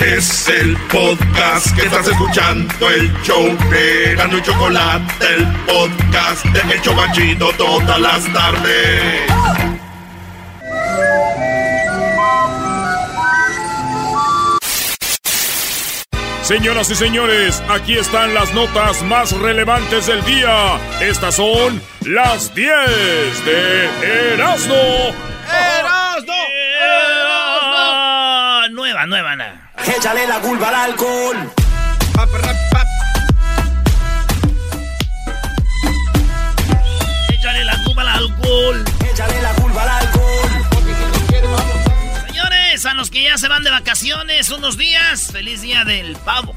Es el podcast que estás escuchando, el show de Gano y Chocolate, el podcast de El Chobachito todas las tardes. Señoras y señores, aquí están las notas más relevantes del día. Estas son las 10 de Erasmo. ¡Erasmo! ¡Erasmo! Nueva, nueva, nada. Échale la culpa al alcohol. Échale la culpa al alcohol. Échale la culpa al alcohol. Señores, a los que ya se van de vacaciones unos días, feliz día del pavo.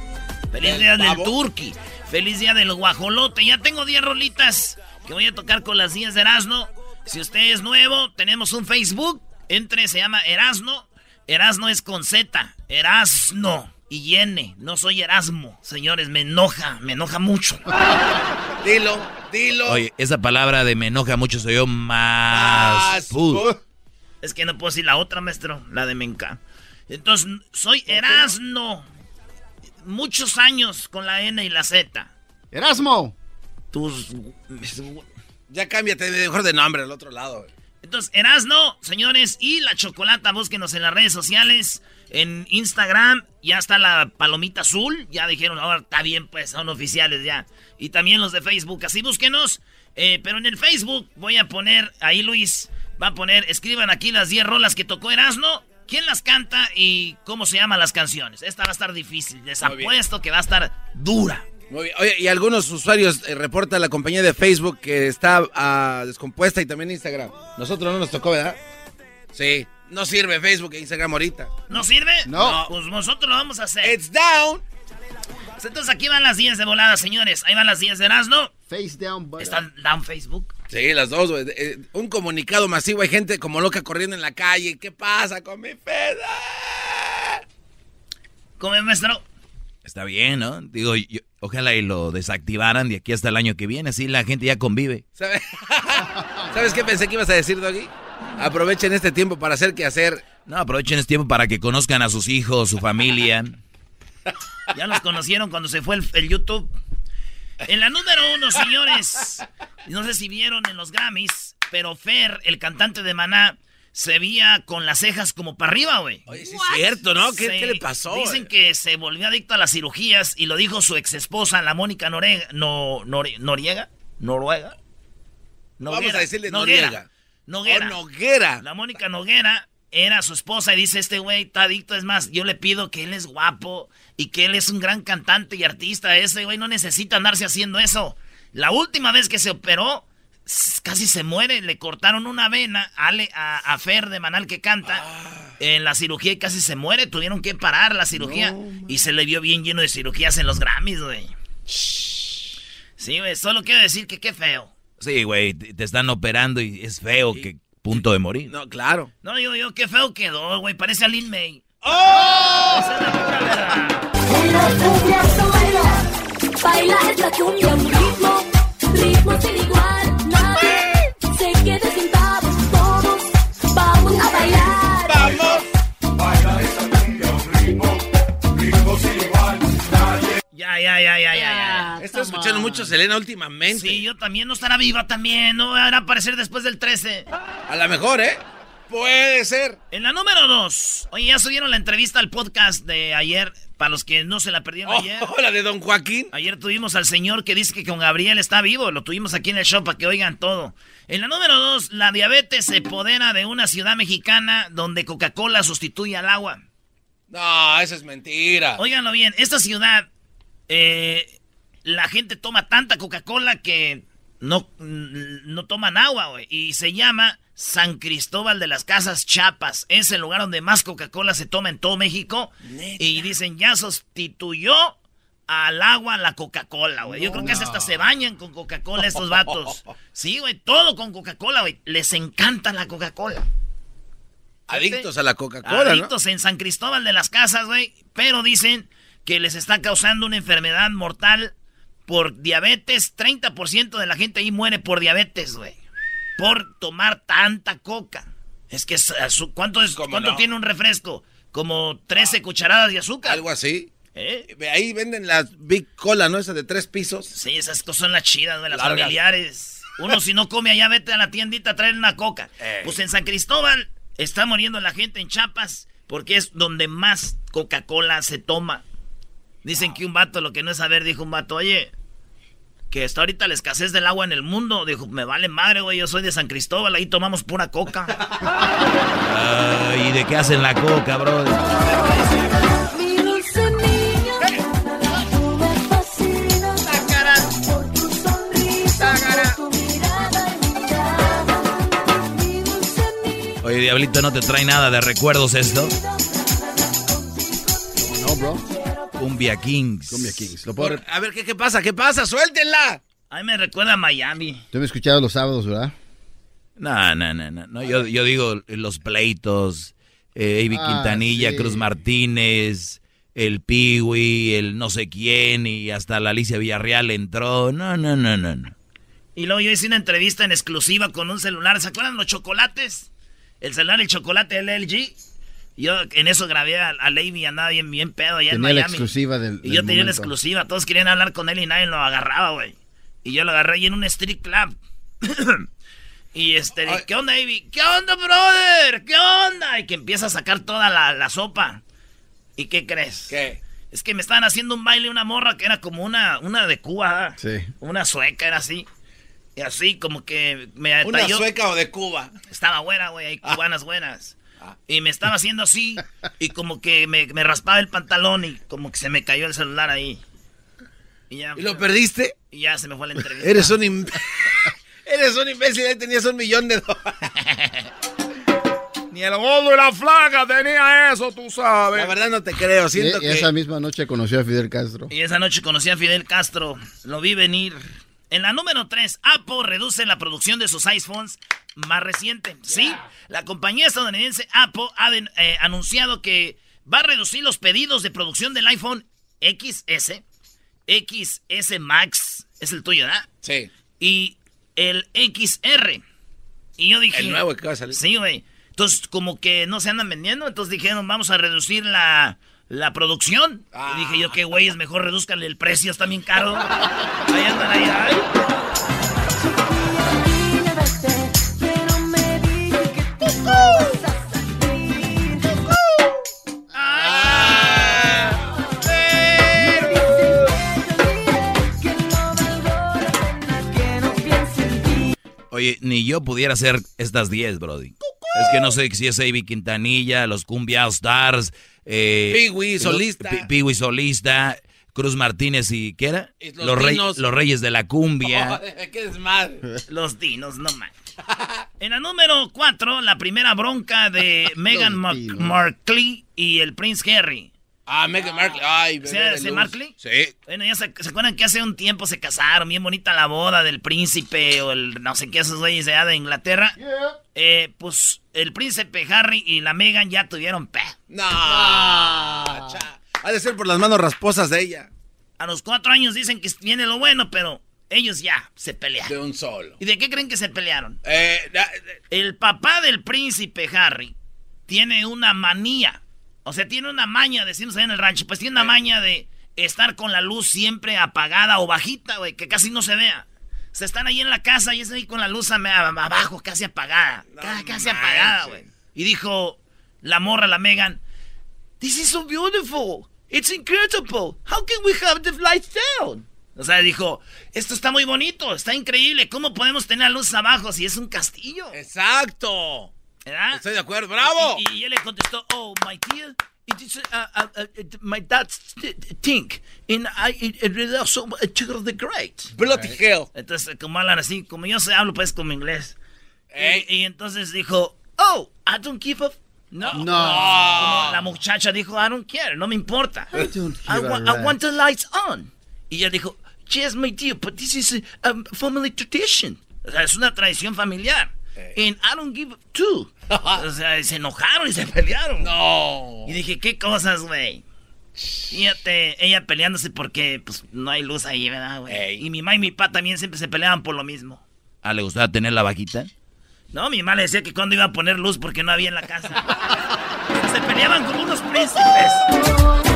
Feliz día del turkey. Feliz día del guajolote. Ya tengo 10 rolitas que voy a tocar con las 10 de Erasmo. Si usted es nuevo, tenemos un Facebook. Entre, se llama Erasno. Erasno es con Z. Erasno. Y N. No soy Erasmo. Señores, me enoja. Me enoja mucho. Dilo, dilo. Oye, esa palabra de me enoja mucho soy yo más. Es que no puedo decir la otra, maestro. La de Menca. Entonces, soy Erasno. Muchos años con la N y la Z. Erasmo. Tus... Ya cámbiate mejor de nombre al otro lado. Entonces, Erasno, señores, y la chocolata, búsquenos en las redes sociales, en Instagram, ya está la palomita azul, ya dijeron, ahora está bien, pues son oficiales ya. Y también los de Facebook, así búsquenos. Eh, pero en el Facebook voy a poner, ahí Luis va a poner, escriban aquí las 10 rolas que tocó Erasno, quién las canta y cómo se llaman las canciones. Esta va a estar difícil, les apuesto que va a estar dura. Muy bien. Oye, y algunos usuarios eh, reportan a la compañía de Facebook que está ah, descompuesta y también Instagram. Nosotros no nos tocó, ¿verdad? Sí. No sirve Facebook e Instagram ahorita. ¿No sirve? No. Pues nosotros lo vamos a hacer. It's down. Pues Entonces aquí van las 10 de volada, señores. Ahí van las 10 de Erasno. Face down, butt Está down Facebook. Sí, las dos, güey. Eh, un comunicado masivo. Hay gente como loca corriendo en la calle. ¿Qué pasa con mi peda? Come, maestro. Está bien, ¿no? Digo, yo- ojalá y lo desactivaran de aquí hasta el año que viene, así la gente ya convive. ¿Sabe- ¿Sabes qué pensé que ibas a decir, Doggy? Aprovechen este tiempo para hacer que hacer. No, aprovechen este tiempo para que conozcan a sus hijos, su familia. Ya los conocieron cuando se fue el, el YouTube. En la número uno, señores. No sé si vieron en los Grammys, pero Fer, el cantante de Maná, se veía con las cejas como para arriba, güey. Oye, sí es cierto, ¿no? ¿Qué, Se- qué le pasó? Dicen güey? que se volvió adicto a las cirugías y lo dijo su ex esposa, la Mónica Norega, no, Nore- Noriega. Noruega. Vamos a decirle Noguera. Noguera. Oh, Noguera. La Mónica Noguera era su esposa y dice, este güey está adicto. Es más, yo le pido que él es guapo y que él es un gran cantante y artista. Ese güey no necesita andarse haciendo eso. La última vez que se operó, casi se muere. Le cortaron una vena a, Ale- a, a Fer de Manal que canta. En la cirugía y casi se muere. Tuvieron que parar la cirugía. y se le vio bien lleno de cirugías en los Grammys, güey. Sí, güey. Solo quiero decir que qué feo. Sí, güey, te están operando y es feo que punto de morir. No, claro. No, yo, yo, qué feo quedó, güey. Parece a Lin May. Esa es la pura verdad. En la cumbia baila es la cumbia un ritmo, ritmo sin igual, nadie se quede sentado, todos vamos a bailar. Ya, ya, ya, ya, ya, ya. Estoy escuchando mucho Selena últimamente. Sí, yo también no estará viva también. No van a aparecer después del 13. A lo mejor, ¿eh? Puede ser. En la número 2. Oye, ya subieron la entrevista al podcast de ayer. Para los que no se la perdieron ayer. Oh, la de Don Joaquín. Ayer tuvimos al señor que dice que con Gabriel está vivo. Lo tuvimos aquí en el show para que oigan todo. En la número 2, la diabetes se podera de una ciudad mexicana donde Coca-Cola sustituye al agua. No, eso es mentira. Óiganlo bien, esta ciudad, eh, la gente toma tanta Coca-Cola que no, no toman agua, güey. Y se llama San Cristóbal de las Casas Chiapas. Es el lugar donde más Coca-Cola se toma en todo México. Y dicen, ya sustituyó al agua la Coca-Cola, güey. Yo creo que es hasta se bañan con Coca-Cola estos vatos. Sí, güey, todo con Coca-Cola, güey. Les encanta la Coca-Cola. Adictos a la Coca-Cola, ¿no? Adictos en San Cristóbal de las Casas, güey. Pero dicen que les está causando una enfermedad mortal por diabetes. 30% de la gente ahí muere por diabetes, güey. Por tomar tanta coca. Es que, ¿cuánto, es, ¿Cómo cuánto no? tiene un refresco? como 13 cucharadas de azúcar. Algo así. ¿Eh? Ahí venden las Big Cola, ¿no? Esa de tres pisos. Sí, esas cosas son las chidas, güey, las Largas. familiares. Uno si no come allá, vete a la tiendita a traer una coca. Pues en San Cristóbal está muriendo la gente en Chiapas porque es donde más Coca-Cola se toma. Dicen que un vato, lo que no es saber, dijo un vato, oye, que está ahorita la escasez del agua en el mundo. Dijo, me vale madre, güey, yo soy de San Cristóbal, ahí tomamos pura coca. Ay, ¿Y de qué hacen la coca, bro? Oye, Diablito, ¿no te trae nada de recuerdos esto? No, bro. Cumbia Kings. Cumbia Kings. Lo puedo Por- a ver, ¿qué, ¿qué pasa? ¿Qué pasa? ¡Suéltenla! A mí me recuerda a Miami. Tú me escuchabas los sábados, ¿verdad? No, no, no, no. no, Yo, yo digo los pleitos, eh, Avi Ah, Quintanilla, sí. Cruz Martínez, el Piwi, el no sé quién, y hasta la Alicia Villarreal entró. No, no, no, no, no. Y luego yo hice una entrevista en exclusiva con un celular. ¿Se acuerdan los chocolates? El celular, el chocolate LG. Yo en eso grabé a, a Lady, andaba bien, bien pedo allá en Tenía la Miami. exclusiva del. Y yo tenía la exclusiva. Todos querían hablar con él y nadie lo agarraba, güey. Y yo lo agarré ahí en un street club. y este, Ay. ¿qué onda, Ivy? ¿Qué onda, brother? ¿Qué onda? Y que empieza a sacar toda la, la sopa. ¿Y qué crees? ¿Qué? Es que me estaban haciendo un baile una morra que era como una, una de Cuba. ¿ah? Sí. Una sueca, era así. Y así como que me ¿Una talló- sueca o de Cuba? Estaba buena, güey, hay cubanas buenas. Y me estaba haciendo así y como que me, me raspaba el pantalón y como que se me cayó el celular ahí. Y ya, ¿Y lo perdiste? y ya se me fue la entrevista. Eres un im- Eres un imbécil, ahí tenías un millón de dólares. Ni el gordo y la flaca tenía eso, tú La sabes. verdad no te creo, Y, siento y que... esa misma noche conoció a Fidel Castro. Y esa noche conocí a Fidel Castro. Lo vi venir. En la número 3, Apple reduce la producción de sus iPhones más reciente. Sí, la compañía estadounidense Apple ha de- eh, anunciado que va a reducir los pedidos de producción del iPhone XS, XS Max, es el tuyo, ¿verdad? Sí, Y el XR. Y yo dije... el nuevo que va a salir. Sí, güey. Entonces, como que no se andan vendiendo, entonces dijeron, vamos a reducir la, la producción. Ah. Y dije yo, qué güeyes, mejor reduzcanle el precio, está bien caro. Ahí andan ahí. Oye, ni yo pudiera hacer estas 10, Brody. Es que no sé si es Avi Quintanilla, los Cumbia Stars, eh, Piwi, solista. Pi- Piwi solista, Cruz Martínez y ¿qué era? Y los rey- Dinos. los Reyes de la Cumbia. Qué desmadre. Los dinos, no más. En la número 4, la primera bronca de Meghan. Markle y el Prince Harry. Ah, Meghan Markle. Ay, ¿Sí, de ese luz. Markley? Sí. Bueno, ya se, ¿se acuerdan que hace un tiempo se casaron? Bien bonita la boda del príncipe o el no sé qué, esos güeyes de allá de Inglaterra. Eh, pues el príncipe Harry y la Meghan ya tuvieron pe. No. cha. Ha de ser por las manos rasposas de ella. A los cuatro años dicen que viene lo bueno, pero ellos ya se De pelearon. un solo. ¿Y de qué creen que se pelearon? Eh, da- El papá del príncipe Harry tiene una manía. O sea, tiene una maña, decimos ahí en el rancho, pues tiene una maña de estar con la luz siempre apagada o bajita, güey, que casi no se vea. Se están ahí en la casa y es ahí con la luz abajo, casi apagada. ca- casi apagada, güey. Y dijo la morra, la Megan, This is so beautiful. It's incredible. How can we have the lights down? O sea, dijo, esto está muy bonito, está increíble. ¿Cómo podemos tener la luz abajo si es un castillo? Exacto. ¿Verdad? Estoy de acuerdo. ¡Bravo! Y, y él le contestó, oh, my dear, it is uh, uh, uh, my dad's t- t- think, and I it, it really also a Sugar the Great. Bloody hell. Entonces, como hablan así, como yo se hablo pues como inglés. Ey. Y, y entonces dijo, oh, I don't give a... No. No. Como la muchacha dijo, I don't care, no me importa. I don't I, give a wa- I want the lights on. Y ella dijo, yes, my dear, but this is a um, family tradition. O sea, es una tradición familiar. And I don't give two. o sea, se enojaron y se pelearon. No. Y dije, ¿qué cosas, güey? Fíjate, ella peleándose porque pues no hay luz ahí, ¿verdad, güey? Ey. Y mi mamá y mi papá también siempre se peleaban por lo mismo. Ah, ¿le gustaba tener la vaquita? No, mi mamá le decía que cuando iba a poner luz porque no había en la casa. Se peleaban como unos príncipes.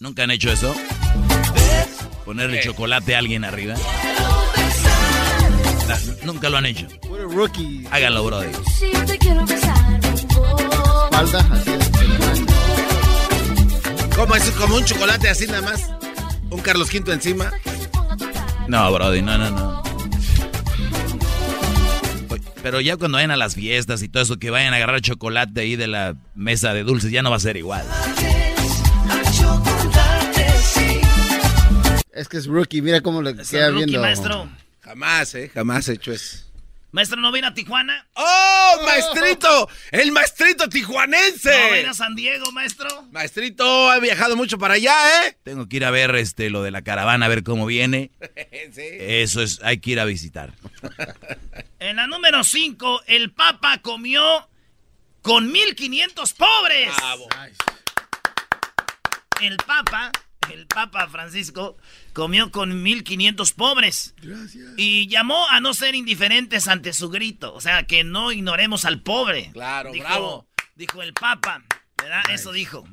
¿Nunca han hecho eso? Ponerle chocolate a alguien arriba. Nunca lo han hecho. Rookie. Háganlo, de ¿Cómo es? Como un chocolate así nada más. Un Carlos V encima. No, brody, no, no, no. Pero ya cuando vayan a las fiestas y todo eso, que vayan a agarrar chocolate ahí de la mesa de dulces, ya no va a ser igual. Es que es rookie, mira cómo le Es queda el rookie, viendo. maestro. Jamás, ¿eh? Jamás he hecho eso. Maestro, ¿no viene a Tijuana? ¡Oh, maestrito! ¡El maestrito tijuanense! ¿No viene a San Diego, maestro? Maestrito, he viajado mucho para allá, ¿eh? Tengo que ir a ver este lo de la caravana, a ver cómo viene. sí. Eso es, hay que ir a visitar. En la número 5, el Papa comió con 1500 pobres. Bravo. El Papa, el Papa Francisco, comió con 1500 pobres. Gracias. Y llamó a no ser indiferentes ante su grito. O sea, que no ignoremos al pobre. Claro, dijo, bravo. Dijo el Papa, ¿verdad? Eso dijo.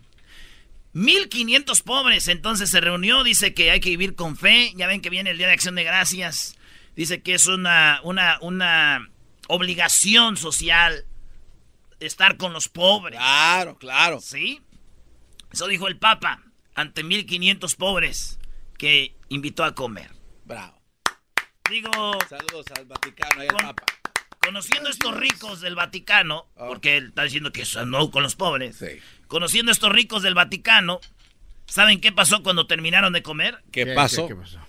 1500 pobres, entonces se reunió, dice que hay que vivir con fe. Ya ven que viene el Día de Acción de Gracias. Dice que es una, una, una obligación social estar con los pobres. Claro, claro. ¿Sí? Eso dijo el Papa ante 1500 pobres que invitó a comer. Bravo. Digo, Saludos al Vaticano y al Papa. conociendo a estos ricos del Vaticano, Ah. porque él está diciendo que eso no con los pobres, Sí. conociendo a estos ricos del Vaticano, ¿saben qué pasó cuando terminaron de comer? ¿Qué, pasó? ¿Qué, pasó?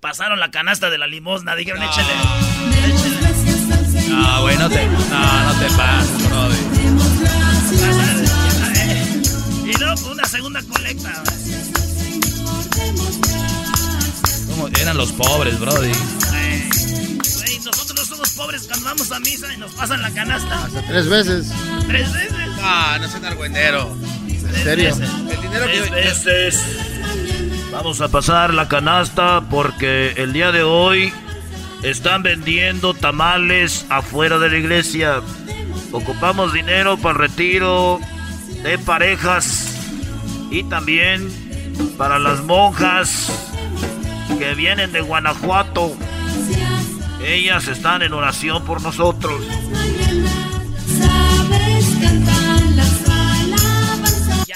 Pasaron la canasta de la limosna, dijeron, Ah. échale. No, güey, no te, no, no te pases, brody. Y luego una segunda colecta. ¿Cómo? Eran los pobres, brody. Nosotros no somos pobres cuando vamos a misa y nos pasan la canasta Hasta tres veces. tres veces. Ah, no sean argüendero. ¿En serio? El dinero que... Tres veces. Vamos a pasar la canasta porque el día de hoy están vendiendo tamales afuera de la iglesia. Ocupamos dinero para el retiro de parejas y también para las monjas que vienen de Guanajuato. Ellas están en oración por nosotros. Ya.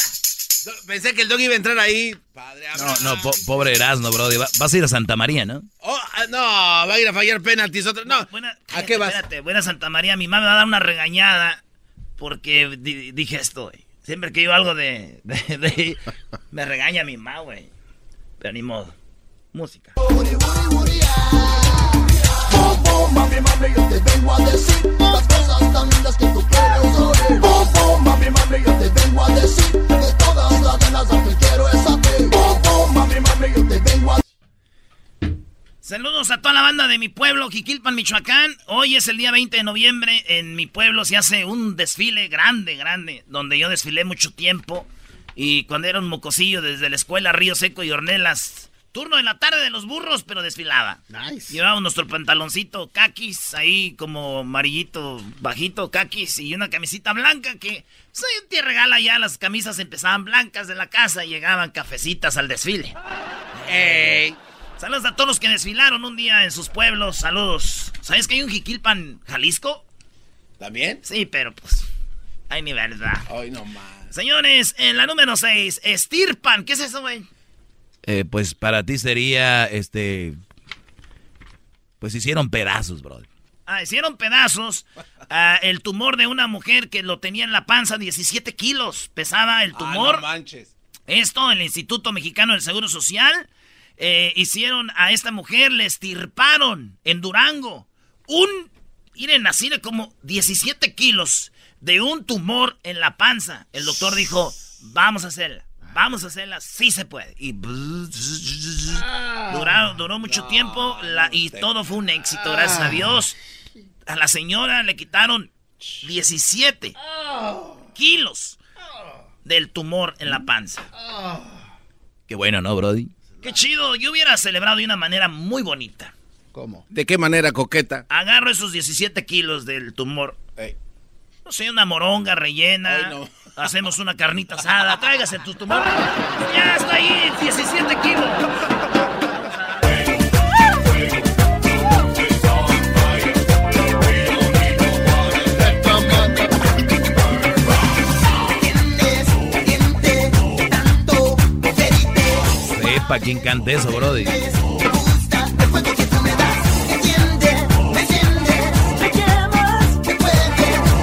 Pensé que el dog iba a entrar ahí. Padre No, no, po- pobre Erasmo, brody. Va- vas a ir a Santa María, ¿no? Oh, ah, no, va a ir a fallar penaltis otra. No. Buena, ¿A qué vas? Espérate, buena Santa María. Mi mamá me va a dar una regañada porque di- dije esto, güey. Siempre que digo algo de, de- de- Me regaña mi mamá, güey. Pero ni modo. Música. Mami, mami, yo te vengo a decir las cosas tan lindas que tú quieres oír. Bom, bom, mami, mami, yo te vengo a decir que todas las ganas a que quiero es a ti. Bom, bom, mami, mami, yo te vengo a Saludos a toda la banda de mi pueblo, Jiquilpan, Michoacán. Hoy es el día 20 de noviembre. En mi pueblo se hace un desfile grande, grande, donde yo desfilé mucho tiempo. Y cuando era un mocosillo desde la escuela Río Seco y Ornelas. Turno de la tarde de los burros, pero desfilaba. Nice. Llevábamos nuestro pantaloncito caquis, ahí como amarillito, bajito, caquis, y una camisita blanca que, soy un tía regala ya, las camisas empezaban blancas de la casa y llegaban cafecitas al desfile. ¡Ey! Saludos a todos los que desfilaron un día en sus pueblos, saludos. ¿Sabes que hay un Jiquilpan, Jalisco? ¿También? Sí, pero pues, hay ni verdad. Ay, no más. Señores, en la número 6, estirpan, ¿qué es eso, güey? Eh, pues para ti sería, este... Pues hicieron pedazos, brody. Ah, hicieron pedazos ah, el tumor de una mujer que lo tenía en la panza, 17 kilos pesaba el tumor. Ah, no manches. Esto, el Instituto Mexicano del Seguro Social, eh, hicieron a esta mujer, le estirparon en Durango un, miren, así de como 17 kilos de un tumor en la panza. El doctor dijo, vamos a hacerla, vamos a hacerla, sí se puede. Y duró, duró mucho tiempo la- y todo fue un éxito, gracias a Dios. A la señora le quitaron 17 kilos del tumor en la panza. Qué bueno, ¿no, Brody? Qué chido. Yo hubiera celebrado de una manera muy bonita. ¿Cómo? ¿De qué manera coqueta? Agarro esos 17 kilos del tumor. Ey. No sé, una moronga rellena. Ay, no. Hacemos una carnita asada. Tráigase tu tumor. Ya está ahí, 17 kilos. Sepa quién canta eso, Brody.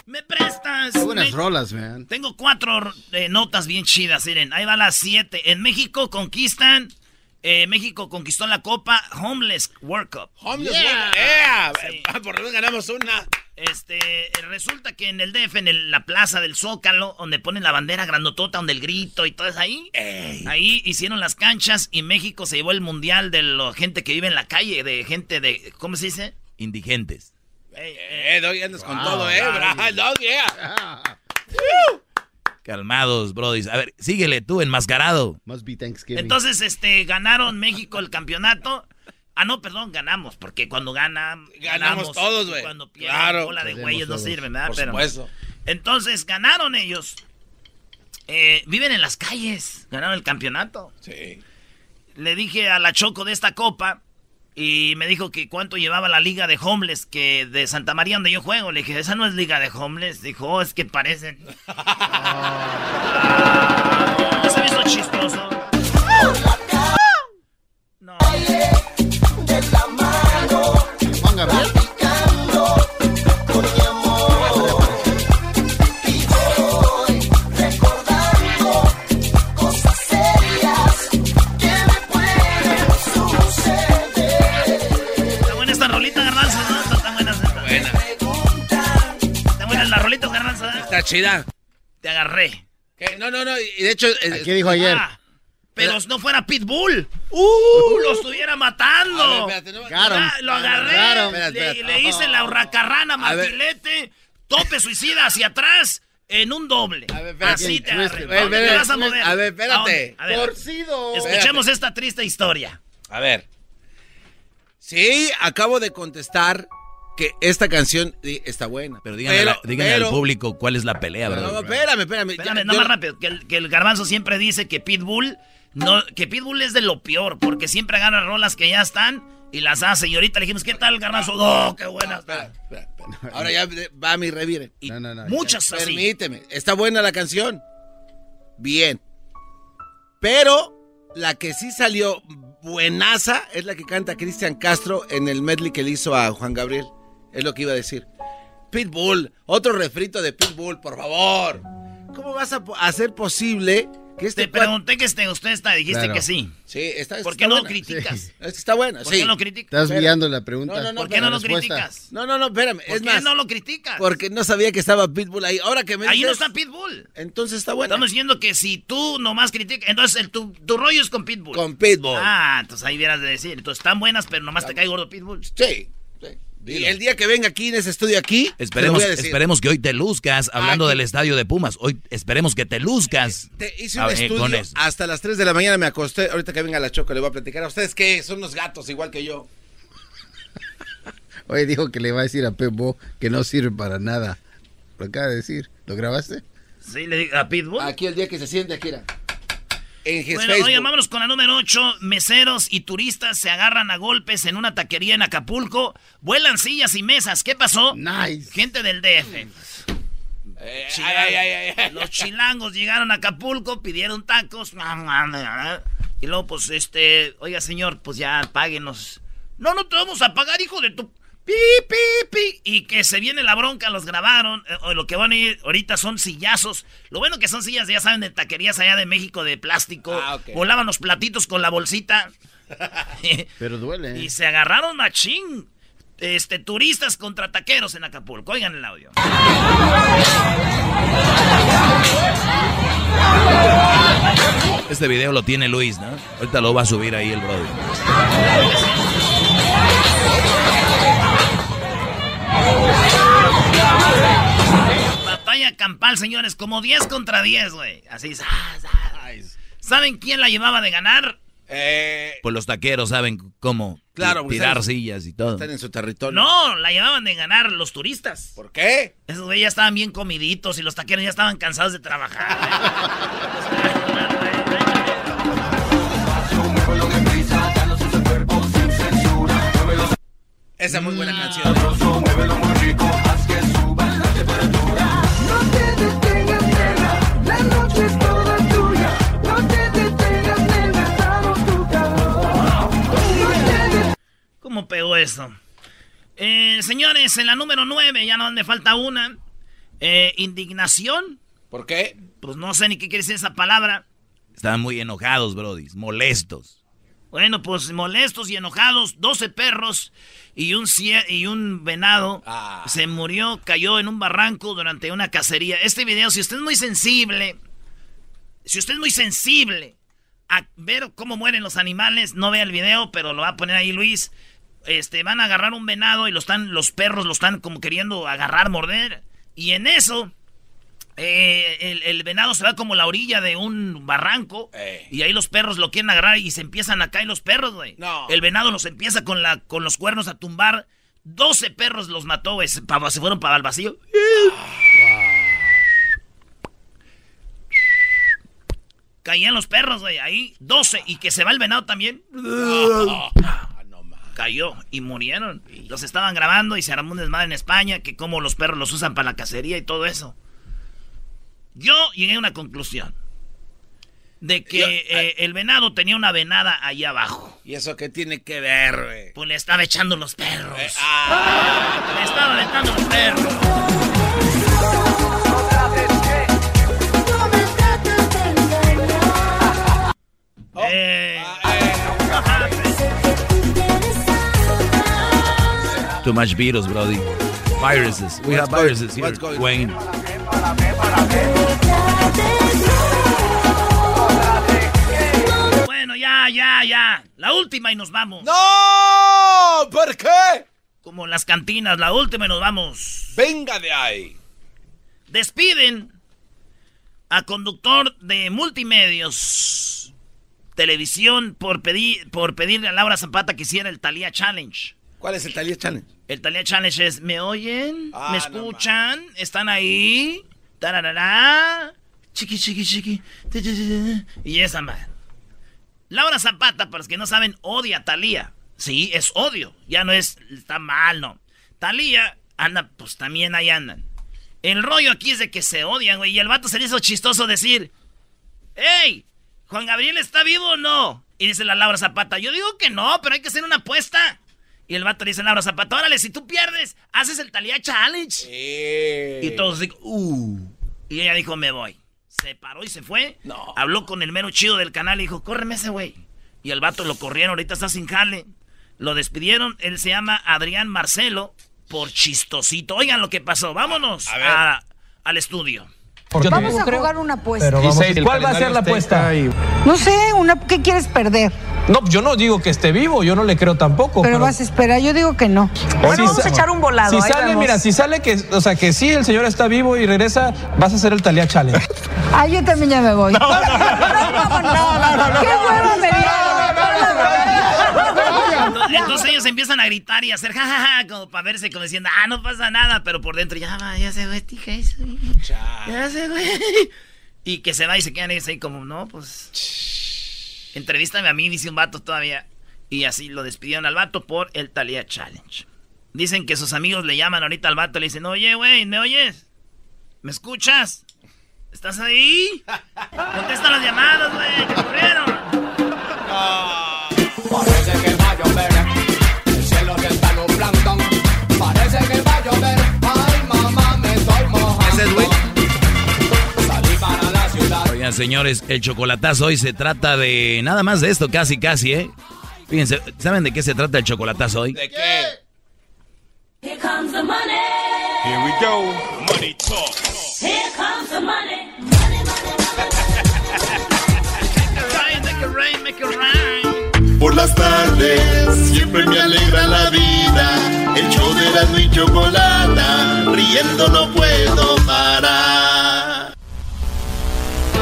¿Me prestas? Qué buenas Me- rolas, man. Tengo cuatro eh, notas bien chidas, miren. Ahí va las siete. En México conquistan. eh, México conquistó la Copa Homeless World Cup. Homeless Yeah. World- ¡Ea! Sí. Ah, Por lo menos ganamos una. Este, eh, resulta que en el DF, en el- la plaza del Zócalo, donde ponen la bandera grandotota, donde el grito y todo eso ahí, ahí hicieron las canchas y México se llevó el mundial de la gente que vive en la calle, de gente de, ¿cómo se dice? Indigentes. Ey, eh, Eh, Doggy, andas con Wow, todo, eh, Doggy. yeah. Ah, Calmados, Brody. A ver, síguele tú, enmascarado. must be Thanksgiving. Entonces, este, ganaron México el campeonato. Ah, no, perdón, ganamos, porque cuando ganan, Ganamos todos, güey. Cuando pierden, Claro. bola de güeyes no sirven, ¿verdad? Por Pero- supuesto. Entonces, ganaron ellos. Eh, viven en las calles, ganaron el campeonato. Sí. Le dije a la Choco de esta copa y me dijo que cuánto llevaba la liga de homeless que de Santa María donde yo juego. Le dije, esa no es liga de homeless. Dijo, "Oh, es que parecen. Está buena la rolita, garbanzo. ¿eh? Está chida. Te agarré. ¿Qué? No, no, no. Y de hecho, eh, ¿Qué dijo ayer? Ah, pero no fuera Pitbull. ¡Uh! Lo estuviera matando. ver, espérate, no- Claro. Ah, lo agarré, Claro. Espérate, le, espérate. le hice la hurracarrana martilete, tope suicida hacia atrate en un doble. A ver, espérate. Así te agarré. A ver, ¿Dónde te espérate. vas a mover? A ver, espérate. ¿A? A ver, Torcido. escuchemos esta triste historia. A ver. Sí, acabo de contestar que esta canción está buena. Pero díganle, a la- díganle pero- al público cuál es la pelea, No, Brody. no, espérame, espérame. Espérame, Ya, no yo- más rápido, que el, que el garbanzo siempre dice que Pitbull, no, que Pitbull es de lo peor, porque siempre agarra rolas que ya están y las hace. Y ahorita le dijimos, ¿qué tal, garbanzo? ¡Oh, qué buena! Espera, espera, espera. Ahora ya va mi revire. Y No, no, no. Muchas así. Permíteme, está buena la canción. Bien. Pero la que sí salió buenaza es la que canta Cristian Castro en el medley que le hizo a Juan Gabriel. Es lo que iba a decir. Pitbull, otro refrito de Pitbull, por favor. ¿Cómo vas a hacer posible que este Te pregunté que este, usted está, dijiste Claro. que sí. Sí, está, ¿Por está qué no lo buena. criticas? Está buena, ¿Por sí. qué no lo criticas? Estás guiando la pregunta. No, no, no, ¿Por qué no lo criticas? No, no, no, espérame. ¿Por es qué más, no lo criticas? porque no sabía que estaba Pitbull ahí. Ahora que me Ahí no dices, está Pitbull. entonces está buena. Estamos diciendo que si tú nomás criticas, entonces el, tu, tu rollo es con Pitbull. Con Pitbull. Ah, entonces ahí vieras de decir. Entonces están buenas, pero nomás te cae gordo Pitbull. Sí. Y el día que venga aquí en ese estudio aquí, Esperemos, esperemos que hoy te luzcas hablando Aquí. del estadio de Pumas. Hoy esperemos que te luzcas. Te hice un estudio con eso. hasta las 3 de la mañana me acosté. Ahorita que venga la choca le voy a platicar a ustedes que son unos gatos igual que yo. Oye, dijo que le va a decir a Pepo que no sirve para nada. Lo acaba de decir. ¿Lo grabaste? Sí, le digo a Pitbull. Aquí el día que se siente aquí era. En his Bueno, Facebook. oye, vámonos con la número 8. Meseros y turistas se agarran a golpes en una taquería en Acapulco. Vuelan sillas y mesas. ¿Qué pasó? Nice. Gente del DF. Eh, Chilango. ay, ay, ay, ay. Los chilangos llegaron a Acapulco, pidieron tacos. Y luego, pues, este, oiga, señor, pues ya páguenos. No, no te vamos a pagar, hijo de tu. Pi, pi, pi. Y que se viene la bronca, los grabaron. Eh, o lo que van a ir ahorita son sillazos. Lo bueno que son sillas, ya saben, de taquerías allá de México de plástico. Ah. Volaban los platitos con la bolsita. Pero duele. ¿eh? y se agarraron machín. Este, turistas contra taqueros en Acapulco. Oigan el audio. Este video lo tiene Luis, ¿no? Ahorita lo va a subir ahí el brother. Batalla campal, señores, como 10 contra 10, güey. Así, sa, sa. ¿Saben quién la llevaba de ganar? Eh, Pues los taqueros saben cómo Claro, porque tirar están- sillas y todo. están en su territorio. No, la llevaban de ganar los turistas. ¿Por qué? Esos güeyes ya estaban bien comiditos y los taqueros ya estaban cansados de trabajar. Esa es muy buena canción. No ¿Cómo pegó eso? Eh, señores, en la número 9, ya no me falta una. Eh, indignación. ¿Por qué? Pues no sé ni qué quiere decir esa palabra. Estaban muy enojados, Brody, molestos. Bueno, pues molestos y enojados, 12 perros y un, y un venado Ah. se murió, cayó en un barranco durante una cacería. Este video, si usted es muy sensible, si usted es muy sensible a ver cómo mueren los animales, no vea el video, pero lo va a poner ahí Luis. Este, van a agarrar un venado y lo están, los perros lo están como queriendo agarrar, morder. Y en eso, eh, el, el venado se va como a la orilla de un barranco Eh. y ahí los perros lo quieren agarrar y se empiezan a caer los perros, güey. No. El venado los empieza con, la, con los cuernos a tumbar. 12 perros los mató, güey. Se, se fueron para el vacío. Caían los perros, güey, ahí. 12. Y que se va el venado también. Cayó y murieron. Los estaban grabando y se armó un desmadre en España. Que como los perros los usan para la cacería y todo eso. Yo llegué a una conclusión. De que Yo- eh, el venado tenía una venada ahí abajo. ¿Y eso qué tiene que ver, güey? Pues le estaba echando los perros. Eh, ah, Le estaba aventando los perros. Eh, Too much virus, Brody. Viruses. We have viruses here, what's going- Wayne. bueno, ya, ya, ya. La última y nos vamos. ¡No! ¿Por qué? Como las cantinas, la última y nos vamos. Venga de ahí. Despiden a conductor de multimedios televisión por pedir por pedirle a Laura Zapata que hiciera el Talía Challenge. ¿Cuál es el Talía Challenge? El Talía Challenge es ¿me oyen? Ah, ¿Me no escuchan? ¿Están ahí? Tararara. Chiqui chiqui chiqui. Y esa man. Laura Zapata, para los que no saben, odia a Talía. Sí, es odio. Ya no es está mal, no. Talía anda, pues también ahí andan. El rollo aquí es de que se odian, güey. Y el vato se le hizo chistoso decir, ¡Ey! ¿Juan Gabriel está vivo o no? Y dice la Laura Zapata, yo digo que no, pero hay que hacer una apuesta. Y el vato le dice a Laura Zapata, órale, si tú pierdes, haces el Talía Challenge. Y todos digo, uh. Y ella dijo, me voy. Se paró y se fue. No. Habló con el mero chido del canal y dijo, córreme ese güey. Y el vato lo corrieron, ahorita está sin jale. Lo despidieron, él se llama Adrián Marcelo por chistosito. Oigan lo que pasó, vámonos A ver. a- al estudio. Vamos a jugar una apuesta. ¿Cuál va a ser la apuesta? No sé, una, ¿qué quieres perder? No, yo no digo que esté vivo, yo no le creo tampoco. Pero vas a esperar, yo digo que no. Bueno, vamos a echar un volado, Si ahí sale, vemos. mira, si sale que, o sea, que sí, el señor está vivo y regresa, vas a hacer el Talía Challenge. Ah, yo también ya me voy. No, ¡Qué hueva me Entonces, entonces ellos empiezan a gritar y a hacer jajaja, como para verse, como diciendo, ah, no pasa nada, pero por dentro, ya va, ya se güey, tija eso, ya se güey. Y que se va y se quedan ellos ahí como, no, pues. Entrevístame a mí, dice un vato todavía. Y así lo despidieron al vato por el Talía Challenge. Dicen que sus amigos le llaman ahorita al vato y le dicen, oye, güey, ¿me oyes? ¿Me escuchas? ¿Estás ahí? Contesta las llamadas, güey, que corrieron. Oigan, señores, el chocolatazo hoy se trata de nada más de esto, casi, casi, ¿eh? Fíjense, ¿saben de qué se trata el chocolatazo hoy? ¿De qué? Here comes the money. Here we go. Money talk. Here comes the money. Money, money, Rain, make it rain, make it rain. Por las tardes siempre me alegra la vida. El show de la y chocolata, riendo no puedo parar.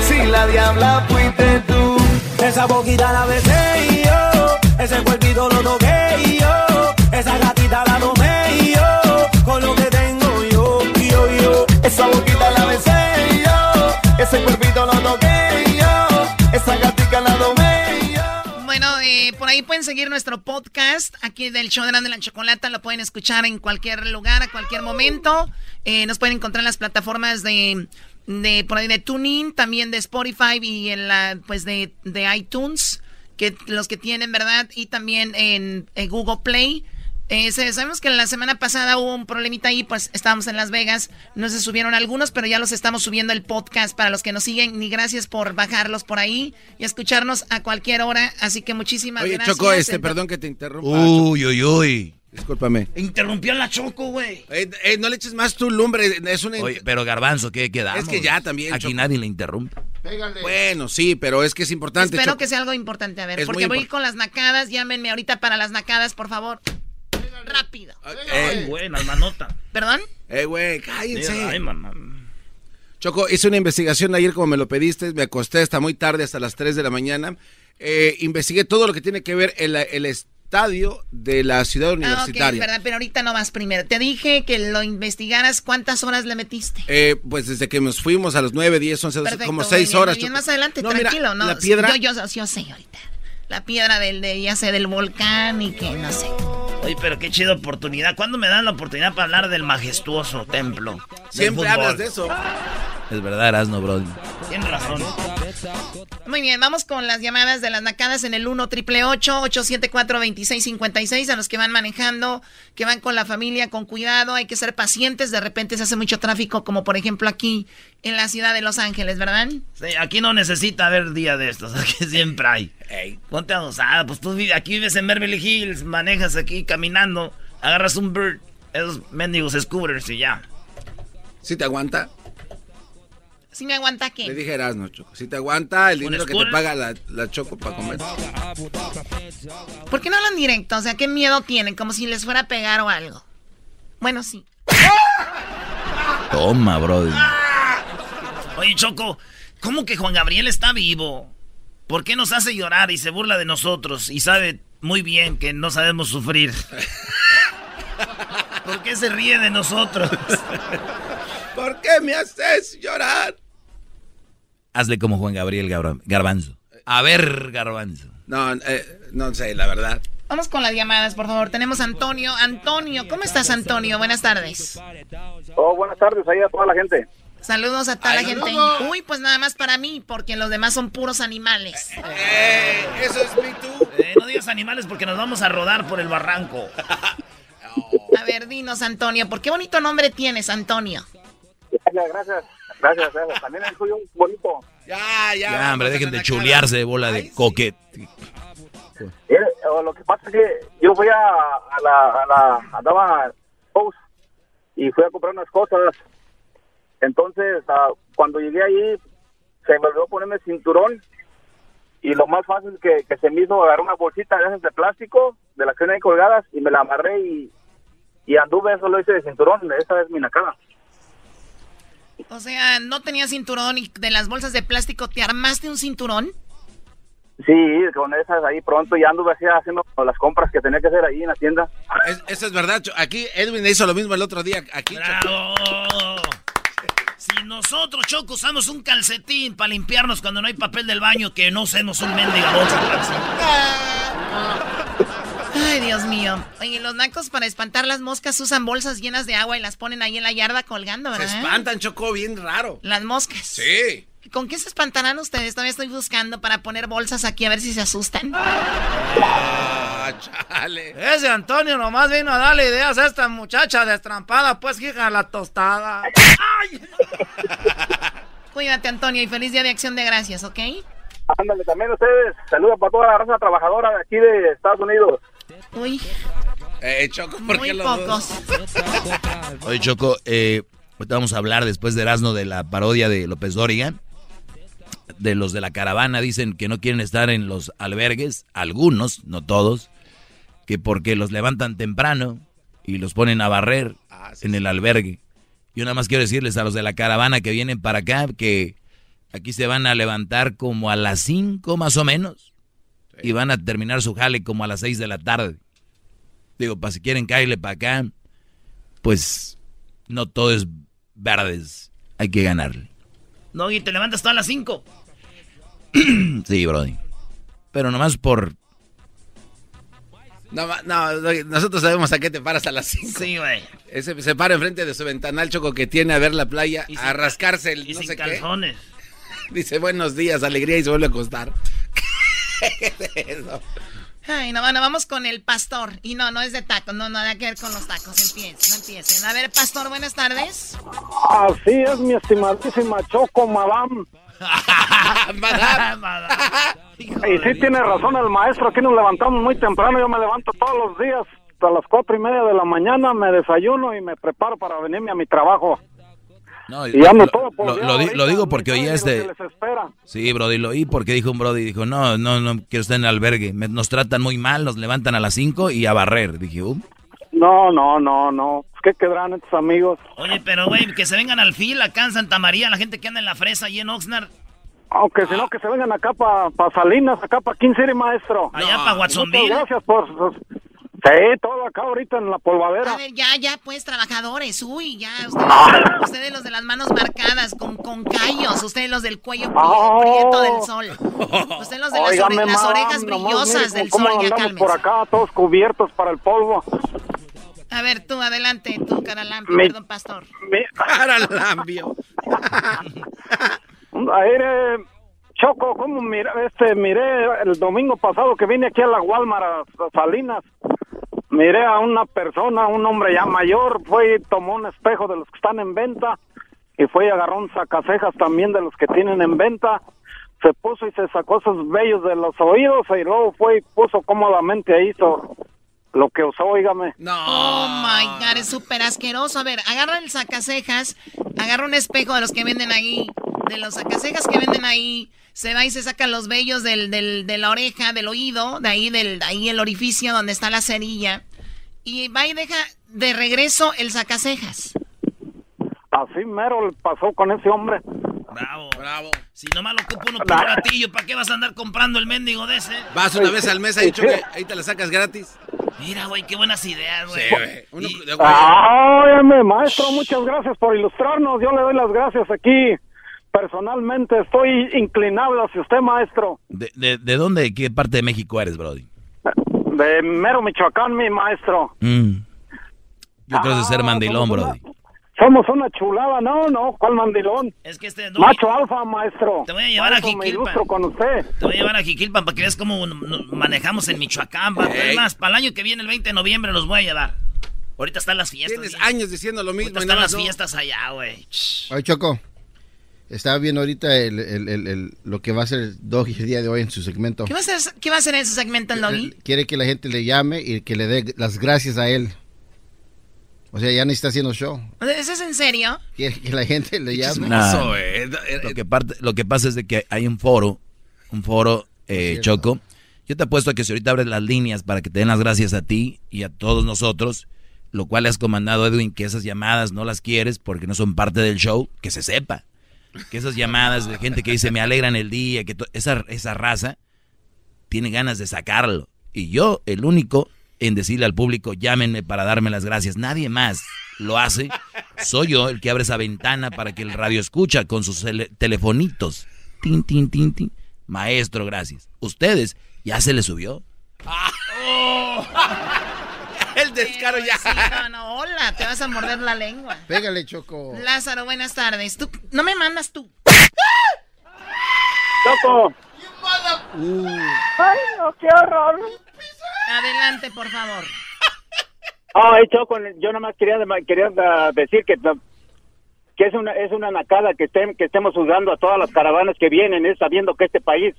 Si la diabla fuiste tú. Esa boquita la besé y yo, ese cuerpito lo toqué y yo, esa gatita la domé y yo, con lo que tengo yo, yo, yo. Esa boquita la besé y yo, ese cuerpito lo toqué y yo, esa gatita la domé y yo. Bueno, eh, por ahí pueden seguir nuestro podcast aquí del show de Grande la Chocolata. Lo pueden escuchar en cualquier lugar, a cualquier momento. Eh, nos pueden encontrar en las plataformas de, de por ahí de TuneIn, también de Spotify y en la pues de, de iTunes, que los que tienen, ¿verdad? Y también en, en Google Play. Eh, sabemos que la semana pasada hubo un problemita ahí, pues estábamos en Las Vegas, no se subieron algunos, pero ya los estamos subiendo el podcast para los que nos siguen. Ni gracias por bajarlos por ahí y escucharnos a cualquier hora. Así que muchísimas Oye, gracias. Choco, este, perdón que te interrumpa. Uy, uy, uy. Discúlpame. Interrumpió la Choco, güey. Eh, eh, no le eches más tu lumbre, es una... Oye, pero Garbanzo, ¿qué quedamos? Es que ya también, Aquí Choco. nadie le interrumpe. Bueno, sí, pero es que es importante. Espero Choco. que sea algo importante. A ver, Es porque voy con las nacadas. Llámenme ahorita para las nacadas, por favor. Rápido. Ay, buena, manota. ¿Perdón? Eh, güey, cállense. Ay, mamá. Choco, hice una investigación ayer como me lo pediste, me acosté hasta muy tarde, hasta las 3 de la mañana. Eh, investigué todo lo que tiene que ver el, el estadio de la ciudad Ah, ok, es universitaria. verdad, pero ahorita no vas primero. Te dije que lo investigaras. ¿Cuántas horas le metiste? Eh, pues desde que nos fuimos a las 9, 10, 11, 12, Perfecto, como muy 6 bien, horas. bien. Más adelante, No, mira, tranquilo, ¿no? La piedra. Yo, yo, yo sé ahorita. La piedra del, de, ya sé, del volcán y que no sé. Oye, pero qué chida oportunidad. ¿Cuándo me dan la oportunidad para hablar del majestuoso templo? del Siempre fútbol? hablas de eso. Es verdad, Erasno, bro. Tienes razón. Muy bien, vamos con las llamadas de las nacadas en el 1 triple 874 2656 a los que van manejando, que van con la familia con cuidado, hay que ser pacientes, de repente se hace mucho tráfico como por ejemplo aquí en la ciudad de Los Ángeles, ¿verdad? Sí, aquí no necesita haber día de estos, aquí siempre hay. Ponte abusada, pues tú vives, aquí vives en Beverly Hills, manejas aquí caminando, agarras un bird, esos mendigos scooters y ya. ¿Sí te aguanta? ¿Sí me aguanta Le qué? dije Erasmo, Choco. Si te aguanta el ¿Un dinero que te paga la, la Choco para comer. ¿Por qué no hablan directo? O sea, ¿qué miedo tienen? Como si les fuera a pegar o algo. Bueno, sí. Toma, bro. Oye, Choco, ¿cómo que Juan Gabriel está vivo? ¿Por qué nos hace llorar y se burla de nosotros y sabe muy bien que no sabemos sufrir? ¿Por qué se ríe de nosotros? ¿Por qué me haces llorar? Hazle como Juan Gabriel Garbanzo. A ver, Garbanzo. No, eh, no sé, la verdad. Vamos con las llamadas, por favor. Tenemos a Antonio. Antonio, ¿cómo estás, Antonio? Buenas tardes. Oh, buenas tardes ahí a toda la gente. Saludos a toda la gente. Uy, pues nada más para mí, porque los demás son puros animales. Eh, eso es me too. Eh, no digas animales porque nos vamos a rodar por el barranco. A ver, dinos, Antonio, ¿por qué bonito nombre tienes, Antonio? Gracias, gracias. Gracias, gracias. También el suyo es bonito. Ya, ya. Ya, hombre, dejen de chulearse, bola de coquet. Eh, lo que pasa es que yo fui a, a la, a la, andaba Post y fui a comprar unas cosas. Entonces, ah, cuando llegué ahí, se me olvidó ponerme el cinturón y lo más fácil que, que se me hizo agarrar una bolsita de esas de plástico, de las que ahí colgadas, y me la amarré y, y anduve, eso lo hice de cinturón, esa es mi nacada. O sea, no tenías cinturón y de las bolsas de plástico te armaste un cinturón. Sí, con esas ahí pronto y anduve así haciendo las compras que tenía que hacer ahí en la tienda. Es- eso es verdad. Aquí Edwin hizo lo mismo el otro día. Aquí. ¡Bravo! Si nosotros, Choco, usamos un calcetín para limpiarnos cuando no hay papel del baño, que no usemos un mendiga bolsa. Ay, Dios mío. Oye, los nacos para espantar las moscas usan bolsas llenas de agua y las ponen ahí en la yarda colgando, Se ¿verdad? espantan, Choco, bien raro. Las moscas. Sí. ¿Con qué se espantarán ustedes? Todavía estoy buscando para poner bolsas aquí a ver si se asustan. Ah, chale. Ese Antonio nomás vino a darle ideas a esta muchacha destrampada, pues hija la tostada. Cuídate, Antonio, y feliz día de acción de gracias, ¿ok? Ándale, también ustedes, saludos para toda la raza trabajadora de aquí de Estados Unidos. Uy, Eh, Choco, ¿por muy qué pocos. Oye, Choco, eh, ahorita vamos a hablar después de Erasmo de la parodia de López Dóriga. De los de la caravana dicen que no quieren estar en los albergues, algunos, no todos, que porque los levantan temprano y los ponen a barrer en el albergue. Yo nada más quiero decirles a los de la caravana que vienen para acá que Aquí se van a levantar como a las 5 más o menos. Y van a terminar su jale como a las 6 de la tarde. Digo, para si quieren caerle para acá, pues no todo es verdes. Hay que ganarle. No, y te levantas todas las 5. sí, Brody. Pero nomás por... No, no, no, nosotros sabemos a qué te paras a las 5. Sí, güey. Ese se para enfrente de su ventanal choco que tiene a ver la playa, a rascarse el Y no sin sé calzones. qué. Dice buenos días, alegría y se vuelve a acostar. Ay, no, bueno, vamos con el pastor. Y no, no es de tacos, no, nada que ver con los tacos. Empiecen, no empiecen. A ver, pastor, buenas tardes. Así es, mi estimadísima Choco, madame. Y sí tiene razón el maestro, aquí nos levantamos muy temprano, yo me levanto todos los días a las cuatro y media de la mañana, me desayuno y me preparo para venirme a mi trabajo. No, Y ando lo, todo por lo- lo di- lo digo porque este... que les espera. Sí, Brody, lo oí porque dijo un Brody, dijo, no, no, no quiero estar en el albergue. Me- nos tratan muy mal, nos levantan a las 5 y a barrer. Dije, uh, No, no, no, no. ¿Qué quedarán estos amigos? Oye, pero güey, que se vengan al fil acá en Santa María, la gente que anda en la fresa y en Oxnard. Aunque si no, que se vengan acá para Salinas, acá para King City, maestro. Allá pa' Watsonville. Muchas gracias por... Sí, todo acá ahorita en la polvadera. A ver, ya, ya, pues, trabajadores. Uy, ya, ustedes, ustedes los de las manos marcadas, con, con callos. Ustedes los del cuello pri- prieto del sol. Ustedes los de las, ore- las orejas brillosas del sol. Ya cálmense. por acá, todos cubiertos para el polvo. A ver, tú, adelante, tú, Caralampio, Mi- perdón, pastor. Caralambio. Aire, Choco, ¿cómo mira, este, miré el domingo pasado que vine aquí a la Walmart a Salinas? Miré a una persona, un hombre ya mayor, fue y tomó un espejo de los que están en venta y fue y agarró un sacacejas también de los que tienen en venta. Se puso y se sacó esos vellos de los oídos y luego fue y puso cómodamente ahí hizo lo que usó, oígame. Oh my god, es súper asqueroso. A ver, agarra el sacacejas, agarra un espejo de los que venden ahí, de los sacacejas que venden ahí, se va y se saca los vellos del, del- de la oreja, del oído, de ahí, del, de ahí el orificio donde está la cerilla, y va y deja de regreso el sacacejas. Así mero le pasó con ese hombre. Bravo. Bravo. Si nomás lo ocupa uno por un ratillo, ¿para qué vas a andar comprando el mendigo de ese? Vas una vez al mes ahí, Choco, ahí te la sacas gratis. Mira, güey, qué buenas ideas, güey. Sí, güey. Ah, maestro, muchas gracias por ilustrarnos. Yo le doy las gracias aquí. Personalmente estoy inclinado hacia usted, maestro. ¿de, de, de dónde, de qué parte de México eres, Brody? De Mero, Michoacán, mi maestro. Mm. Yo creo que ser Ah, mandilón, somos Brody. Somos una chulada, no, no, ¿cuál mandilón? Es que este... Macho alfa, maestro. Te voy a llevar a Jiquilpan. con usted. Te voy a llevar a Jiquilpan para que veas cómo manejamos en Michoacán. Es más, para el año que viene, el 20 de noviembre, los voy a llevar. Ahorita están las fiestas. Tienes años diciendo lo mismo. Ahorita y están las no. fiestas allá, güey. Oye, Choco, estaba viendo ahorita el, el- el- el- lo que va a hacer Doggy el día de hoy en su segmento. ¿Qué va a hacer, qué va a hacer en ese segmento el doggy? Quiere que la gente le llame y que le dé las gracias a él. O sea, ya ni está haciendo show. ¿Eso es en serio? Quiere que la gente le llame. Nah. lo, que parte, lo que pasa es de que hay un foro, un foro, eh, Choco. Yo te apuesto a que si ahorita abres las líneas para que te den las gracias a ti y a todos nosotros, lo cual le has comandado, Edwin, que esas llamadas no las quieres porque no son parte del show, que se sepa. Que esas llamadas de gente que dice me alegran el día, que esa, esa raza tiene ganas de sacarlo. Y yo, el único en decirle al público, llámenme para darme las gracias. Nadie más lo hace. Soy yo el que abre esa ventana para que el radio escucha con sus tele- telefonitos. Tin, tin, tin, tin. Maestro, gracias. Ustedes, ¿ya se les subió? El descaro ya. Sí, no, no, hola, te vas a morder la lengua. Pégale, Choco. Lázaro, buenas tardes. Tú, no me mandas tú. Choco. Ay, no, qué horror. Adelante, por favor. Ay, Choco, yo nomás quería, quería ah, decir que, que es una es una nacada que, estén, que estemos juzgando a todas las caravanas que vienen, es sabiendo que este país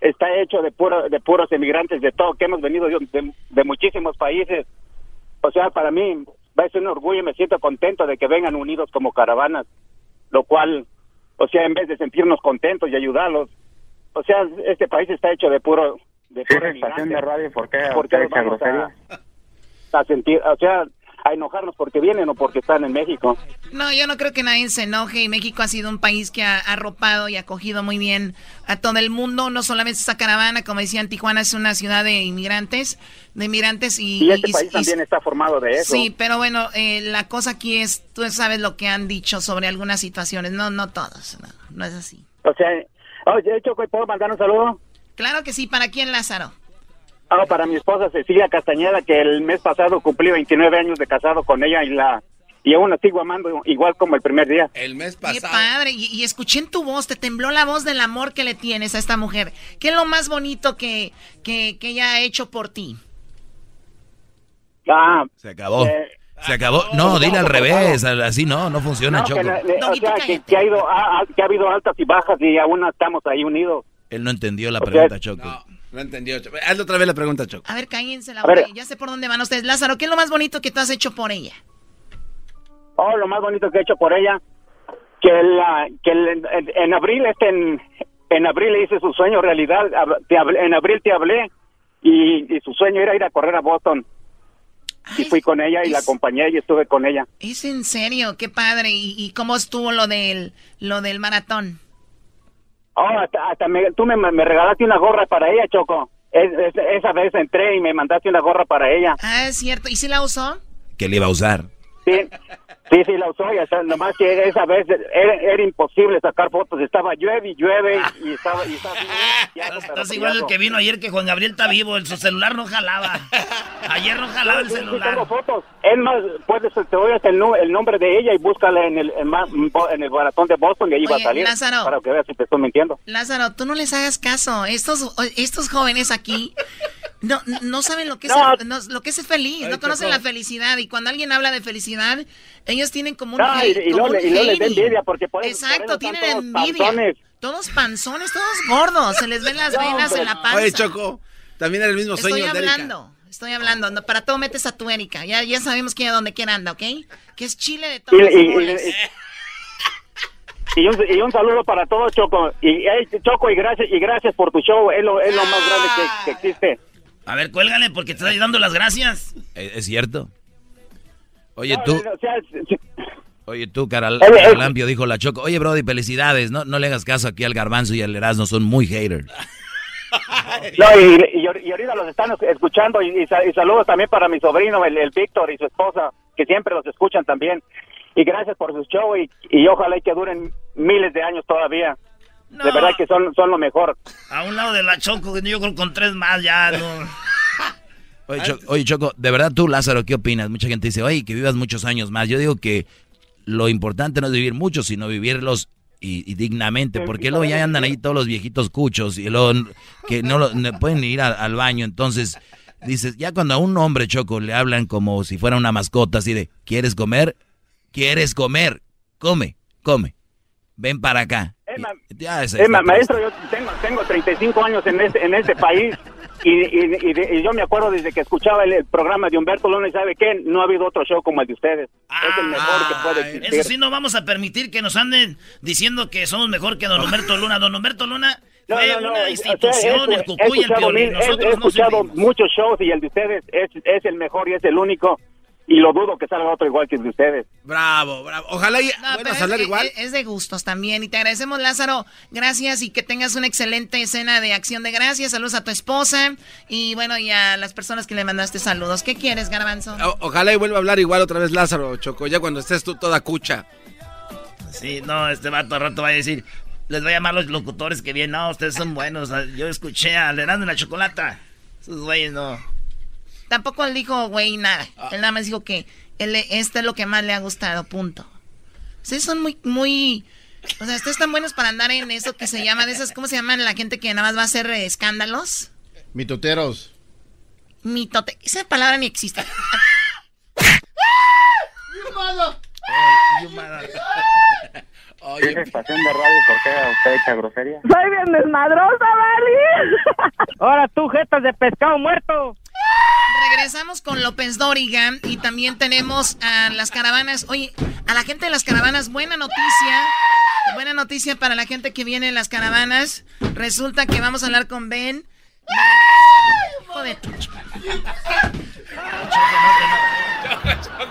está hecho de puro, de puros emigrantes de todo, que hemos venido de, de- de muchísimos países. O sea, para mí va a ser un orgullo y me siento contento de que vengan unidos como caravanas, lo cual, o sea, en vez de sentirnos contentos y ayudarlos, o sea, este país está hecho de puro de puro estación de radio, ¿por qué? ¿Por qué a sentir, o sea, a enojarnos porque vienen o porque están en México. No, yo no creo que nadie se enoje y México ha sido un país que ha arropado y acogido muy bien a todo el mundo, no solamente esta caravana, como decían, Tijuana es una ciudad de inmigrantes, de inmigrantes y... Y este y- país y- también está formado de eso. Sí, pero bueno, eh, la cosa aquí es, tú sabes lo que han dicho sobre algunas situaciones, no, no todos, no, no es así. O sea, oye, Choco, ¿puedo mandar un saludo? Claro que sí, ¿para quién Lázaro? Ah, para mi esposa Cecilia Castañeda, que el mes pasado cumplí 29 años de casado con ella y la y aún la sigo amando igual como el primer día. El mes Qué padre, y, y escuché en tu voz, te tembló la voz del amor que le tienes a esta mujer. ¿Qué es lo más bonito que, que, que ella ha hecho por ti? Ah, Se acabó. Eh, Se acabó. No, dile al revés. Así no, no funciona, no, Choco. la- le- o sea, que, que ha ido, ha, que ha habido altas y bajas y aún estamos ahí unidos. Él no entendió la O sea, pregunta, Choco. No entendió. Choco. Hazle otra vez la pregunta, Choco. A ver, cállense la boca, ya sé por dónde van ustedes. Lázaro, ¿qué es lo más bonito que tú has hecho por ella? Oh, lo más bonito que he hecho por ella, que, la, que el- en, en abril, este, en, en abril le hice su sueño realidad. Te hablé- en abril te hablé y, y su sueño era ir a correr a Boston. Y fui con ella y la acompañé y estuve con ella. Es en serio, qué padre. ¿Y, y cómo estuvo lo del, lo del maratón? Oh, hasta, hasta me- tú me, me regalaste una gorra para ella, Choco. Es- es- esa vez entré y me mandaste una gorra para ella. Ah, es cierto. ¿Y si la usó? Que le iba a usar. Sí, sí, sí, la usó. Y hasta, nomás que esa vez era, era imposible sacar fotos. Estaba llueve y llueve y estaba... Y estaba Estás igual el que vino ayer que Juan Gabriel está vivo, el su celular no jalaba. Ayer no jalaba el Sí, sí, celular. tengo fotos. Es más, puedes, te doy hasta el, el nombre de ella y búscala en el, en, en el maratón de Boston y ahí va a salir. Lázaro. Para que veas si te estoy mintiendo. Lázaro, tú no les hagas caso. Estos, estos jóvenes aquí no, no saben lo que es, No. ser, no- lo que es feliz, Ay, no conocen la felicidad. Y cuando alguien habla de felicidad, ellos tienen como un No, y, hate, y como luego, un le- y luego les da envidia porque por Exacto, por tienen envidia. panzones. Todos panzones, todos gordos. Se les ven las No, venas hombre. en la panza. Oye, Choco, también era el mismo Estoy sueño de Erika. hablando, estoy hablando. No, para todo metes a tu Erika. Ya, ya sabemos que a donde quiera anda, ¿ok? Que es chile de Y, todos los y- y- moles. y un, y un saludo para todos, Choco. Y hey, Choco, y gracias, y gracias por tu show. Es lo, es lo más grande que, que existe. A ver, cuélgale porque te estoy dando las gracias. ¿Es, es cierto? Oye, No, tú, o sea, si- oye, tú, Caral. Caralampio, dijo la Choco. Oye, Brody, felicidades. No, no le hagas caso aquí al Garbanzo y al Erasmo, son muy haters. No, y, y, y ahorita los están escuchando y, y sa- y saludos también para mi sobrino, el, el Víctor y su esposa, que siempre los escuchan también. Y gracias por su show y, y ojalá y que duren miles de años todavía. De verdad que son, son lo mejor. A un lado de la Choco, yo creo con tres más ya, no. Oye, Cho- oye, Choco, de verdad tú, Lázaro, ¿qué opinas? Mucha gente dice, oye, que vivas muchos años más. Yo digo que lo importante no es vivir muchos, sino vivirlos y, y dignamente, porque luego ya andan ahí todos los viejitos cuchos y luego que no, lo- no pueden ir a- al baño. Entonces, dices, ya cuando a un hombre, Choco, le hablan como si fuera una mascota, así de, ¿quieres comer? ¿Quieres comer? Come, come. Ven para acá. Eh, ma- Ya, eh, maestro, yo tengo, tengo 35 años en este, en este país y, y- y de- y yo me acuerdo desde que escuchaba el, el programa de Humberto Luna y sabe qué, no ha habido otro show como el de ustedes. es el mejor que puede existir. Eso sí, no vamos a permitir que nos anden diciendo que somos mejor que don Humberto Luna. Don Humberto Luna No, fue no, no, una o sea, institución, el Cucuy el escuchado Piolín. he- Nosotros he escuchado muchos shows y el de ustedes es, es el mejor y es el único y lo dudo que salga otro igual que el de ustedes. Bravo, bravo. Ojalá y No, a hablar es, igual. es- es de gustos también. Y te agradecemos, Lázaro. Gracias y que tengas una excelente escena de acción de gracias. Saludos a tu esposa y bueno, y a las personas que le mandaste saludos. ¿Qué quieres, Garbanzo? O- ojalá y vuelva a hablar igual otra vez Lázaro, Choco, ya cuando estés tú toda cucha. Sí, no, este vato al rato va a decir, les voy a llamar los locutores que vienen. No, ustedes son buenos. Yo escuché a Lerando en la Chocolata. Esos güeyes no. Tampoco él dijo, güey, nada. Ah. Él nada más dijo que él, este es lo que más le ha gustado, punto. Ustedes son muy, muy... O sea, ustedes están buenos para andar en eso que se llama, de esas, ¿cómo se llaman la gente que nada más va a hacer eh, escándalos? Mitoteros. Mitote. Esa palabra ni existe. Oye, estación de radio, ¿por qué usted echa grosería? Soy bien desmadrosa, Vali. Ahora tú, jetas de pescado muerto. Regresamos con López Dóriga y también tenemos a las caravanas. Oye, a la gente de las caravanas, buena noticia. Buena noticia para la gente que viene en las caravanas. Resulta que vamos a hablar con Ben. Joder.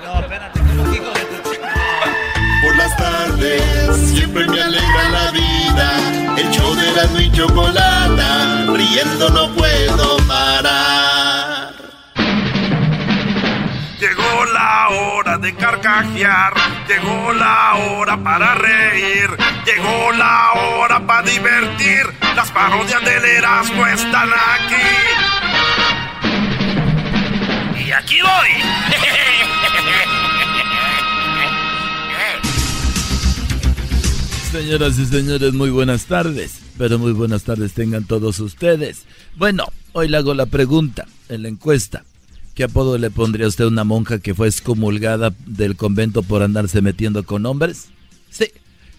No, espérate, Por las tardes siempre me alegra la vida. El show de la y chocolata, riendo no puedo parar. Hora de carcajear, llegó la hora para reír, llegó la hora para divertir. Las parodias del Erasmo están aquí. Y aquí voy. Señoras y señores, muy buenas tardes. Pero muy buenas tardes tengan todos ustedes. Bueno, hoy le hago la pregunta en la encuesta. ¿Qué apodo le pondría usted a una monja que fue excomulgada del convento por andarse metiendo con hombres? Sí.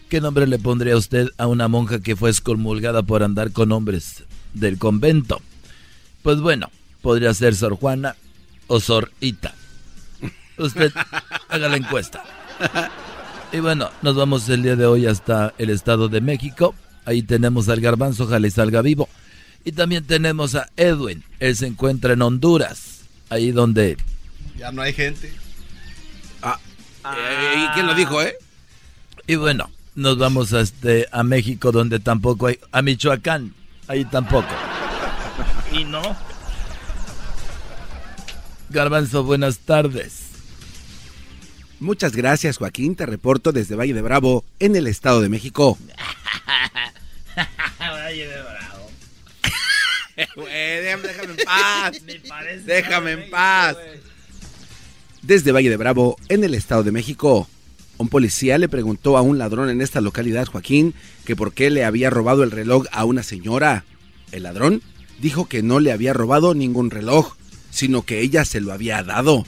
¿Qué nombre le pondría usted a una monja que fue excomulgada por andar con hombres del convento? Pues bueno, podría ser Sor Juana o Sor Ita. Usted haga la encuesta. Y bueno, nos vamos el día de hoy hasta el Estado de México. Ahí tenemos al garbanzo, ojalá y salga vivo. Y también tenemos a Edwin. Él se encuentra en Honduras. Ahí donde... Ya no hay gente. Ah, eh, ¿Y quién lo dijo, eh? Y bueno, nos vamos a, este, a México donde tampoco hay... A Michoacán. Ahí tampoco. Y no. Garbanzo, buenas tardes. Muchas gracias, Joaquín. Te reporto desde Valle de Bravo, en el Estado de México. Valle de Bravo. Güey, déjame, déjame en paz. Déjame en paz. Desde Valle de Bravo, en el Estado de México. Un policía le preguntó a un ladrón en esta localidad, Joaquín, que por qué le había robado el reloj a una señora. El ladrón dijo que no le había robado ningún reloj, sino que ella se lo había dado.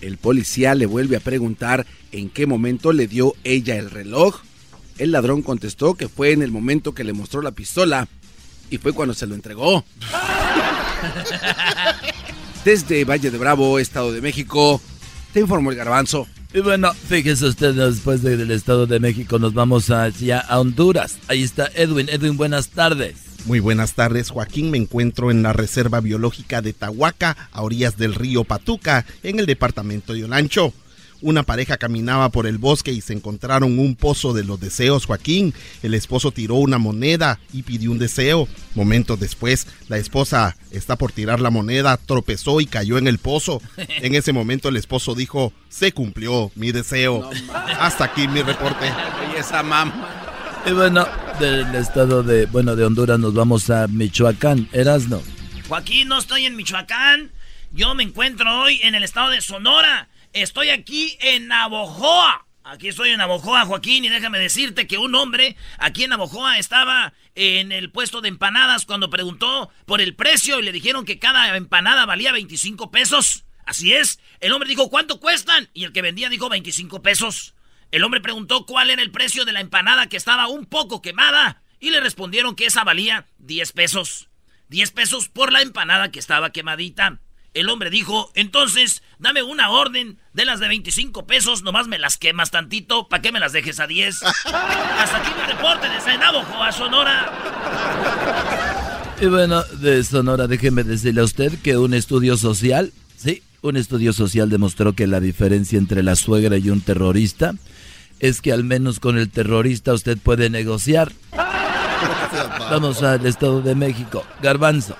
El policía le vuelve a preguntar en qué momento le dio ella el reloj. El ladrón contestó que fue en el momento que le mostró la pistola y fue cuando se lo entregó. Desde Valle de Bravo, Estado de México, te informó el garbanzo. Y bueno, fíjese usted, después de- del Estado de México nos vamos hacia a Honduras. Ahí está Edwin. Edwin, buenas tardes. Muy buenas tardes, Joaquín. Me encuentro en la Reserva Biológica de Tahuaca, a orillas del río Patuca, en el departamento de Olancho. Una pareja caminaba por el bosque y se encontraron un pozo de los deseos, Joaquín. El esposo tiró una moneda y pidió un deseo. Momentos después, la esposa está por tirar la moneda, tropezó y cayó en el pozo. En ese momento el esposo dijo, se cumplió mi deseo. Hasta aquí mi reporte. Y esa mamá. Y bueno, del estado de, bueno, de Honduras nos vamos a Michoacán. Erasno. Joaquín, no estoy en Michoacán. Yo me encuentro hoy en el estado de Sonora. Estoy aquí en Navojoa. Aquí estoy en Navojoa, Joaquín, y déjame decirte que un hombre aquí en Navojoa estaba en el puesto de empanadas cuando preguntó por el precio y le dijeron que cada empanada valía 25 pesos. Así es. El hombre dijo, ¿cuánto cuestan? Y el que vendía dijo 25 pesos. El hombre preguntó cuál era el precio de la empanada que estaba un poco quemada y le respondieron que esa valía 10 pesos. 10 pesos por la empanada que estaba quemadita. El hombre dijo, entonces, dame una orden de las de 25 pesos, nomás me las quemas tantito, ¿para qué me las dejes a 10? Hasta aquí mi reporte desde Navajo, Sonora. Y bueno, de Sonora, déjeme decirle a usted que un estudio social, sí, un estudio social demostró que la diferencia entre la suegra y un terrorista es que al menos con el terrorista usted puede negociar. Vamos al Estado de México. Garbanzo.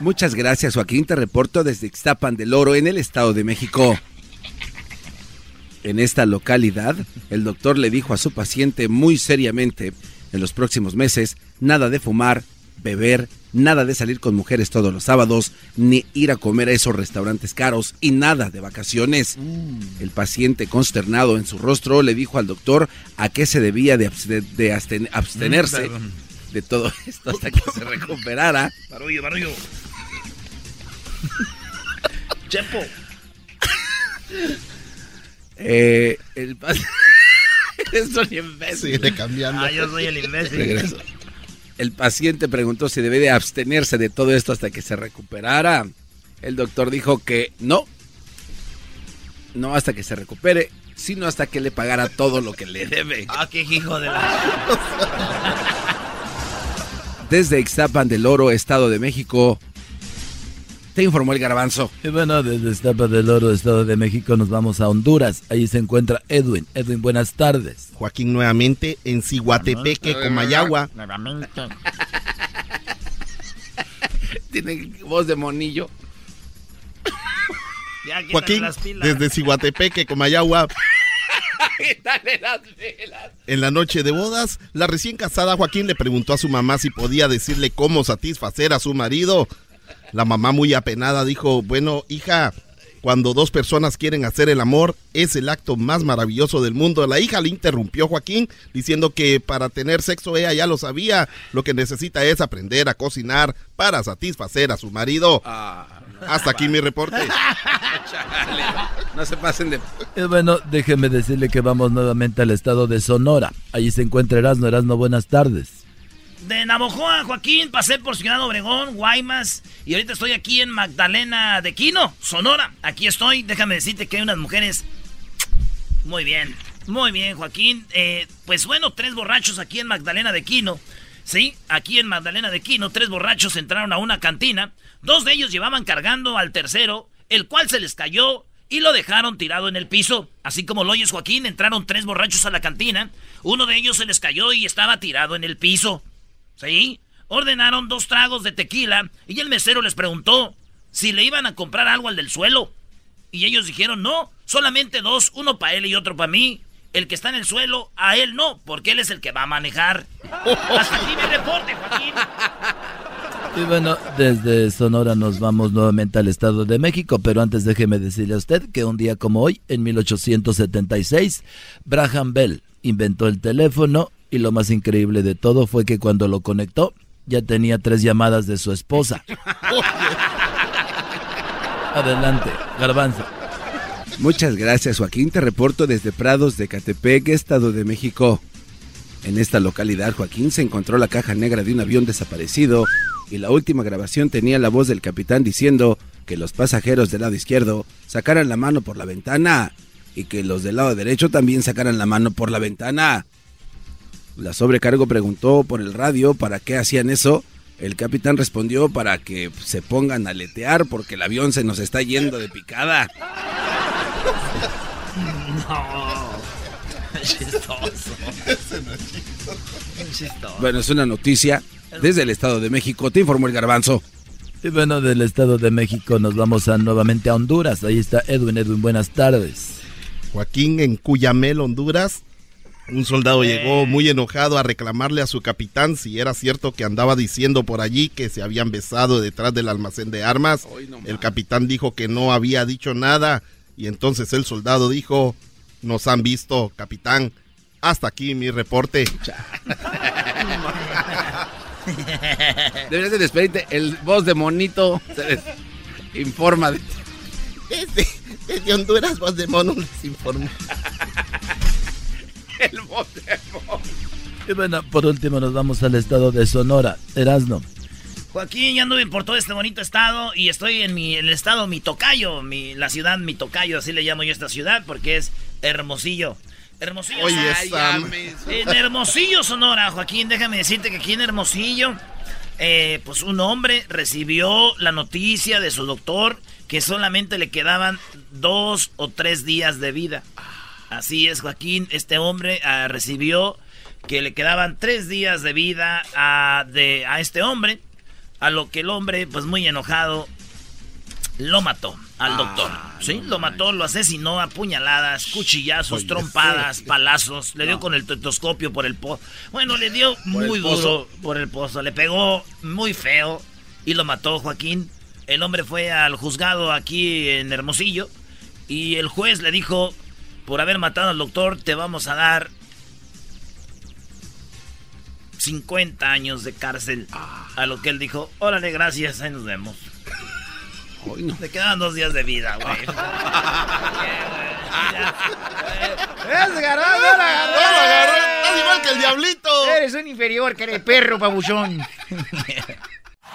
Muchas gracias, Joaquín. Te reporto desde Ixtapan del Oro, en el Estado de México. En esta localidad, el doctor le dijo a su paciente muy seriamente, en los próximos meses, nada de fumar, beber, nada de salir con mujeres todos los sábados, ni ir a comer a esos restaurantes caros y nada de vacaciones. El paciente, consternado en su rostro, le dijo al doctor a qué se debía de, abste- de absten- abstenerse perdón. de todo esto hasta que se recuperara. Barullo, barullo. Chepo. Eh, el un imbécil. Sigue cambiando. Ah, yo soy el imbécil. Regreso. El paciente preguntó si debe de abstenerse de todo esto hasta que se recuperara. El doctor dijo que no. No hasta que se recupere, sino hasta que le pagara todo lo que le debe. Ah, qué hijo de la... Desde Ixtapan del Oro, Estado de México, Te informó el garbanzo. Y bueno, desde Estapa del Oro, Estado de México, nos vamos a Honduras. Ahí se encuentra Edwin. Edwin, buenas tardes. Joaquín nuevamente en Ciguatepeque, Comayagua. Nuevamente. Tiene voz de monillo. Ya, Joaquín, las pilas. desde Ciguatepeque, Comayagua. Dale las velas. En la noche de bodas, la recién casada Joaquín le preguntó a su mamá si podía decirle cómo satisfacer a su marido. La mamá muy apenada dijo, bueno, hija, cuando dos personas quieren hacer el amor, es el acto más maravilloso del mundo. La hija le interrumpió Joaquín diciendo que para tener sexo ella ya lo sabía, lo que necesita es aprender a cocinar para satisfacer a su marido. Hasta aquí mi reporte. Chale, no se pasen de... Y bueno, déjeme decirle que vamos nuevamente al estado de Sonora. Allí se encuentra Erasmo. Erasmo, buenas tardes. De Navojoa, Joaquín, pasé por Ciudad Obregón, Guaymas, y ahorita estoy aquí en Magdalena de Quino, Sonora. Aquí estoy, déjame decirte que hay unas mujeres... Muy bien, muy bien, Joaquín. Eh, pues bueno, tres borrachos aquí en Magdalena de Quino. Sí, aquí en Magdalena de Quino, tres borrachos entraron a una cantina. Dos de ellos llevaban cargando al tercero, el cual se les cayó y lo dejaron tirado en el piso. Así como lo oyes, Joaquín, entraron tres borrachos a la cantina. Uno de ellos se les cayó y estaba tirado en el piso. ¿Sí? Ordenaron dos tragos de tequila y el mesero les preguntó si le iban a comprar algo al del suelo. Y ellos dijeron, no, solamente dos, uno para él y otro para mí. El que está en el suelo, a él no, porque él es el que va a manejar. Hasta aquí mi reporte, Joaquín. Y bueno, desde Sonora nos vamos nuevamente al Estado de México, pero antes déjeme decirle a usted que un día como hoy, en 1876, Braham Bell inventó el teléfono y lo más increíble de todo fue que cuando lo conectó ya tenía tres llamadas de su esposa. Adelante, Garbanzo. Muchas gracias, Joaquín. Te reporto desde Prados de Catepec, Estado de México. En esta localidad, Joaquín se encontró la caja negra de un avión desaparecido y la última grabación tenía la voz del capitán diciendo que los pasajeros del lado izquierdo sacaran la mano por la ventana y que los del lado derecho también sacaran la mano por la ventana. La sobrecargo preguntó por el radio para qué hacían eso. El capitán respondió para que se pongan a letear porque el avión se nos está yendo de picada. No. Chistoso. Chistoso. Bueno, es una noticia desde el Estado de México. Te informó el garbanzo. Y bueno, del Estado de México nos vamos a, nuevamente a Honduras. Ahí está Edwin. Edwin, buenas tardes. Joaquín en Cuyamel, Honduras. Un soldado llegó muy enojado a reclamarle a su capitán si era cierto que andaba diciendo por allí que se habían besado detrás del almacén de armas. El capitán dijo que no había dicho nada y entonces el soldado dijo, nos han visto, capitán. Hasta aquí mi reporte. Deberías de despedirte. El voz de monito se les informa de... Desde, desde Honduras, voz de mono les informa. El. Y bueno, por último nos vamos al estado de Sonora. Erasno. Joaquín, ya anduve por todo este bonito estado y estoy en, mi, en el estado Mi Tocayo, mi, la ciudad Mi Tocayo, así le llamo yo a esta ciudad porque es Hermosillo. Hermosillo. Oye, Ay, En Hermosillo, Sonora, Joaquín, déjame decirte que aquí en Hermosillo, eh, pues un hombre recibió la noticia de su doctor que solamente le quedaban dos o tres días de vida. Así es, Joaquín, este hombre ah, recibió que le quedaban tres días de vida a, de, a este hombre, a lo que el hombre, pues muy enojado, lo mató al doctor. ¿Sí? lo mató, lo asesinó a puñaladas, cuchillazos, Oye, trompadas, palazos. Le dio con el tetoscopio por el pozo. Bueno, le dio muy duro por el pozo. Le pegó muy feo y lo mató Joaquín. El hombre fue al juzgado aquí en Hermosillo y el juez le dijo, por haber matado al doctor, te vamos a dar 50 años de cárcel. A lo que él dijo, órale, gracias, ahí nos vemos. Le quedaban dos días de vida, güey. ¡Es garbanzo! ¡Lo agarró! ¡Estás igual que el diablito! Eres un inferior, que eres perro, babuchón.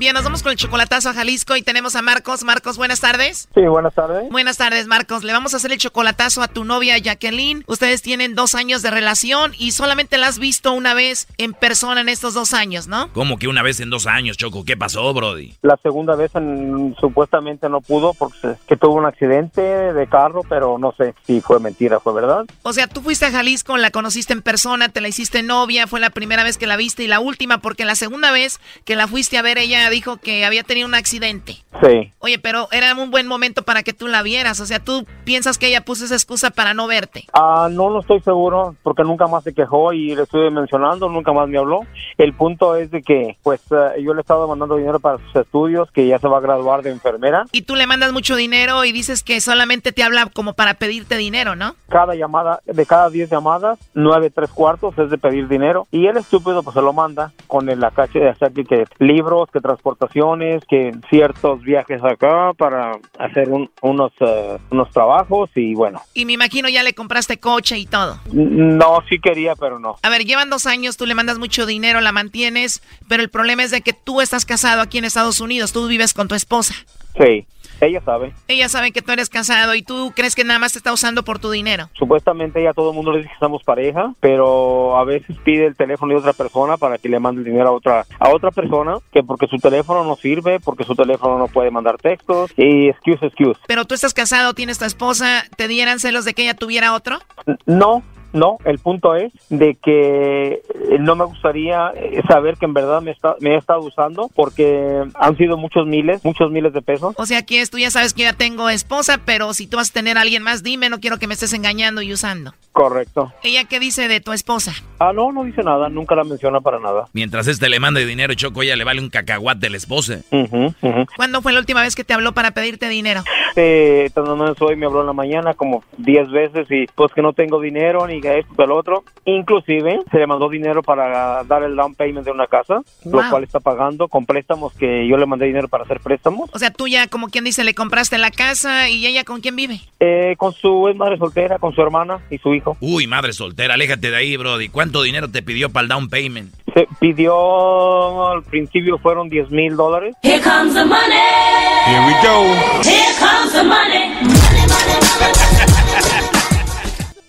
Bien, nos vamos con el chocolatazo a Jalisco y tenemos a Marcos. Marcos, buenas tardes. Sí, buenas tardes. Buenas tardes, Marcos. Le vamos a hacer el chocolatazo a tu novia Jacqueline. Ustedes tienen dos años de relación y solamente la has visto una vez en persona en estos dos años, ¿no? ¿Cómo que una vez en dos años, Choco? ¿Qué pasó, Brody? La segunda vez en- supuestamente no pudo porque que tuvo un accidente de carro, pero no sé si fue mentira, fue verdad. O sea, tú fuiste a Jalisco, la conociste en persona, te la hiciste novia, fue la primera vez que la viste y la última porque la segunda vez que la fuiste a ver ella dijo que había tenido un accidente. Sí. Oye, pero era un buen momento para que tú la vieras. O sea, tú piensas que ella puso esa excusa para no verte. Ah, no, no estoy seguro porque nunca más se quejó y le estuve mencionando, nunca más me habló. El punto es de que, pues, eh, yo le he estado mandando dinero para sus estudios, que ya se va a graduar de enfermera. Y tú le mandas mucho dinero y dices que solamente te habla como para pedirte dinero, ¿no? Cada llamada, de cada 10 llamadas, nueve tres cuartos es de pedir dinero. Y el estúpido pues se lo manda con el acache de hacer que, libros, que transportaciones, que ciertos viajes acá para hacer un- unos, eh, unos trabajos y bueno. Y me imagino ya le compraste coche y todo. No, sí quería, pero no. A ver, llevan dos años, tú le mandas mucho dinero, la mantienes, pero el problema es de que tú estás casado aquí en Estados Unidos, tú vives con tu esposa. Sí, ella sabe. Ella sabe que tú eres casado y tú crees que nada más te está usando por tu dinero. Supuestamente ella todo el mundo le dice que somos pareja, pero a veces pide el teléfono de otra persona para que le mande el dinero a otra a otra persona, que porque su teléfono no sirve, porque su teléfono no puede mandar textos y excuse, excuse. Pero tú estás casado, tienes tu esposa, ¿te dieran celos de que ella tuviera otro? No, no, el punto es de que eh, no me gustaría eh, saber que en verdad me, está, me ha estado usando porque han sido muchos miles, muchos miles de pesos. O sea, que es, tú ya sabes que ya tengo esposa, pero si tú vas a tener a alguien más, dime, no quiero que me estés engañando y usando. Correcto. ¿Ella qué dice de tu esposa? Ah, no, no dice nada, nunca la menciona para nada. Mientras este le mande dinero, Choco, ella le vale un cacahuate de la esposa. Ujú. ¿Cuándo fue la última vez que te habló para pedirte dinero? Eh, tanto no hoy me habló en la mañana como 10 veces y pues que no tengo dinero ni esto que el otro. Inclusive se le mandó dinero para dar el down payment de una casa, Wow. lo cual está pagando con préstamos que yo le mandé dinero para hacer préstamos. O sea, tú ya, como quien dice, le compraste la casa y ella con quién vive. Eh, con su es madre soltera, con su hermana y su hijo. Uy, madre soltera, aléjate de ahí, Brody. ¿Cuánto dinero te pidió para el down payment? Se pidió, al principio fueron 10 mil dólares. Here comes the money. Here we go. Here comes the money.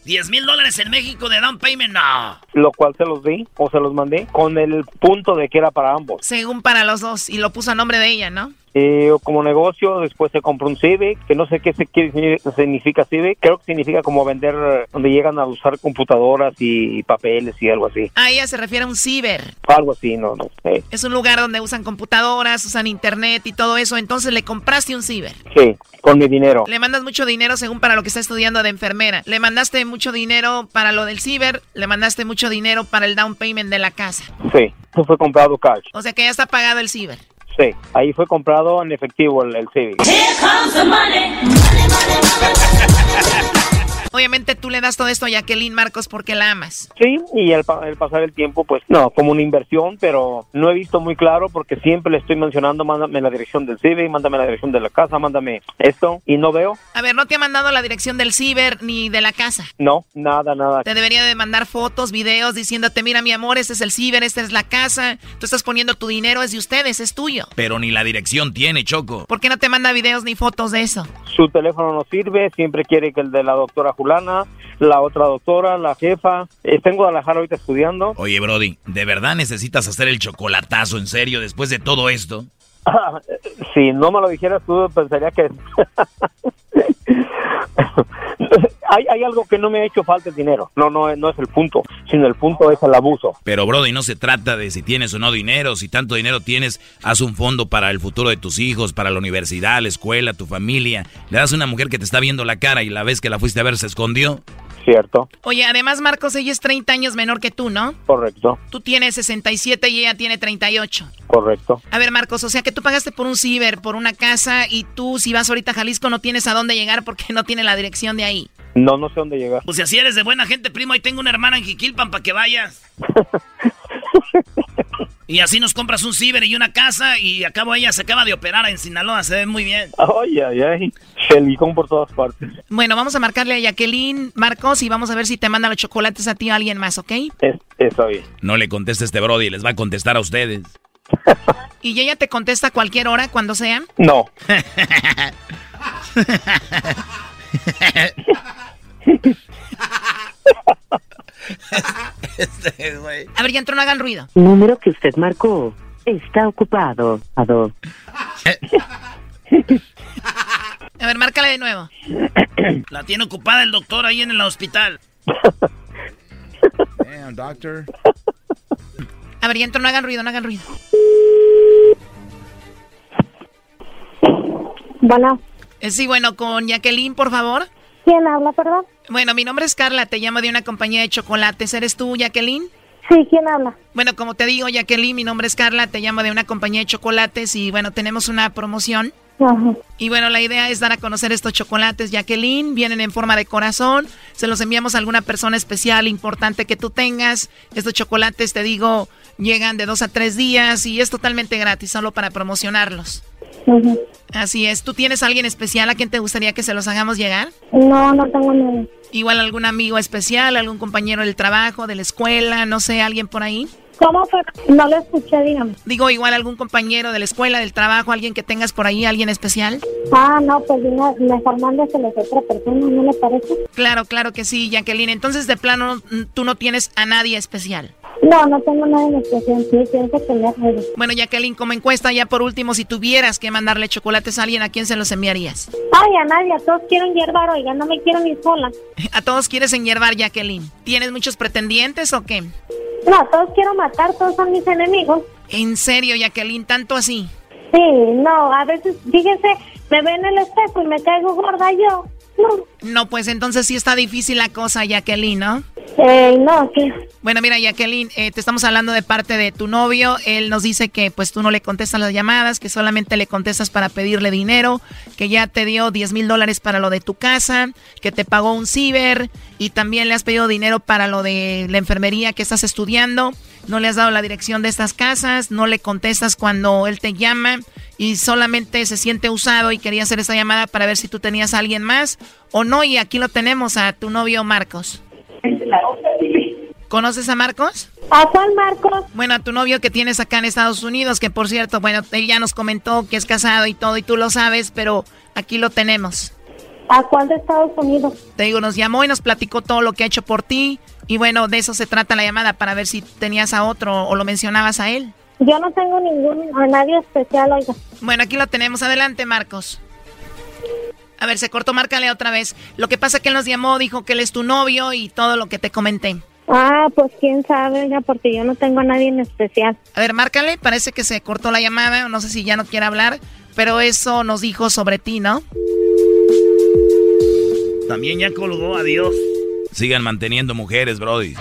10 mil dólares en México de down payment, no. Lo cual se los di o se los mandé con el punto de que era para ambos. Según para los dos. Y lo puso a nombre de ella, ¿no? Eh, como negocio, después se compró un Civic, que no sé qué se- qué significa Civic, creo que significa como vender donde llegan a usar computadoras y papeles y algo así. A ella se refiere a un ciber. Algo así, no, no sé. Es un lugar donde usan computadoras, usan internet y todo eso. Entonces le compraste un ciber. Sí, con mi dinero. Le mandas mucho dinero según para lo que está estudiando de enfermera. Le mandaste mucho dinero para lo del ciber. Le mandaste mucho dinero para el down payment de la casa. Sí, eso fue comprado cash. O sea que ya está pagado el ciber. Ahí fue comprado en efectivo el, el. Here comes the money. Obviamente tú le das todo esto a Jacqueline Marcos porque la amas. Sí, y al, pa- al pasar el tiempo, pues no, como una inversión, pero no he visto muy claro porque siempre le estoy mencionando, mándame la dirección del Civic, mándame la dirección de la casa, mándame esto, y no veo, A ver, no te ha mandado la dirección del ciber ni de la casa. no, nada, nada. Te debería de mandar fotos, videos diciéndote, mira mi amor, este es el ciber, esta es la casa. Tú estás poniendo tu dinero, es de ustedes, es tuyo. Pero ni la dirección tiene, Choco. ¿Por qué no te manda videos ni fotos de eso? Su teléfono no sirve, siempre quiere que el de la doctora Julana, la otra doctora, la jefa. Está en Guadalajara ahorita estudiando. Oye, Brody, ¿de verdad necesitas hacer el chocolatazo en serio después de todo esto? si no me lo dijeras tú, pensaría que... hay, hay algo que no me ha hecho falta el dinero. No, no, no es el punto, sino el punto es el abuso. Pero, Brody, no se trata de si tienes o no dinero. Si tanto dinero tienes, haz un fondo para el futuro de tus hijos, para la universidad, la escuela, tu familia. Le das a una mujer que te está viendo la cara y la vez que la fuiste a ver se escondió. Cierto, Oye, además, Marcos, ella es 30 años menor que tú, ¿no? correcto, Tú tienes 67 y ella tiene 38. correcto. A ver, Marcos, o sea que tú pagaste por un ciber, por una casa, y tú, si vas ahorita a Jalisco, no tienes a dónde llegar porque no tiene la dirección de ahí. No, no sé dónde llegar. Pues si así eres de buena gente, primo, ahí tengo una hermana en Jiquilpan para que vayas. y así nos compras un ciber y una casa y acabo ella se acaba de operar en Sinaloa, se ve muy bien. Ay, ay, ay. Silicón por todas partes. Bueno, vamos a marcarle a Jacqueline, Marcos, y vamos a ver si te manda los chocolates a ti o a alguien más, ¿ok? Es, está bien. No le conteste este Brody, les va a contestar a ustedes. Y ella te contesta a cualquier hora, cuando sea. No. Este, güey. A ver, ya entró, no hagan ruido. Número que usted marcó está ocupado. Ado. A ver, márcale de nuevo. La tiene ocupada el doctor ahí en el hospital. Damn, doctor. A ver, ya entró, no hagan ruido, no hagan ruido. Bueno, Eh, sí, bueno, con Jacqueline, por favor. ¿quién habla, perdón? Bueno, mi nombre es Carla, te llamo de una compañía de chocolates. ¿Eres tú, Jacqueline? Sí, ¿quién habla? Bueno, como te digo, Jacqueline, mi nombre es Carla, te llamo de una compañía de chocolates y bueno, tenemos una promoción. Ajá. Y bueno, la idea es dar a conocer estos chocolates, Jacqueline. Vienen en forma de corazón. Se los enviamos a alguna persona especial, importante que tú tengas. Estos chocolates, te digo, llegan de dos a tres días y es totalmente gratis, solo para promocionarlos. Así es. ¿Tú tienes a alguien especial a quien te gustaría que se los hagamos llegar? No, no tengo nadie. Igual algún amigo especial, algún compañero del trabajo, de la escuela, no sé, alguien por ahí. ¿Cómo fue? No lo escuché, dígame. Digo, igual algún compañero de la escuela, del trabajo, alguien que tengas por ahí, alguien especial. Ah, no, pues dime, mejor mándeselos a otra persona, ¿no le parece? Claro, claro que sí, Jacqueline. Entonces, de plano, tú no tienes a nadie especial. No, no tengo nada en especial. Sí, pienso tener algo. Bueno, Jacqueline, como encuesta, ya por último, si tuvieras que mandarle chocolates a alguien, ¿a quién se los enviarías? Ay, a nadie, a todos quieren hierbar, oiga, no me quiero ni sola. A todos quieres enyerbar, Jacqueline. ¿Tienes muchos pretendientes o qué? No, a todos quiero matar, todos son mis enemigos. ¿En serio, Jacqueline? ¿Tanto así? Sí, no, a veces, fíjese, me ven en el espejo y me caigo gorda yo. No, pues entonces sí está difícil la cosa, Jacqueline, ¿no? eh, no, sí. Bueno, mira, Jacqueline, eh, te estamos hablando de parte de tu novio. Él nos dice que pues tú no le contestas las llamadas, que solamente le contestas para pedirle dinero, que ya te dio 10 mil dólares para lo de tu casa, que te pagó un ciber y también le has pedido dinero para lo de la enfermería que estás estudiando. No le has dado la dirección de estas casas, no le contestas cuando él te llama y solamente se siente usado y quería hacer esta llamada para ver si tú tenías a alguien más o no. Y aquí lo tenemos a tu novio Marcos. ¿Conoces a Marcos? ¿A cuál Marcos? Bueno, a tu novio que tienes acá en Estados Unidos, que por cierto, bueno, él ya nos comentó que es casado y todo, y tú lo sabes, pero aquí lo tenemos. ¿A cuál de Estados Unidos? Te digo, nos llamó y nos platicó todo lo que ha hecho por ti, y bueno, de eso se trata la llamada, para ver si tenías a otro o lo mencionabas a él. Yo no tengo ningún, a nadie especial, oiga. Bueno, aquí lo tenemos. Adelante, Marcos. A ver, se cortó, márcale otra vez. Lo que pasa que él nos llamó, dijo que él es tu novio y todo lo que te comenté. Ah, pues quién sabe, oiga, porque yo no tengo a nadie en especial. A ver, márcale, parece que se cortó la llamada, no sé si ya no quiere hablar, pero eso nos dijo sobre ti, ¿no? También ya colgó, adiós. Sigan manteniendo mujeres, Brody.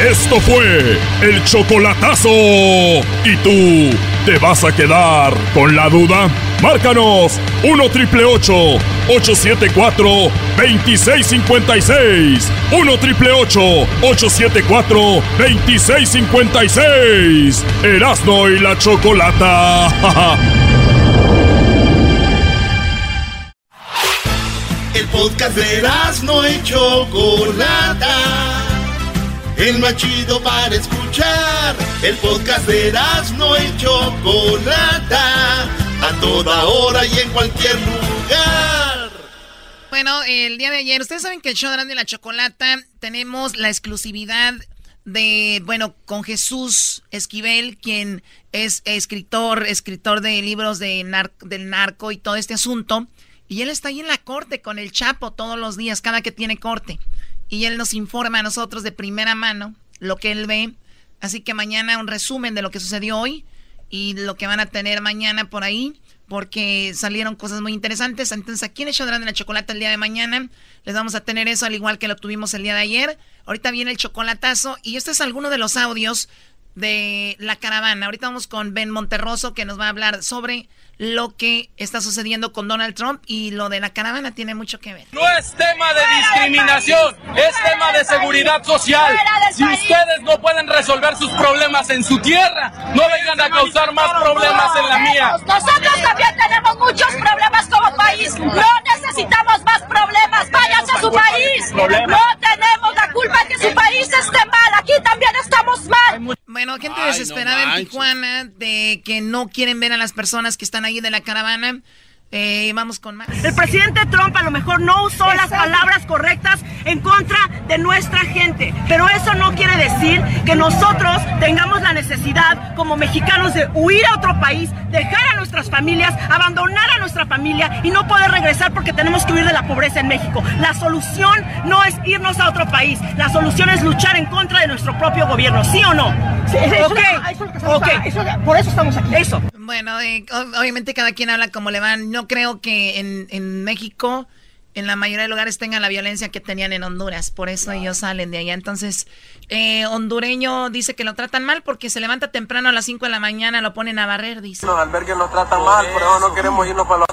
Esto fue el chocolatazo. ¿Y tú te vas a quedar con la duda? Márcanos 1 triple 874 2656. 1 triple 874 2656. Erasno y la chocolata. El podcast de no y Chocolata. El más chido para escuchar. El podcast de no y Chocolata. A toda hora y en cualquier lugar. Bueno, el día de ayer, ustedes saben que el show de la Chocolata tenemos la exclusividad de, bueno, con Jesús Esquivel, quien es escritor, escritor de libros de del narco y todo este asunto. Y él está ahí en la corte con el Chapo todos los días, cada que tiene corte. Y él nos informa a nosotros de primera mano lo que él ve. Así que mañana un resumen de lo que sucedió hoy y lo que van a tener mañana por ahí. porque salieron cosas muy interesantes. Entonces, aquí en el la chocolate el día de mañana les vamos a tener eso, al igual que lo tuvimos el día de ayer. Ahorita viene el chocolatazo y este es alguno de los audios de la caravana. Ahorita vamos con Ben Monterroso que nos va a hablar sobre lo que está sucediendo con Donald Trump y lo de la caravana tiene mucho que ver. No es tema de discriminación, es tema de seguridad social. Si ustedes no pueden resolver sus problemas en su tierra, no vengan a causar más problemas en la mía. Nosotros también tenemos muchos problemas país. No necesitamos más problemas. Váyanse a su país. No tenemos la culpa de que su país esté mal. Aquí también estamos mal. Bueno, gente Ay, no desesperada en. Tijuana de que no quieren ver a las personas que están ahí de la caravana. Eh, vamos con más. El presidente Trump a lo mejor no usó las palabras correctas en contra de nuestra gente, pero eso no quiere decir que nosotros tengamos la necesidad como mexicanos de huir a otro país, dejar a nuestras familias, abandonar a nuestra familia y no poder regresar porque tenemos que huir de la pobreza en México. La solución no es irnos a otro país, la solución es luchar en contra de nuestro propio gobierno, ¿sí o no? Sí, eso es Ok, lo- eso es lo que estamos ok. a- eso- por eso estamos aquí. Eso. Bueno, eh, obviamente cada quien habla como le van. No creo que en, en México, en la mayoría de lugares, tengan la violencia que tenían en Honduras. Por eso ellos salen de allá. Entonces, eh, hondureño dice que lo tratan mal porque se levanta temprano a las 5 de la mañana, lo ponen a barrer, dice. Los albergues nos tratan mal, por eso no queremos irnos para los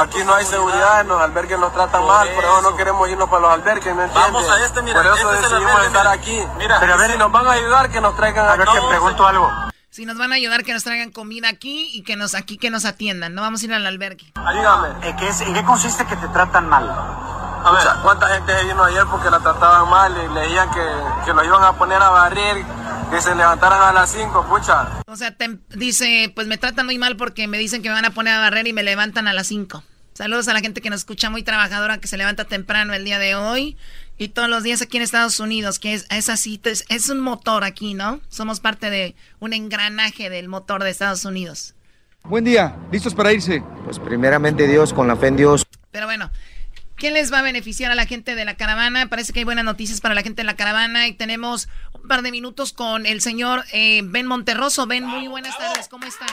Aquí no hay seguridad, en los albergues nos tratan mal, por eso no queremos irnos para los albergues, ¿me entiendes? Vamos a este, mira, Por eso este es decidimos albergue, estar mira. aquí. Mira, Pero a ver si nos van a ayudar, que nos traigan A ver, aquí. te pregunto algo. Si nos van a ayudar, que nos traigan comida aquí y que nos aquí que nos atiendan. No vamos a ir al albergue. Ayúdame. ¿En qué, ¿En qué consiste que te tratan mal? A ver, ¿cuánta gente se vino ayer porque la trataban mal y leían que, que lo iban a poner a barrer, que se levantaran a las 5, pucha? O sea, tem- dice, pues me tratan muy mal porque me dicen que me van a poner a barrer y me levantan a las 5. Saludos a la gente que nos escucha muy trabajadora, que se levanta temprano el día de hoy y todos los días aquí en Estados Unidos, que es, es así, es, es un motor aquí, ¿no? Somos parte de un engranaje del motor de Estados Unidos. Buen día, ¿listos para irse? Pues primeramente Dios, con la fe en Dios. Pero bueno, ¿quién les va a beneficiar a la gente de la caravana? Parece que hay buenas noticias para la gente de la caravana y tenemos un par de minutos con el señor eh, Ben Monterroso. Ben, muy buenas tardes, ¿cómo estás?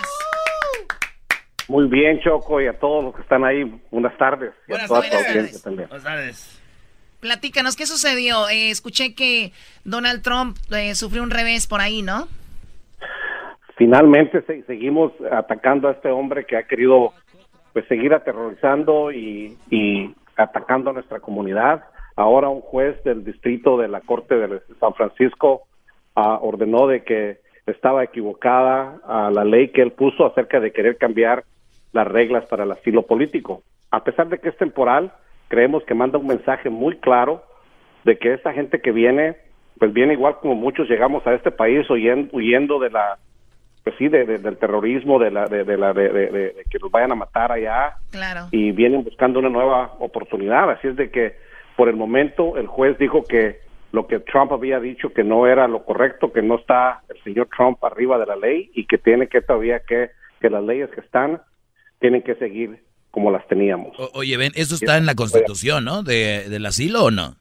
Muy bien, Choco, y a todos los que están ahí, buenas tardes. Y a Buenas toda tu tardes. audiencia también. Platícanos, ¿qué sucedió? Eh, escuché que Donald Trump eh, sufrió un revés por ahí, ¿no? Finalmente se- seguimos atacando a este hombre que ha querido pues seguir aterrorizando y, y atacando a nuestra comunidad. Ahora un juez del distrito de la Corte de San Francisco ah, ordenó de que estaba equivocada a la ley que él puso acerca de querer cambiar las reglas para el asilo político. A pesar de que es temporal, creemos que manda un mensaje muy claro de que esa gente que viene, pues viene igual como muchos llegamos a este país huyen- huyendo de la, pues sí, de- de- del terrorismo, de la, de, de la, de, que nos vayan a matar allá Claro. y vienen buscando una nueva oportunidad. Así es de que por el momento el juez dijo que lo que Trump había dicho que no era lo correcto, que no está el señor Trump arriba de la ley y que tiene que todavía que, que las leyes que están tienen que seguir como las teníamos. O- oye, ven, eso está en la Constitución, ¿no? De, ¿Del asilo o no?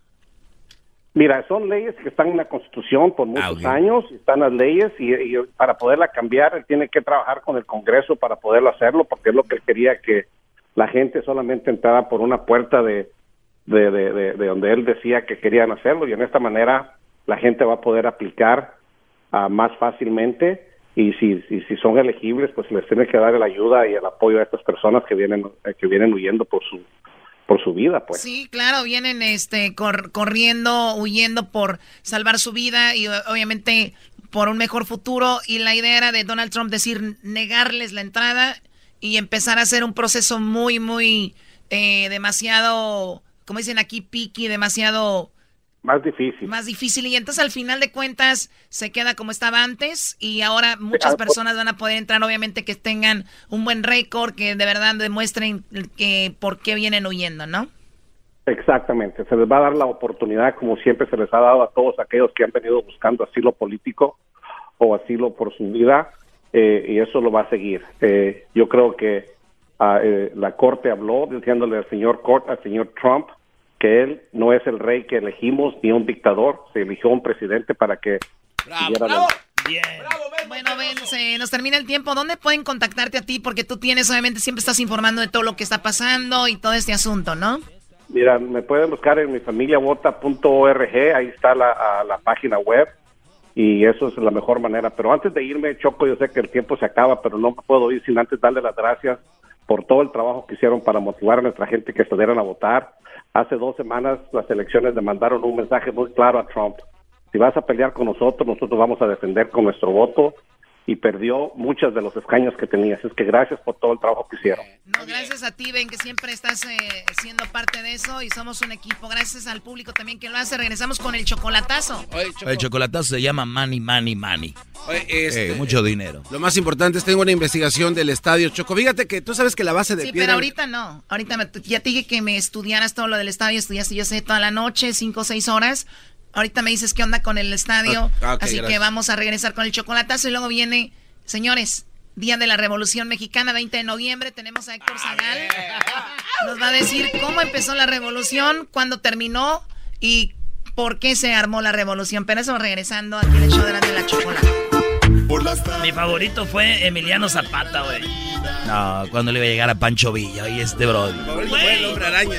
Mira, son leyes que están en la Constitución por muchos años, están las leyes y, y para poderla cambiar él tiene que trabajar con el Congreso para poderlo hacerlo porque es lo que él quería que la gente solamente entrara por una puerta de, de, de, de- de donde él decía que querían hacerlo y en esta manera la gente va a poder aplicar ah, más fácilmente y si, si, son elegibles pues les tiene que dar la ayuda y el apoyo a estas personas que vienen eh, que vienen huyendo por su por su vida pues. Sí, claro, vienen este cor- corriendo, huyendo por salvar su vida y obviamente por un mejor futuro. Y la idea era de Donald Trump decir negarles la entrada y empezar a hacer un proceso muy muy eh, demasiado, como dicen aquí, picky, demasiado más difícil más difícil y entonces al final de cuentas se queda como estaba antes y ahora muchas Ah, por- personas van a poder entrar obviamente que tengan un buen récord que de verdad demuestren que por qué vienen huyendo, ¿no? Exactamente, se les va a dar la oportunidad como siempre se les ha dado a todos aquellos que han venido buscando asilo político o asilo por su vida eh, y eso lo va a seguir. Eh, yo creo que ah, eh, la corte habló diciéndole al señor Cort, al señor Trump que él no es el rey que elegimos ni un dictador, se eligió un presidente para que la- Bien. Bueno, Ben, se nos termina el tiempo. ¿Dónde pueden contactarte a ti? Porque tú tienes, obviamente, siempre estás informando de todo lo que está pasando y todo este asunto, ¿no? Mira, me pueden buscar en mi familiavota.org, ahí está la, a la página web y eso es la mejor manera. Pero antes de irme, Choco, yo sé que el tiempo se acaba, pero no puedo ir sin antes darle las gracias por todo el trabajo que hicieron para motivar a nuestra gente que salieran a votar. Hace dos semanas las elecciones le mandaron un mensaje muy claro a Trump. Si vas a pelear con nosotros, nosotros vamos a defender con nuestro voto y perdió muchos de los escaños que tenías. Es que gracias por todo el trabajo que hicieron. No, gracias a ti, Ben, que siempre estás eh, siendo parte de eso y somos un equipo. Gracias al público también que lo hace. Regresamos con el chocolatazo. El chocolatazo se llama Money, Money, Money. Oye, este, Eh, mucho dinero. Lo más importante es tengo una investigación del estadio Choco. Fíjate que tú sabes que la base de Sí, piedra. pero ahorita no. Ahorita me- ya te dije que me estudiaras todo lo del estadio. Estudiaste, yo sé, toda la noche, cinco o seis horas. Ahorita me dices qué onda con el estadio. Ah, ok, Así que vamos a regresar con el chocolatazo y luego viene, señores, Día de la Revolución Mexicana, 20 de noviembre. Tenemos a Héctor Zagal. Nos va a decir cómo empezó la revolución, cuándo terminó y por qué se armó la revolución. Pero eso regresando aquí en el show de la, de la chocolate. Mi favorito fue Emiliano Zapata, güey. No, cuando le iba a llegar a Pancho Villa y este bro. el hombre araña.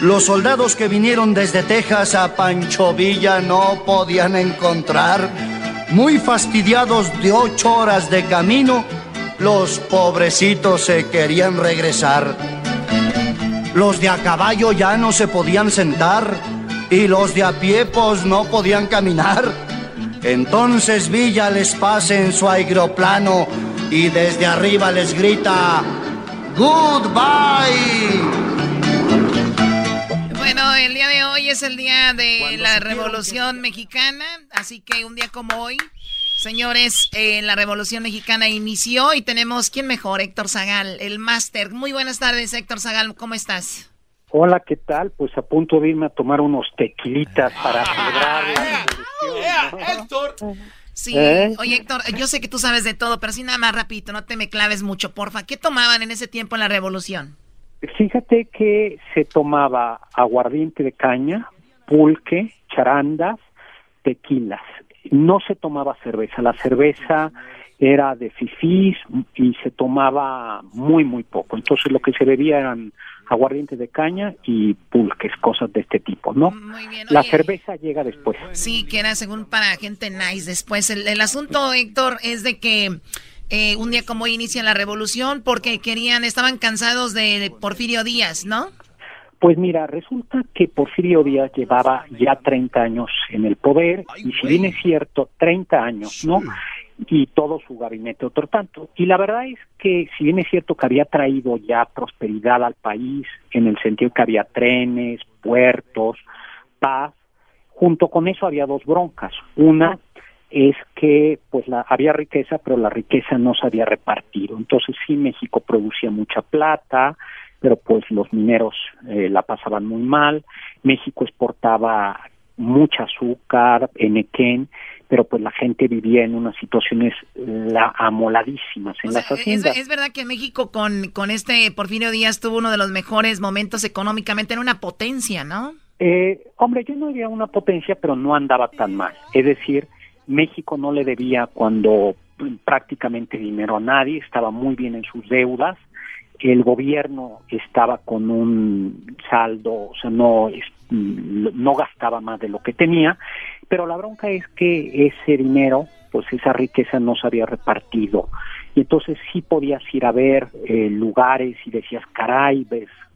Los soldados que vinieron desde Texas a Pancho Villa no podían encontrar. Muy fastidiados de ocho horas de camino, los pobrecitos se querían regresar. Los de a caballo ya no se podían sentar y los de a pie pues no podían caminar. Entonces Villa les pasa en su aeroplano y desde arriba les grita, Goodbye. Bueno, el día de hoy es el día de la Revolución Mexicana, así que un día como hoy, señores, eh, la Revolución Mexicana inició y tenemos, ¿quién mejor? Héctor Zagal, el máster. Muy buenas tardes, Héctor Zagal, ¿cómo estás? Hola, ¿qué tal? Pues a punto de irme a tomar unos tequilitas para celebrar la revolución. Sí, ¿Eh? oye Héctor, yo sé que tú sabes de todo, pero así nada más rapidito, no te me claves mucho, porfa. ¿Qué tomaban en ese tiempo en la Revolución? Fíjate que se tomaba aguardiente de caña, pulque, charandas, tequilas. No se tomaba cerveza. La cerveza era de fifís y se tomaba muy, muy poco. Entonces lo que se bebía eran aguardiente de caña y pulques, cosas de este tipo, ¿no? La cerveza llega después. Sí, que era según para gente nice después. El, el asunto, Héctor, es de que eh, un día como hoy inicia la revolución porque querían, estaban cansados de Porfirio Díaz, ¿no? Pues mira, resulta que Porfirio Díaz llevaba ya 30 años en el poder y si bien es cierto, 30 años, ¿no? Y todo su gabinete otro tanto. Y la verdad es que si bien es cierto que había traído ya prosperidad al país en el sentido que había trenes, puertos, paz, junto con eso había dos broncas. Una es que pues la, había riqueza, pero la riqueza no se había repartido. Entonces sí, México producía mucha plata, pero pues los mineros eh, la pasaban muy mal. México exportaba mucha azúcar, enequén, pero pues la gente vivía en unas situaciones la, amoladísimas en las Es, haciendas. es verdad que México con, con este Porfirio Díaz tuvo uno de los mejores momentos económicamente, era una potencia, ¿no? Eh, hombre, yo no diría una potencia, pero no andaba tan mal. Es decir, México no le debía cuando mm, prácticamente dinero a nadie, estaba muy bien en sus deudas, el gobierno estaba con un saldo, o sea, no, mm, no gastaba más de lo que tenía, pero la bronca es que ese dinero, pues esa riqueza no se había repartido. Y entonces sí podías ir a ver eh, lugares y decías, caray,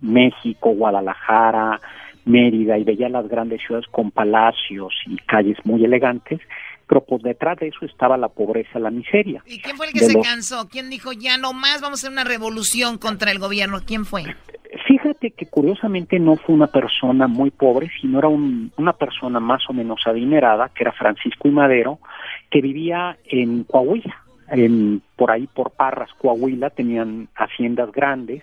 México, Guadalajara, Mérida, y veías las grandes ciudades con palacios y calles muy elegantes, pero pues detrás de eso estaba la pobreza, la miseria. ¿Y quién fue el que De se los- cansó? ¿Quién dijo ya no más vamos a hacer una revolución contra el gobierno? ¿Quién fue? Fíjate fíjate que curiosamente no fue una persona muy pobre, sino era un- una persona más o menos adinerada, que era Francisco y Madero, que vivía en Coahuila, en, por ahí por Parras, Coahuila, tenían haciendas grandes,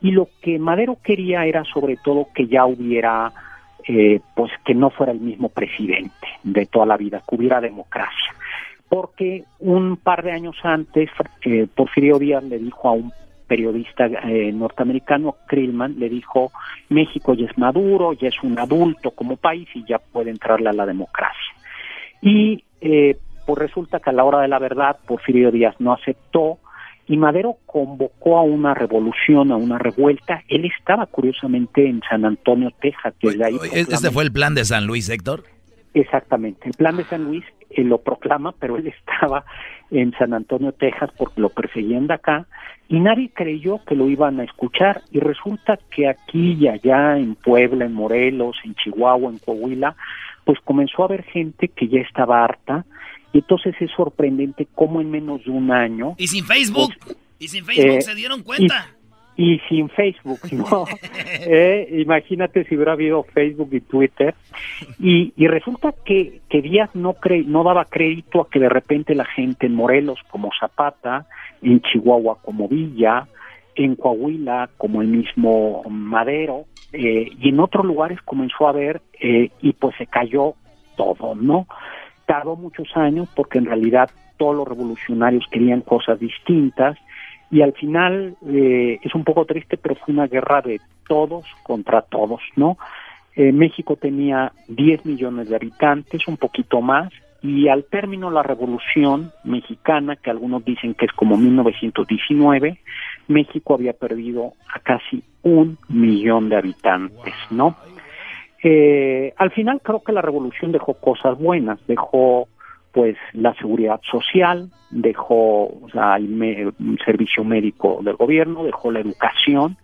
y lo que Madero quería era sobre todo que ya hubiera, eh, pues que no fuera el mismo presidente de toda la vida, que hubiera democracia. Porque un par de años antes, eh, Porfirio Díaz le dijo a un periodista eh, norteamericano, Krillman, le dijo, México ya es maduro, ya es un adulto como país y ya puede entrarle a la democracia. Y eh, pues resulta que a la hora de la verdad Porfirio Díaz no aceptó y Madero convocó a una revolución, a una revuelta. Él estaba curiosamente en San Antonio, Texas, que de ahí Oye, ¿Este fue el plan de San Luis, Héctor? Exactamente. El plan de San Luis lo proclama, pero él estaba en San Antonio, Texas, porque lo perseguían de acá y nadie creyó que lo iban a escuchar. Y resulta que aquí y allá, en Puebla, en Morelos, en Chihuahua, en Coahuila, pues comenzó a haber gente que ya estaba harta. Y entonces es sorprendente cómo en menos de un año. Y sin Facebook. y sin Facebook eh, se dieron cuenta. Y sin Facebook, ¿no? Eh, imagínate si hubiera habido Facebook y Twitter. Y, y resulta que, que Díaz no, cre no daba crédito a que de repente la gente en Morelos como Zapata, en Chihuahua como Villa, en Coahuila como el mismo Madero, eh, y en otros lugares comenzó a ver eh, y pues se cayó todo, ¿no? Tardó muchos años porque en realidad todos los revolucionarios querían cosas distintas y al final eh, es un poco triste, pero fue una guerra de todos contra todos, ¿no? Eh, México tenía 10 millones de habitantes, un poquito más, y al término la revolución mexicana, que algunos dicen que es como 1919, México había perdido a casi un millón de habitantes, ¿no? Eh, al final creo que la revolución dejó cosas buenas, dejó pues la seguridad social, dejó o sea, el, me- servicio médico del gobierno, dejó la educación,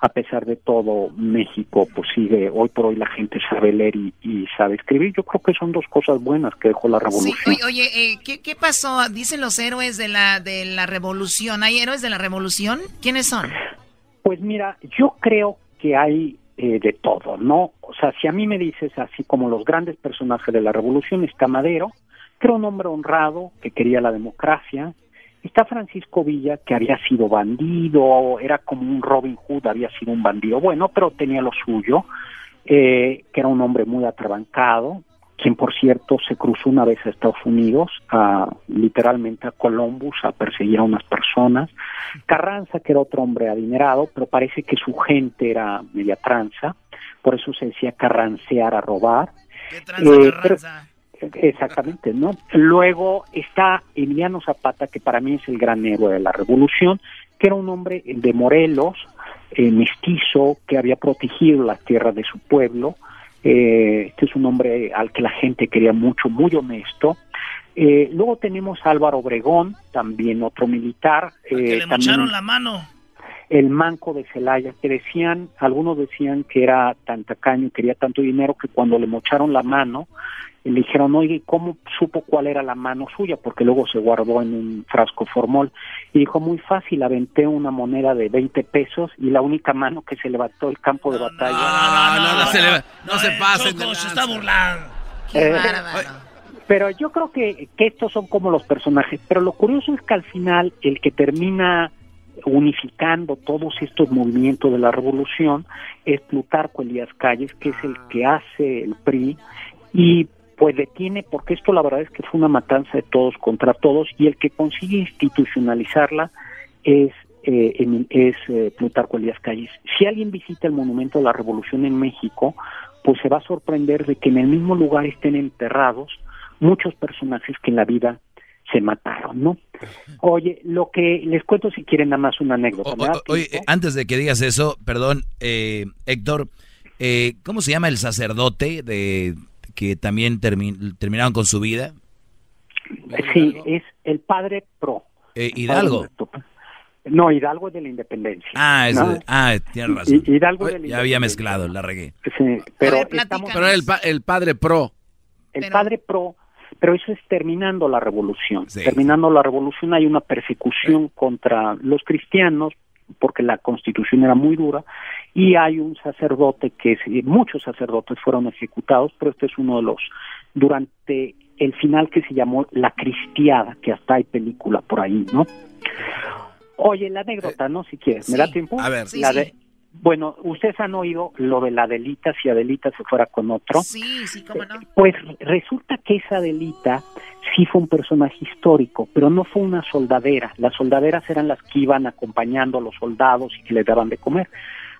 a pesar de todo México pues sigue, hoy por hoy la gente sabe leer y, y sabe escribir, yo creo que son dos cosas buenas que dejó la Sí, revolución. oye, oye, eh, ¿qué, qué pasó? Dicen los héroes de la, de la revolución. ¿Hay héroes de la revolución? ¿Quiénes son? Pues mira, yo creo que hay eh, de todo, ¿no? O sea, si a mí me dices así como los grandes personajes de la revolución, está Madero, que era un hombre honrado, que quería la democracia, está Francisco Villa, que había sido bandido, era como un Robin Hood, había sido un bandido bueno, pero tenía lo suyo, eh, que era un hombre muy atrabancado, quien por cierto se cruzó una vez a Estados Unidos, a, literalmente a Columbus, a perseguir a unas personas. Carranza, que era otro hombre adinerado, pero parece que su gente era media tranza, por eso se decía carrancear a robar. Eh, pero- Exactamente, ¿no? Luego está Emiliano Zapata, que para mí es el gran héroe de la revolución, que era un hombre de Morelos, eh, mestizo, que había protegido las tierras de su pueblo. Eh, este es un hombre al que la gente quería mucho, muy honesto. Eh, luego tenemos a Álvaro Obregón, también otro militar. Que eh, le también- mocharon la mano. el manco de Celaya, que decían, algunos decían que era tan tacaño y quería tanto dinero que cuando le mocharon la mano, le dijeron, oye, ¿cómo supo cuál era la mano suya? Porque luego se guardó en un frasco formol. Y dijo, muy fácil, aventé una moneda de 20 pesos y la única mano que se levantó el campo de batalla. No, no, no, se, le- no se pasen. Choco, se está burlando. Eh, pero yo creo que, que estos son como los personajes. Pero lo curioso es que al final el que termina unificando todos estos movimientos de la revolución es Plutarco Elías Calles, que es el que hace el PRI y pues detiene, porque esto la verdad es que fue una matanza de todos contra todos y el que consigue institucionalizarla es eh, es eh, Plutarco Elías Calles. Si alguien visita el Monumento de la Revolución en México, pues se va a sorprender de que en el mismo lugar estén enterrados muchos personajes que en la vida se mataron, ¿no? Oye, lo que les cuento si quieren nada más una anécdota. ¿me da O- Oye, antes de que digas eso, perdón, eh, Héctor, eh, ¿cómo se llama el sacerdote de que también termi- terminaron con su vida? Sí, es el padre pro. Eh, Hidalgo. No, Hidalgo es de la independencia. Ah, es, ¿no? ah, tienes razón. Hi- Hidalgo de la ya había mezclado, la regué. Sí, pero estamos- Pero el, pa- el padre pro. el padre pro, pero eso es terminando la revolución. Terminando la revolución hay una persecución contra los cristianos, porque la constitución era muy dura, y hay un sacerdote que, muchos sacerdotes fueron ejecutados, pero este es uno de los, durante el final que se llamó La Cristiada, que hasta hay película por ahí, ¿no? Oye, la anécdota, ¿no? Si quieres, ¿me da tiempo? A ver. La de- bueno, ustedes han oído lo de la Adelita, si Adelita se fuera con otro. Sí, sí, cómo no. Pues resulta que esa Adelita sí fue un personaje histórico, pero no fue una soldadera. Las soldaderas eran las que iban acompañando a los soldados y que les daban de comer.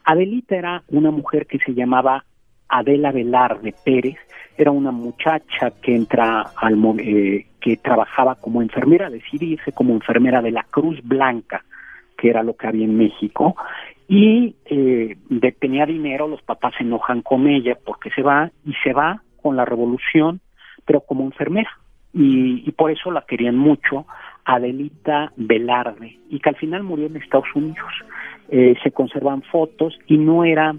Adelita era una mujer que se llamaba Adela Velarde Pérez, era una muchacha que entra al eh, que trabajaba como enfermera, decidir irse como enfermera de la Cruz Blanca, que era lo que había en México, y eh, tenía dinero, los papás se enojan con ella porque se va y se va con la revolución, pero como enfermera. Y, y por eso la querían mucho, Adelita Velarde, y que al final murió en Estados Unidos. Eh, se conservan fotos y no era,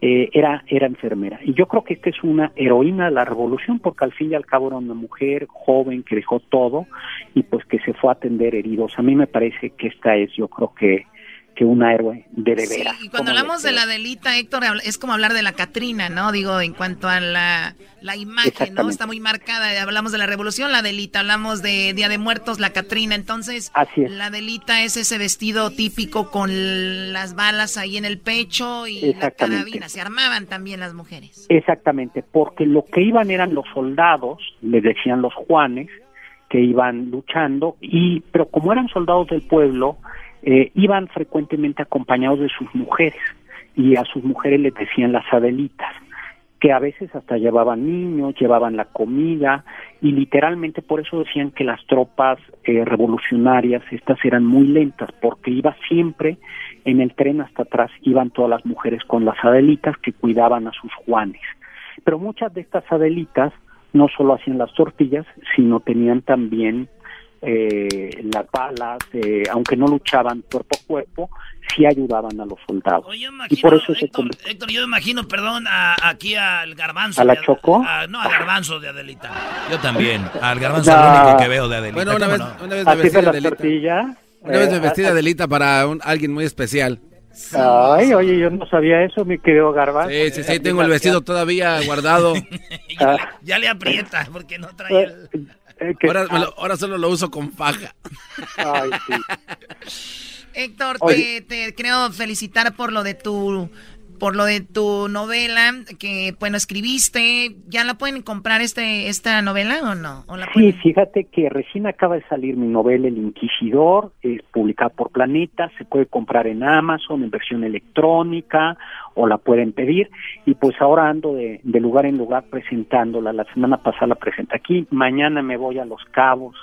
eh, era, era enfermera. Y yo creo que esta es una heroína de la revolución porque al fin y al cabo era una mujer joven que dejó todo y pues que se fue a atender heridos. A mí me parece que esta es, yo creo que, que una héroe de de veras. Y cuando ¿Cómo hablamos de la delita, Héctor, es como hablar de la Catrina, ¿no? Digo, en cuanto a la, la imagen, ¿no? Está muy marcada. Hablamos de la revolución, la delita, hablamos de Día de Muertos, la Catrina. Entonces, Así es. la delita es ese vestido típico con las balas ahí en el pecho y la carabina. Se armaban también las mujeres. Exactamente, porque lo que iban eran los soldados, les decían los Juanes, que iban luchando, y pero como eran soldados del pueblo, eh, iban frecuentemente acompañados de sus mujeres, y a sus mujeres les decían las adelitas, que a veces hasta llevaban niños, llevaban la comida, y literalmente por eso decían que las tropas eh, revolucionarias, estas eran muy lentas, porque iba siempre en el tren hasta atrás, iban todas las mujeres con las adelitas que cuidaban a sus Juanes. Pero muchas de estas adelitas no solo hacían las tortillas, sino tenían también eh, las balas, eh, aunque no luchaban cuerpo a cuerpo, sí ayudaban a los soldados. y por eso se Héctor, Héctor, yo imagino, perdón, a- aquí al garbanzo. ¿A la Choco? a- no, al garbanzo de Adelita. Yo también. Al garbanzo es lo único que veo de Adelita. Bueno, una ¿cómo vez, no? una vez me vestí de Adelita. tortillas. Una vez me eh, vestí de a- Adelita para un, alguien muy especial. Ay, oye, yo no sabía eso, mi querido Garbanzo. Sí, sí, sí, tengo el vestido todavía guardado. Ah, Ya le aprieta, porque no trae el... eh, que- Ahora, lo- ahora solo lo uso con faja. Ay, sí. Héctor, te, te creo felicitar por lo de tu por lo de tu novela que bueno escribiste ya la pueden comprar este esta novela o no o la Sí, pueden- fíjate que recién acaba de salir mi novela El Inquisidor, es publicada por Planeta, se puede comprar en Amazon en versión electrónica o la pueden pedir. Y pues ahora ando de, de lugar en lugar presentándola. La semana pasada la presenté aquí, mañana me voy a Los Cabos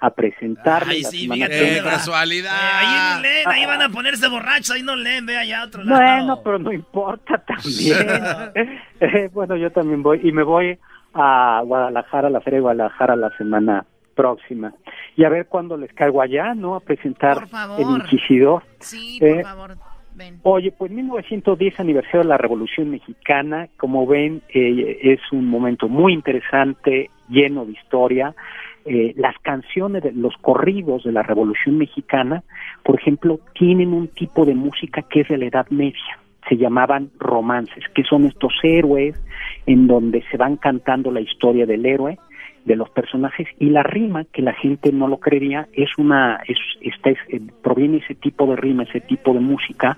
a presentarla. Ay, la sí, fíjate, casualidad. ahí leen, ahí van a ponerse borrachos, ahí no leen, ve allá a otro lado. Bueno, pero no importa también. Eh, bueno, yo también voy y me voy a Guadalajara, a la Feria de Guadalajara la semana próxima. Y a ver cuándo les caigo allá, ¿no? A presentar. El Inquisidor. sí Eh, por favor ven Oye, pues 1910 aniversario de la Revolución Mexicana, como ven, eh, es un momento muy interesante, lleno de historia. Eh, las canciones, de, los corridos de la Revolución Mexicana, por ejemplo, tienen un tipo de música que es de la Edad Media. Se llamaban romances, que son estos héroes en donde se van cantando la historia del héroe, de los personajes y la rima que la gente no lo creería es una es, esta es, eh, proviene ese tipo de rima ese tipo de música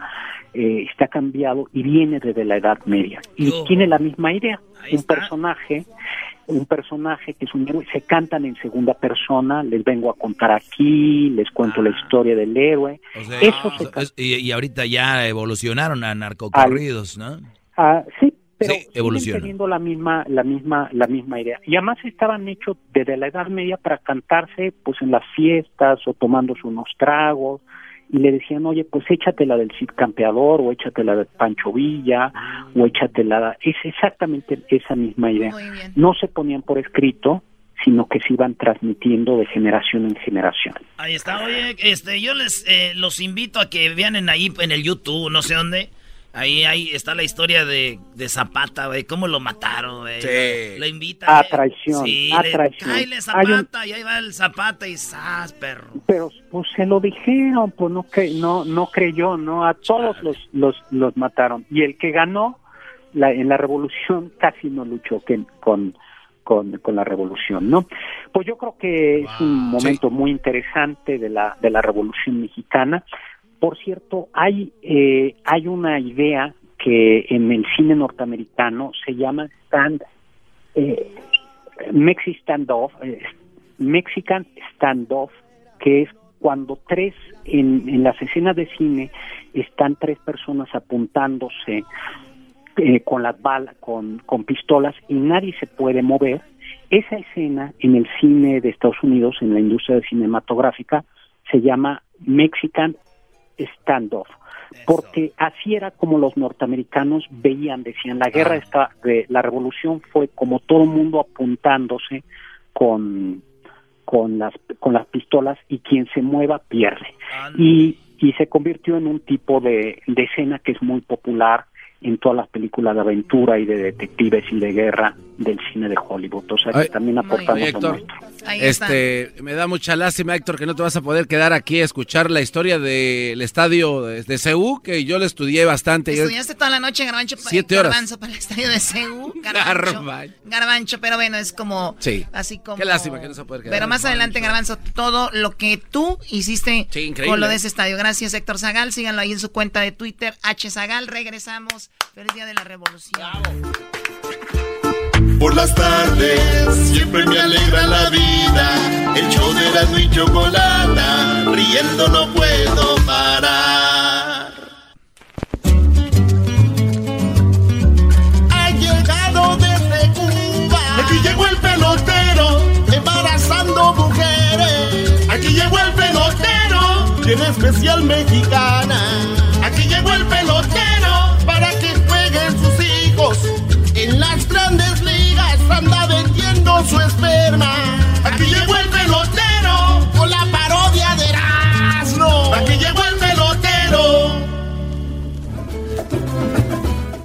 eh, está cambiado y viene desde la Edad Media y tiene la misma idea Ahí un está. personaje un personaje que es un héroe se cantan en segunda persona les vengo a contar aquí les cuento la historia del héroe O sea, eso se es- y, y ahorita ya evolucionaron a narcocorridos, ¿no? Ah, sí, pero Sí, siguen teniendo la misma, la misma, la misma idea. Y además estaban hechos desde la Edad Media para cantarse, pues en las fiestas o tomándose unos tragos. Y le decían, oye, pues échate la del Cid Campeador o échate la de Pancho Villa o échate la... Es exactamente esa misma idea. Muy bien. No se ponían por escrito, sino que se iban transmitiendo de generación en generación. Ahí está, oye, este, yo les eh, los invito a que vean en ahí en el YouTube, no sé dónde, Ahí, ahí está la historia de, de Zapata, güey. ¿Cómo lo mataron, güey? Sí. Lo invita. A traición, Sí, a le- traición. un- Zapata, y ahí va el Zapata y ¡zas, perro! Pero pues se lo dijeron, pues no cre no no creyó, no a todos los los los mataron y el que ganó la, en la revolución casi no luchó que- con con, con la revolución, ¿no? Pues yo creo que es un momento muy interesante de la de la revolución mexicana. Por cierto, hay eh, hay una idea que en el cine norteamericano se llama stand eh, standoff, eh, Mexican standoff, que es cuando tres en, en las escenas de cine están tres personas apuntándose eh, con las balas, con, con pistolas y nadie se puede mover. Esa escena en el cine de Estados Unidos, en la industria cinematográfica, se llama Mexican standoff, porque así era como los norteamericanos veían, decían, la guerra está, de, la revolución fue como todo el mundo apuntándose con con las con las pistolas y quien se mueva pierde. Y y se convirtió en un tipo de, de escena que es muy popular en todas las películas de aventura y de detectives y de guerra del cine de Hollywood. O sea que Ay, también aportamos Oye, Héctor, este, me da mucha lástima, Héctor, que no te vas a poder quedar aquí a escuchar la historia del estadio de, de CEU, que yo le estudié bastante. Estudiaste toda la noche Garbancho, Siete horas. Garbanzo para el estadio de CEU. Garbancho, Garbanzo. Garbancho, pero bueno, es como Sí. así como Qué lástima que no se puede quedar. Pero más adelante, Garbanzo, todo lo que tú hiciste con lo de ese estadio. Gracias, Héctor Zagal. Síganlo ahí en su cuenta de Twitter, H Zagal. Regresamos. Feliz día de la revolución. Por las tardes siempre me alegra la vida. El show de la y chocolata, riendo no puedo parar. Ha llegado desde Cuba. Aquí llegó el pelotero, embarazando mujeres. Aquí llegó el pelotero, tiene especial mexicana. Aquí llegó el pelotero En las grandes ligas anda vendiendo su esperma. Aquí llegó el pelotero con la parodia de Erasmo. Aquí llegó el pelotero.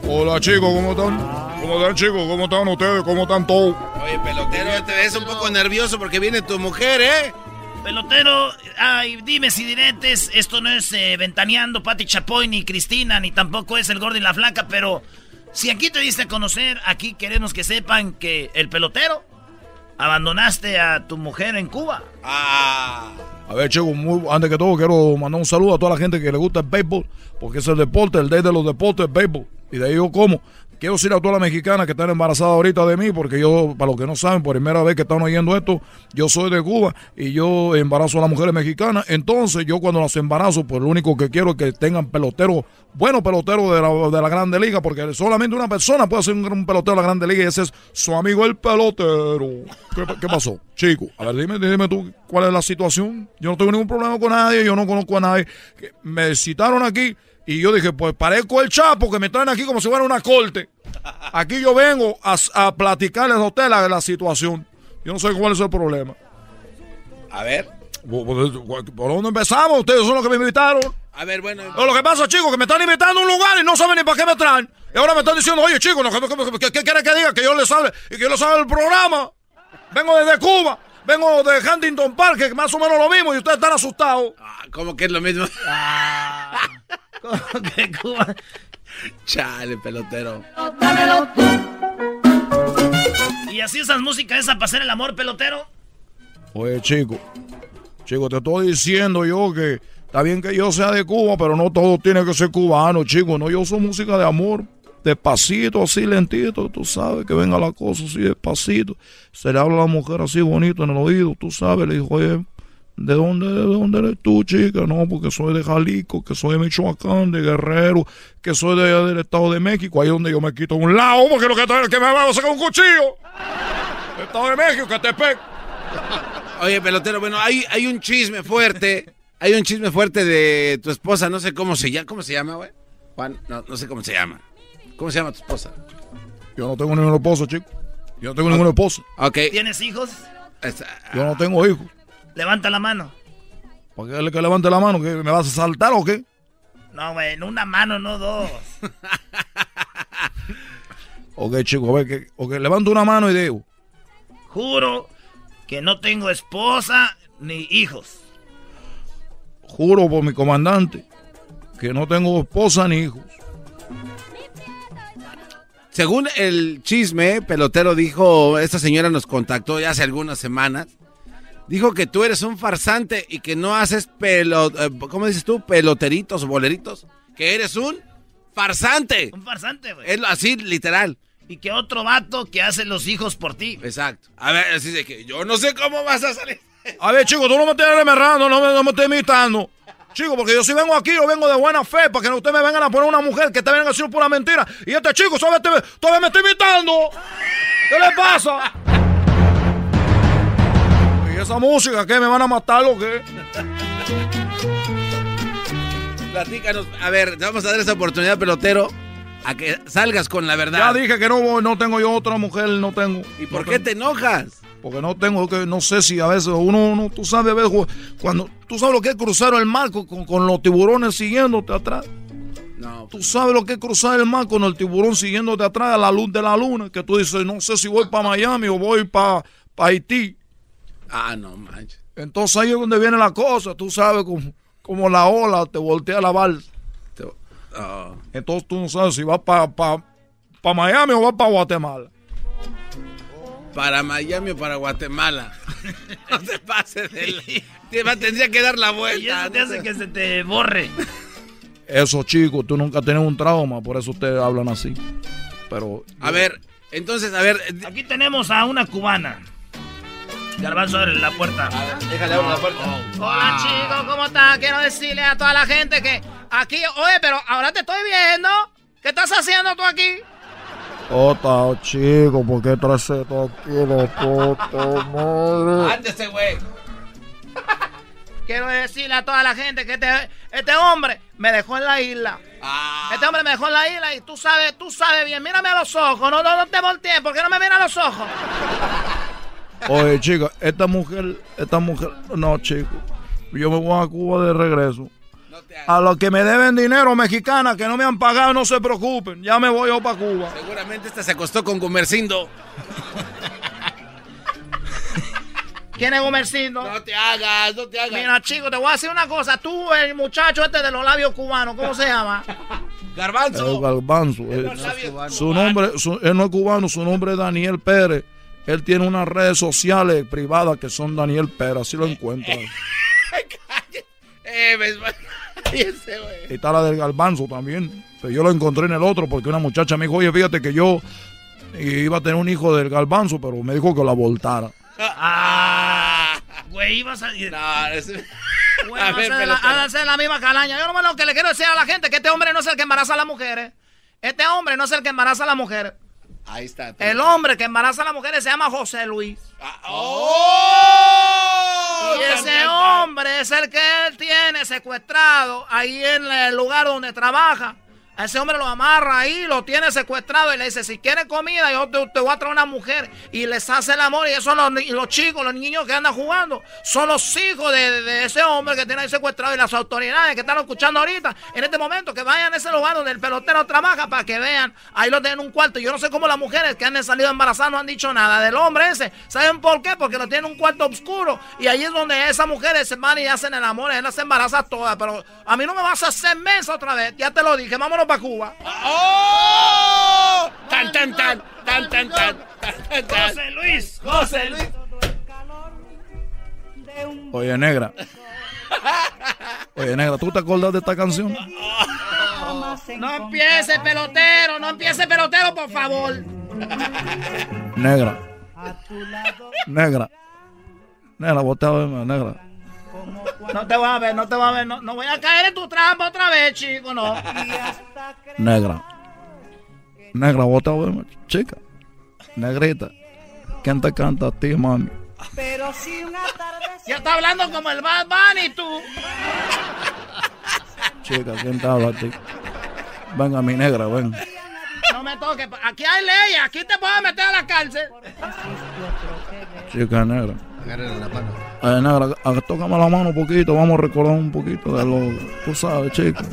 Hola chicos, ¿cómo están? ¿Cómo están chicos? ¿Cómo están ustedes? ¿Cómo están todos? Oye, pelotero, te ves un poco nervioso porque viene tu mujer, ¿eh? Pelotero, ay, dime si diretes, esto no es eh, ventaneando Pati Chapoy ni Cristina, ni tampoco es el gordo y la flaca, pero si aquí te diste a conocer, aquí queremos que sepan que el pelotero abandonaste a tu mujer en Cuba. Ah. A ver, chicos, muy- antes que todo quiero mandar un saludo a toda la gente que le gusta el béisbol, porque es el deporte, el day de los deportes, el béisbol. Y de ahí yo como. Quiero decir a todas las mexicanas que están embarazadas ahorita de mí, porque yo, para los que no saben, por primera vez que están oyendo esto, yo soy de Cuba y yo embarazo a las mujeres mexicanas. Entonces, yo cuando las embarazo, pues lo único que quiero es que tengan peloteros, buenos peloteros de la, de la Grande Liga, porque solamente una persona puede ser un, pelotero de la Grande Liga y ese es su amigo el pelotero. ¿Qué, qué pasó? Chico, a ver, dime, dime tú cuál es la situación. Yo no tengo ningún problema con nadie, yo no conozco a nadie. Me citaron aquí y yo dije, pues parezco el Chapo que me traen aquí como si fuera una corte. Aquí yo vengo a, a platicarles a ustedes la, la situación. Yo no sé cuál es el problema. A ver. ¿Por, dónde empezamos? Ustedes son los que me invitaron. A ver, bueno. No, lo que pasa, chicos, que me están invitando a un lugar y no saben ni para qué me traen. Y ahora me están diciendo, oye, chicos, ¿qué, qué- quieren que diga? Que yo les hable y que yo les hable el programa. Vengo desde Cuba. Vengo de Huntington Park, que más o menos lo mismo, y ustedes están asustados. Ah, ¿Cómo que es lo mismo? Que Cuba. Chale, pelotero. ¿Y así esas músicas esa para hacer el amor, pelotero? Oye, chico, chico, te estoy diciendo yo que está bien que yo sea de Cuba, pero no todo tiene que ser cubano, chico. No, yo soy música de amor. Despacito, así lentito, tú sabes, que venga la cosa así despacito. Se le habla a la mujer así bonito en el oído, tú sabes. Le dijo, oye, ¿de dónde, de dónde eres tú, chica? No, porque soy de Jalisco, que soy de Michoacán, de Guerrero, que soy de, del Estado de México. Ahí es donde yo me quito un lado, porque lo que, que me va a sacar un cuchillo. Estado de México, que te pe... Oye, pelotero, bueno, hay, hay un chisme fuerte. Hay un chisme fuerte de tu esposa, no sé cómo se llama. ¿Cómo se llama, güey? Juan, no, no sé cómo se llama. ¿Cómo se llama tu esposa? Yo no tengo ningún esposo, chico. Yo no tengo ningún esposo. Ok. ¿Tienes hijos? Yo no tengo hijos. Levanta la mano. ¿Para qué que levante la mano? ¿Que ¿Me vas a saltar o qué? No, güey, en una mano, no dos. ok, chico, a ver, que, ok, levanto una mano y digo. Juro que no tengo esposa ni hijos. Juro por mi comandante que no tengo esposa ni hijos. Según el chisme, pelotero dijo, esta señora nos contactó ya hace algunas semanas. Dijo que tú eres un farsante y que no haces pelo, eh, ¿cómo dices tú? Peloteritos o boleritos. Que eres un farsante. Un farsante, güey. Es así, literal. Y que otro vato que hace los hijos por ti. Exacto. A ver, así de que yo no sé cómo vas a salir. A ver, chico, tú no me estés remerrando, no me, no me estés imitando. Chico, porque yo si vengo aquí, yo vengo de buena fe, para que ustedes me vengan a poner una mujer que te vengan a decir pura mentira. Y este chico, ¿sabes? Todavía me está imitando. ¿Qué le pasa? ¿Y esa música qué? ¿Me van a matar o qué? Platícanos. A ver, te vamos a dar esa oportunidad, pelotero, a que salgas con la verdad. Ya dije que no voy, no tengo yo otra mujer, no tengo. ¿Y por qué te enojas? Porque no tengo, que no sé si a veces uno, uno tú sabes, a veces cuando, tú sabes lo que es cruzar el mar con, con- los tiburones siguiéndote atrás. No. Tú sabes lo que es cruzar el mar con el tiburón siguiéndote atrás a la luz de la luna, que tú dices, no sé si voy para Miami o voy para Haití. Ah, no manches. Entonces ahí es donde viene la cosa, tú sabes, como, como la ola te voltea la balsa. Ah. Entonces tú no sabes si vas para Miami o vas para Guatemala. Para Miami o para Guatemala. no te pases de la- te va- Tendría que dar la vuelta. Y eso te hace que se te borre. Eso, chicos, tú nunca tienes un trauma, por eso ustedes hablan así. Pero. A ver, entonces, a ver. Aquí tenemos a una cubana. Garbanzo, abre la puerta. Déjale abrir la puerta. Hola chicos, ¿cómo están? Quiero decirle a toda la gente que aquí, oye, pero ahora te estoy viendo. ¿Qué estás haciendo tú aquí? Ota, chico, ¿por qué traes esto aquí de puta madre? Ándese, güey. Quiero decirle a toda la gente que este, este hombre me dejó en la isla. Este hombre me dejó en la isla y tú sabes, tú sabes bien. Mírame a los ojos, no, no, no te voltees, ¿por qué no me miras a los ojos? Oye, chica, esta mujer, esta mujer, no, chico, yo me voy a Cuba de regreso. A los que me deben dinero, mexicana, que no me han pagado, no se preocupen, ya me voy yo para Cuba. Seguramente esta se acostó con Gumercindo. ¿Quién es Gomercindo? No te hagas, no te hagas. Mira, chico, te voy a decir una cosa. Tú, el muchacho este de los labios cubanos, ¿cómo se llama? Garbanzo. El garbanzo. eh, su nombre, su- él no es cubano, su nombre es Daniel Pérez. Él tiene unas redes sociales privadas que son Daniel Pérez, así lo encuentran. Eh, ves, Cállese, güey. Y está la del garbanzo también. Pero yo lo encontré en el otro porque una muchacha me dijo, oye, fíjate que yo iba a tener un hijo del garbanzo, pero me dijo que la voltara. Ah, güey, ibas a. No, es... Bueno, A ver, la, háganse la misma calaña. Yo no lo que le quiero decir a la gente que este hombre no es el que embaraza a las mujeres. Este hombre no es el que embaraza a las mujeres. Ahí está. El hombre que embaraza a las mujeres se llama José Luis. ¡Oh! Y ese hombre es el que él tiene secuestrado ahí en el lugar donde trabaja. A ese hombre lo amarra ahí, lo tiene secuestrado y le dice, si quiere comida, yo te, voy a traer una mujer. Y les hace el amor y son los, los chicos, los niños que andan jugando. Son los hijos de, de ese hombre que tiene ahí secuestrado y las autoridades que están escuchando ahorita, en este momento, que vayan a ese lugar donde el pelotero trabaja para que vean. Ahí lo tienen en un cuarto. Yo no sé cómo las mujeres que han salido embarazadas no han dicho nada del hombre ese. ¿Saben por qué? Porque lo tienen en un cuarto oscuro. Y ahí es donde esas mujeres se van y hacen el amor. Él las embaraza todas. Pero a mí no me vas a hacer mensa otra vez. Ya te lo dije. Vámonos para Cuba. ¡Oh! Tan, tan, tan, tan, tan, tan, tan, tan. José Luis, José Luis. Oye, negra. Oye, negra, ¿tú te acuerdas de esta canción? No empiece pelotero, no empiece pelotero, por favor. Negra. Negra. Negra, vos te vas a No te voy a ver, no te voy a ver. No, no voy a caer en tu trampa otra vez, chico, no. Negra. Negra, vos te vas a ver, chica. Negrita. ¿Quién te canta a ti, mami? Pero si una tarde. Ya está hablando como el Bad Bunny, tú. Chica, ¿quién te habla a ti? Venga, mi negra, ven. No me toques. Aquí hay leyes, aquí te puedo meter a la cárcel. Chica negra. Agárrale la mano. Eh, negra, tócame la mano un poquito, vamos a recordar un poquito de lo... Tú sabes, chica.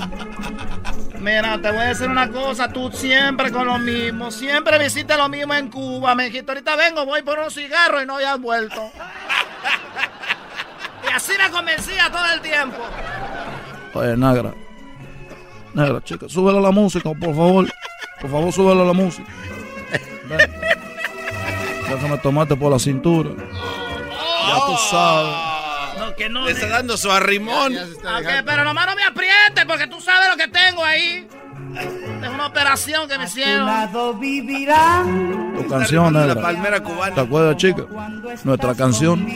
Mira, te voy a decir una cosa, tú siempre con lo mismo, siempre visitas lo mismo en Cuba. Me dijiste, ahorita vengo, voy por un cigarro y no habías vuelto. y así me convencía todo el tiempo. Oye, negra. Negra, chica, súbele a la música, por favor. Por favor, súbele a la música. Ven. Déjame tomarte por la cintura. Ya tú sabes. No, que no. Le está dando su arrimón. Ok, pero nomás no me aprietes porque tú sabes lo que tengo ahí. Es una operación que me hicieron. Tu canción, La negra. palmera cubana. ¿Te acuerdas, chica? Nuestra canción.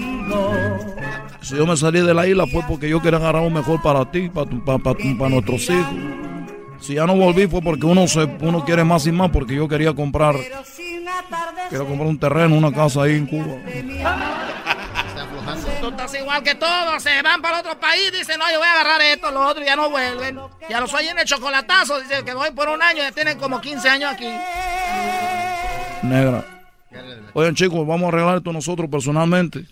Si yo me salí de la isla fue porque yo quería agarrar lo mejor para ti, para, para nuestros hijos. Si ya no volví fue porque uno se uno quiere más y más porque yo quería comprar quería comprar un terreno, una casa ahí en Cuba. Tú estás igual que todos, se van para otro país, dicen, no, yo voy a agarrar esto, lo otro, y ya no vuelven. Ya los oyen el chocolatazo, dicen que voy por un año, ya tienen como 15 años aquí. Negra. Oigan, chicos, vamos a arreglar esto nosotros personalmente.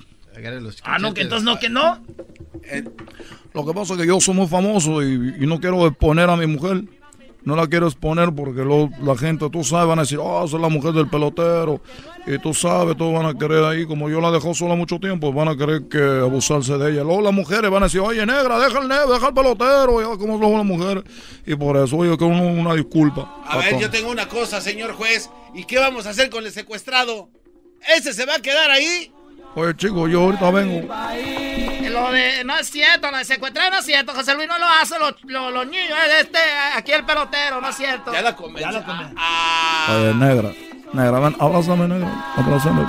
Ah, no, que entonces no, que no. Lo que pasa es que yo soy muy famoso y, y no quiero exponer a mi mujer. No la quiero exponer porque lo- la gente, tú sabes, van a decir, oh, es la mujer del pelotero. Y tú sabes, todos van a querer ahí, como yo la dejó sola mucho tiempo, van a querer que abusarse de ella. Luego las mujeres van a decir, oye, negra, deja el negro, deja el pelotero. Ya, como son las mujeres. Y por eso, oye, que uno, una disculpa. A ver, yo tengo una cosa, señor juez. ¿Y qué vamos a hacer con el secuestrado? ¿Ese se va a quedar ahí? Oye, chicos, yo ahorita vengo. Lo de, no es cierto, lo de secuestrar no es cierto, José Luis no lo hace, los, los, los niños, este, aquí el pelotero, no es cierto. Ya la convencí. Oye, negra, negra, ven, abrázame, negra, abrázame.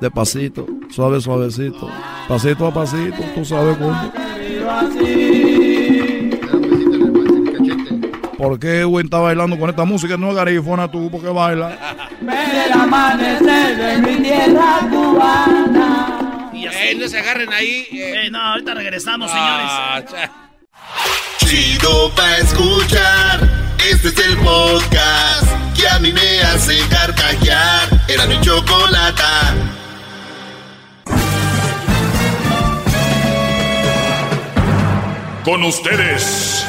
Despacito, suave, suavecito, pasito a pasito, tú sabes cómo. ¿Por qué Edwin está bailando con esta música? No es garifona tú, porque baila. Ver el amanecer de mi tierra cubana. Eh, no se agarren ahí. Eh, no, ahorita regresamos, Ah, señores. Chido pa' escuchar. Este es el podcast que a mí me hace carcajear. Era mi chocolata. Con ustedes.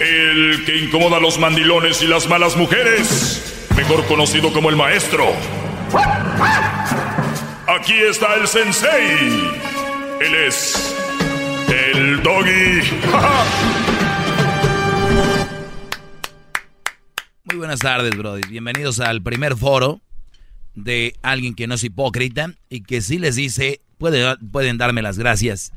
El que incomoda a los mandilones y las malas mujeres. Mejor conocido como el maestro. Aquí está el sensei. Él es el doggy. Muy buenas tardes, Brody. Bienvenidos al primer foro de alguien que no es hipócrita y que sí les dice, puede- pueden darme las gracias,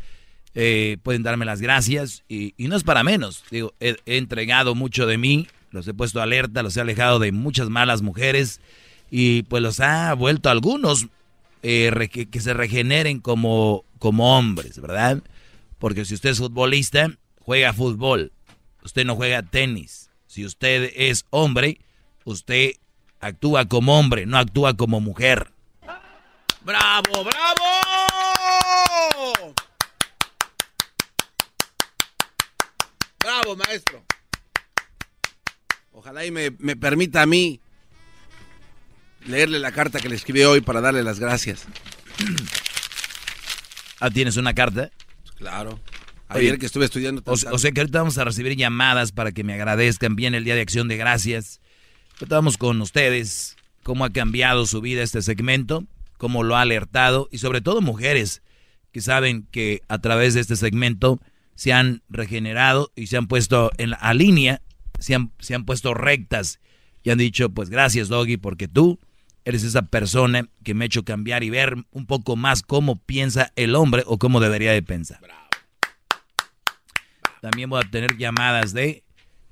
eh, pueden darme las gracias y, y no es para menos. Digo, he, he entregado mucho de mí, los he puesto alerta, los he alejado de muchas malas mujeres y pues los ha vuelto algunos eh, que, que se regeneren como, como hombres, ¿verdad? Porque si usted es futbolista, juega fútbol, usted no juega tenis. Si usted es hombre, usted actúa como hombre, no actúa como mujer. ¡Bravo, bravo! ¡Bravo, maestro! Ojalá y me, me permita a mí leerle la carta que le escribí hoy para darle las gracias. Ah, ¿tienes una carta? Claro. Ayer Oye, que estuve estudiando... O, o sea que ahorita vamos a recibir llamadas para que me agradezcan bien el Día de Acción de Gracias. Ahorita vamos con ustedes, cómo ha cambiado su vida este segmento, cómo lo ha alertado y sobre todo mujeres que saben que a través de este segmento se han regenerado y se han puesto en la a línea, se han, se han puesto rectas y han dicho, pues gracias Doggy, porque tú eres esa persona que me ha hecho cambiar y ver un poco más cómo piensa el hombre o cómo debería de pensar. También voy a tener llamadas de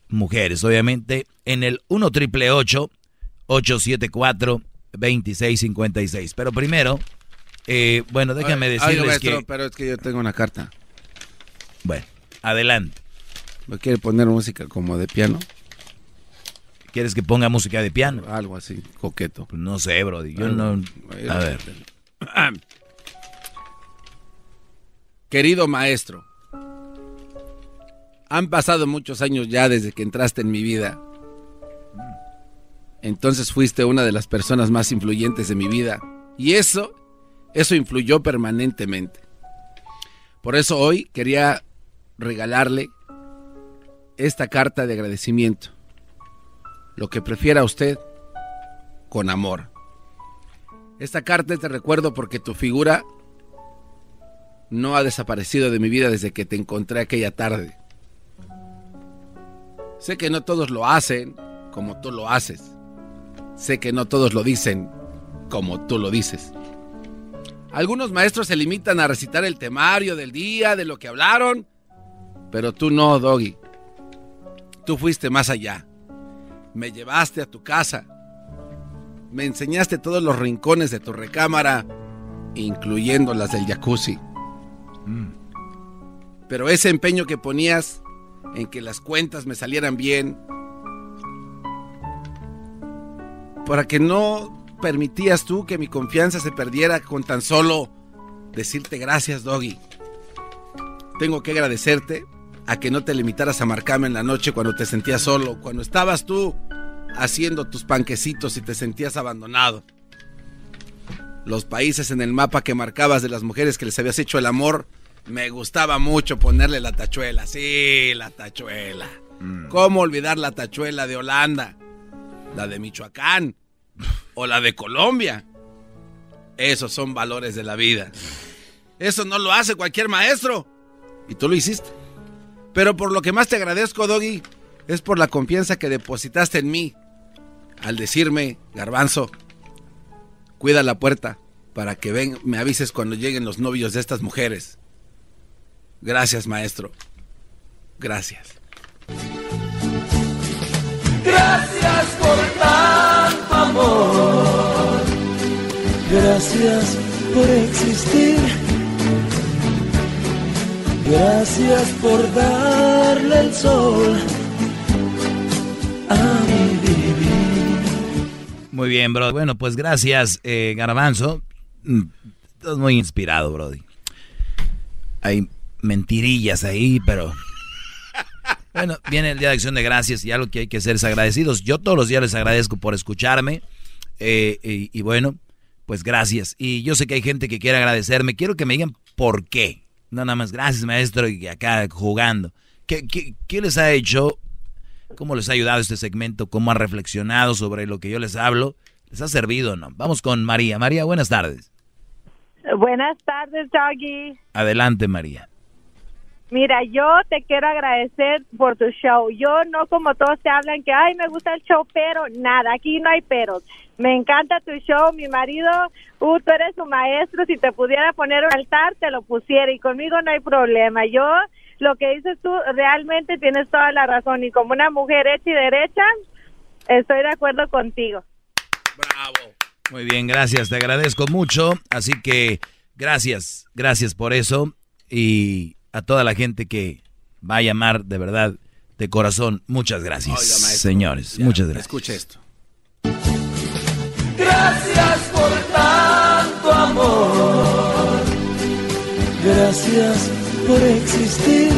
mujeres, obviamente, en el 1 triple 874 2656. Pero primero, eh, bueno, déjame Oiga, decirles maestro, que... pero es que yo tengo una carta. Bueno, adelante. ¿Me quiere poner música como de piano? ¿Quieres que ponga música de piano? Algo así, coqueto. Pues no sé, bro. Yo Algo- no... A ver. Querido maestro, han pasado muchos años ya desde que entraste en mi vida. Entonces fuiste una de las personas más influyentes de mi vida. Y eso, eso influyó permanentemente. Por eso hoy quería regalarle esta carta de agradecimiento. Lo que prefiera usted, con amor. Esta carta te recuerdo porque tu figura no ha desaparecido de mi vida desde que te encontré aquella tarde. Sé que no todos lo hacen como tú lo haces. Sé que no todos lo dicen como tú lo dices. Algunos maestros se limitan a recitar el temario del día, de lo que hablaron, pero tú no, Doggy. Tú fuiste más allá. Me llevaste a tu casa. Me enseñaste todos los rincones de tu recámara, incluyendo las del jacuzzi. Pero ese empeño que ponías en que las cuentas me salieran bien, para que no permitías tú que mi confianza se perdiera con tan solo decirte gracias, Doggy. Tengo que agradecerte a que no te limitaras a marcarme en la noche cuando te sentías solo, cuando estabas tú haciendo tus panquecitos y te sentías abandonado. Los países en el mapa que marcabas de las mujeres que les habías hecho el amor, me gustaba mucho ponerle la tachuela. Sí, la tachuela. ¿Cómo olvidar la tachuela de Holanda? La de Michoacán o la de Colombia. Esos son valores de la vida. Eso no lo hace cualquier maestro. Y tú lo hiciste. Pero por lo que más te agradezco, Doggy, es por la confianza que depositaste en mí. Al decirme, garbanzo, cuida la puerta para que ven, me avises cuando lleguen los novios de estas mujeres. Gracias, maestro. Gracias. Gracias por tanto amor. Gracias por existir. Gracias por darle el sol a mi vivir. Muy bien, bro. Bueno, pues gracias, eh, Garbanzo. Mm, Estás muy inspirado, Brody. Hay mentirillas ahí, pero... Bueno, viene el Día de Acción de Gracias y algo que hay que ser es agradecidos. Yo todos los días les agradezco por escucharme. eh, y, y bueno, pues gracias. Y yo sé que hay gente que quiere agradecerme. Quiero que me digan por qué. No nada más, gracias maestro, y acá jugando. ¿Qué, qué, qué les ha hecho? ¿Cómo les ha ayudado este segmento? ¿Cómo han reflexionado sobre lo que yo les hablo? ¿Les ha servido o no? Vamos con María. María, buenas tardes. Buenas tardes, Doggy. Adelante, María. Mira, yo te quiero agradecer por tu show. Yo no como todos te hablan que, ay, me gusta el show, pero nada, aquí no hay peros. Me encanta tu show, mi marido, uh, tú eres su maestro, si te pudiera poner un altar, te lo pusiera y conmigo no hay problema. Yo, lo que dices tú, realmente tienes toda la razón y como una mujer hecha y derecha, estoy de acuerdo contigo. Muy bien, gracias, te agradezco mucho. Así que gracias, gracias por eso. Y a toda la gente que va a llamar de verdad, de corazón, muchas gracias. Oiga, maestro, Señores, ya, muchas gracias. Escuche esto. Gracias por tanto amor. Gracias por existir.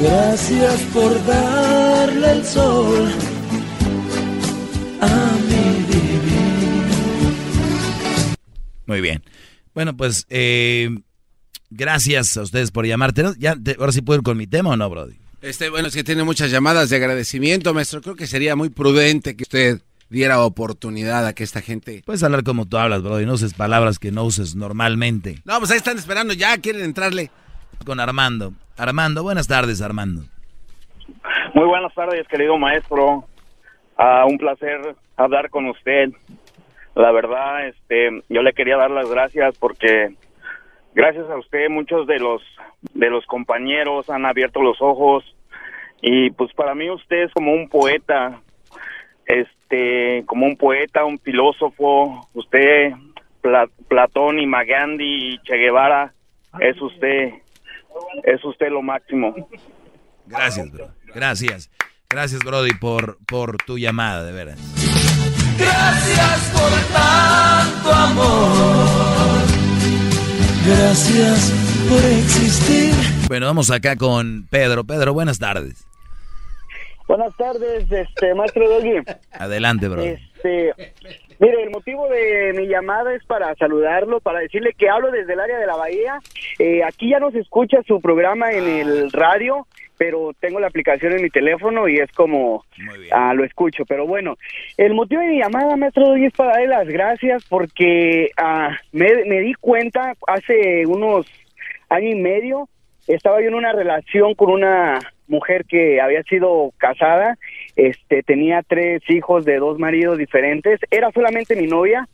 Gracias por darle el sol a mi vivir. Muy bien. Bueno, pues eh, gracias a ustedes por llamarte. Ya, te- ahora sí puedo ir con mi tema o no, Brody. Este, bueno, es que tiene muchas llamadas de agradecimiento, maestro. Creo que sería muy prudente que usted diera oportunidad a que esta gente... Puedes hablar como tú hablas, Brody. No uses palabras que no uses normalmente. No, pues ahí están esperando, ya quieren entrarle. Con Armando. Armando, buenas tardes, Armando. Muy buenas tardes, querido maestro. Ah, un placer hablar con usted. La verdad, este, yo le quería dar las gracias porque gracias a usted muchos de los de los compañeros han abierto los ojos y pues para mí usted es como un poeta, este, como un poeta, un filósofo. Usted, Pla- Platón y Magandhi y Che Guevara, es usted, es usted lo máximo. Gracias, bro. Gracias. Gracias, Brody, por, por tu llamada, de veras. Gracias por tanto amor. Gracias por existir. Bueno, vamos acá con Pedro. Pedro, buenas tardes. Buenas tardes, este maestro Doggy. Adelante, bro. Este, Mire, el motivo de mi llamada es para saludarlo, para decirle que hablo desde el área de la Bahía. Eh, aquí ya no se escucha su programa en el radio, pero tengo la aplicación en mi teléfono y es como ah, lo escucho. Pero bueno, el motivo de mi llamada, maestro es para darle las gracias porque ah, me, me di cuenta hace unos año y medio, estaba yo en una relación con una mujer que había sido casada, este, tenía tres hijos de dos maridos diferentes, era solamente mi novia,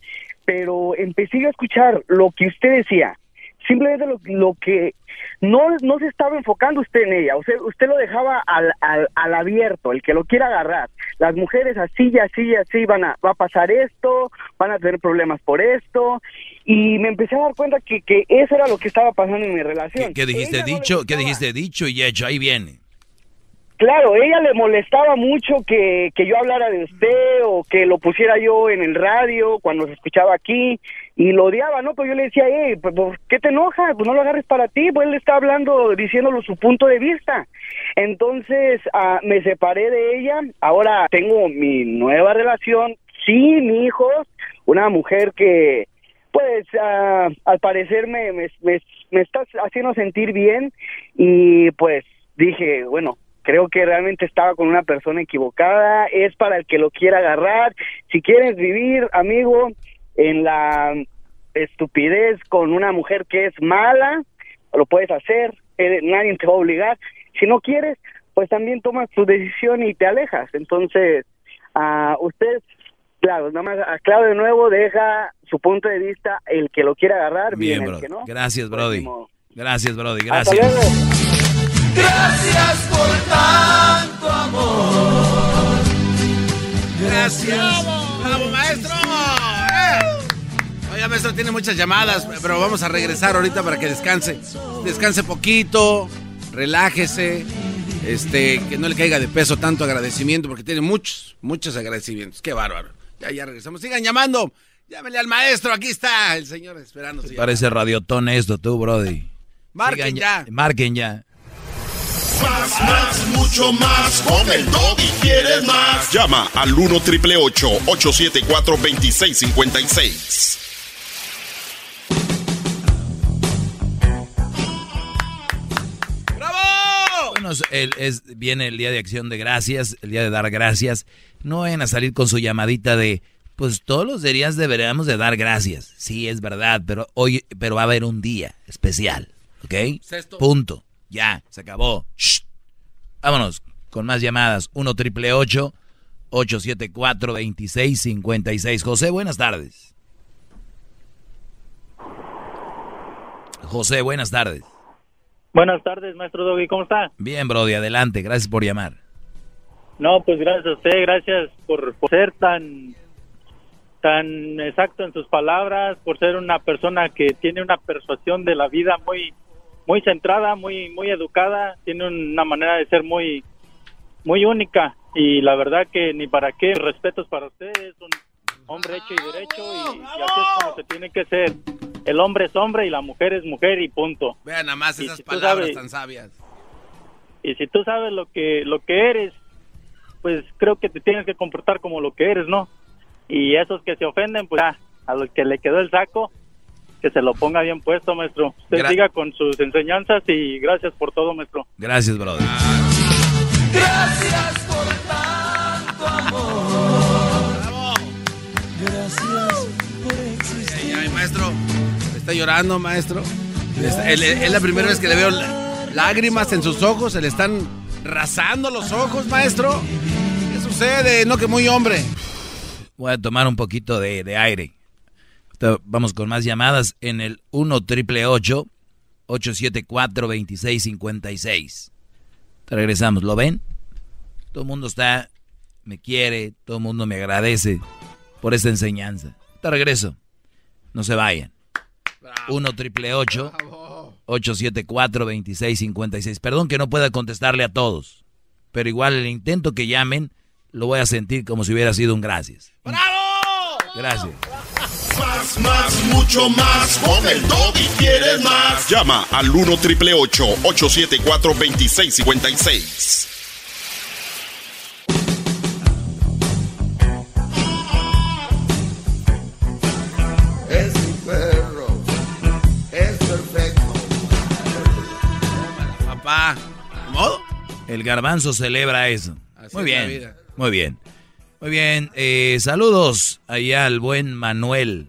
pero empecé a escuchar lo que usted decía, simplemente lo, lo que no, no se estaba enfocando usted en ella, usted, usted lo dejaba al, al, al abierto, el que lo quiera agarrar. Las mujeres así y así y así van a, va a pasar esto, van a tener problemas por esto, y me empecé a dar cuenta que, que eso era lo que estaba pasando en mi relación. ¿Qué dijiste dicho? ¿Qué dijiste dicho y hecho? Ahí viene. Claro, ella le molestaba mucho que, que yo hablara de usted o que lo pusiera yo en el radio cuando se escuchaba aquí y lo odiaba, ¿no? Pero yo le decía, hey, pues, ¿por qué te enojas? Pues no lo agarres para ti, pues él está hablando, diciéndolo su punto de vista. Entonces ah, me separé de ella, ahora tengo mi nueva relación, sin hijos, una mujer que pues ah, al parecer me, me, me está haciendo sentir bien y pues dije, bueno, creo que realmente estaba con una persona equivocada, es para el que lo quiera agarrar, si quieres vivir, amigo, en la estupidez con una mujer que es mala, lo puedes hacer, eh, nadie te va a obligar, si no quieres, pues también tomas tu decisión y te alejas, entonces, a usted, claro, nada más aclaro de nuevo, deja su punto de vista, el que lo quiera agarrar, bien, Bien, el que no, Gracias, pues, Brody. Gracias, Brody. Hasta Gracias. Gracias por tanto amor. Gracias. ¡Bravo, maestro! ¡Eh! Oiga, maestro, tiene muchas llamadas, pero vamos a regresar ahorita para que descanse. Descanse poquito, relájese, este, que no le caiga de peso tanto agradecimiento, porque tiene muchos, muchos agradecimientos. ¡Qué bárbaro! Ya, ya regresamos. Sigan llamando. Llámenle al maestro, aquí está el señor esperando. llamada. Parece radiotón esto, tú, Brody. Marquen Sigan ya. Marquen ya. Más, más, mucho más. Con el y quieres más. Llama al 1 triple 874 2656. Bueno, es- el- es, viene el día de acción de gracias, el día de dar gracias. No vayan a salir con su llamadita de, pues todos los días deberíamos de dar gracias. Sí, es verdad, pero hoy, pero va a haber un día especial, ¿ok? Sexto. Punto. Ya, se acabó. Shh. Vámonos con más llamadas. 1 triple 874 2656 José, buenas tardes. José, buenas tardes. Buenas tardes, maestro Doggy, ¿cómo está? Bien, Brody, adelante. Gracias por llamar. No, pues gracias a usted, gracias por, por ser tan tan exacto en sus palabras, por ser una persona que tiene una persuasión de la vida muy muy centrada, muy muy educada, tiene una manera de ser muy muy única y la verdad que ni para qué respetos para usted, es un hombre hecho y derecho y, y así es como se tiene que ser. El hombre es hombre y la mujer es mujer y punto. Vean nada más esas si tú palabras sabes- tan sabias. Y si tú sabes lo que lo que eres, pues creo que te tienes que comportar como lo que eres, ¿no? Y esos que se ofenden, pues ya, a los que le quedó el saco, que se lo ponga bien puesto, maestro. Usted Gra- siga con sus enseñanzas y gracias por todo, maestro. Gracias, Brody. Gracias por tanto amor. Gracias por existir. Ay, maestro, está llorando, maestro. Es, la primera vez que le veo lá- lágrimas en sus ojos. Se le están rasando los ojos, maestro. ¿Qué sucede? No, que muy hombre. Voy a tomar un poquito de, de aire. Vamos con más llamadas en el 1 triple 874 2656. Te regresamos, ¿lo ven? Todo el mundo está, me quiere, todo el mundo me agradece por esta enseñanza. Te regreso. No se vayan. 1 triple 874 2656. Perdón que no pueda contestarle a todos, pero igual el intento que llamen lo voy a sentir como si hubiera sido un gracias. Gracias. Más, más, mucho más. Con el y quieres más. Llama al 1 triple 874 2656. Es un perro. Es perfecto. Papá, ¿modo? El garbanzo celebra eso. Así muy bien. Muy bien. Muy bien, eh, saludos allá al buen Manuel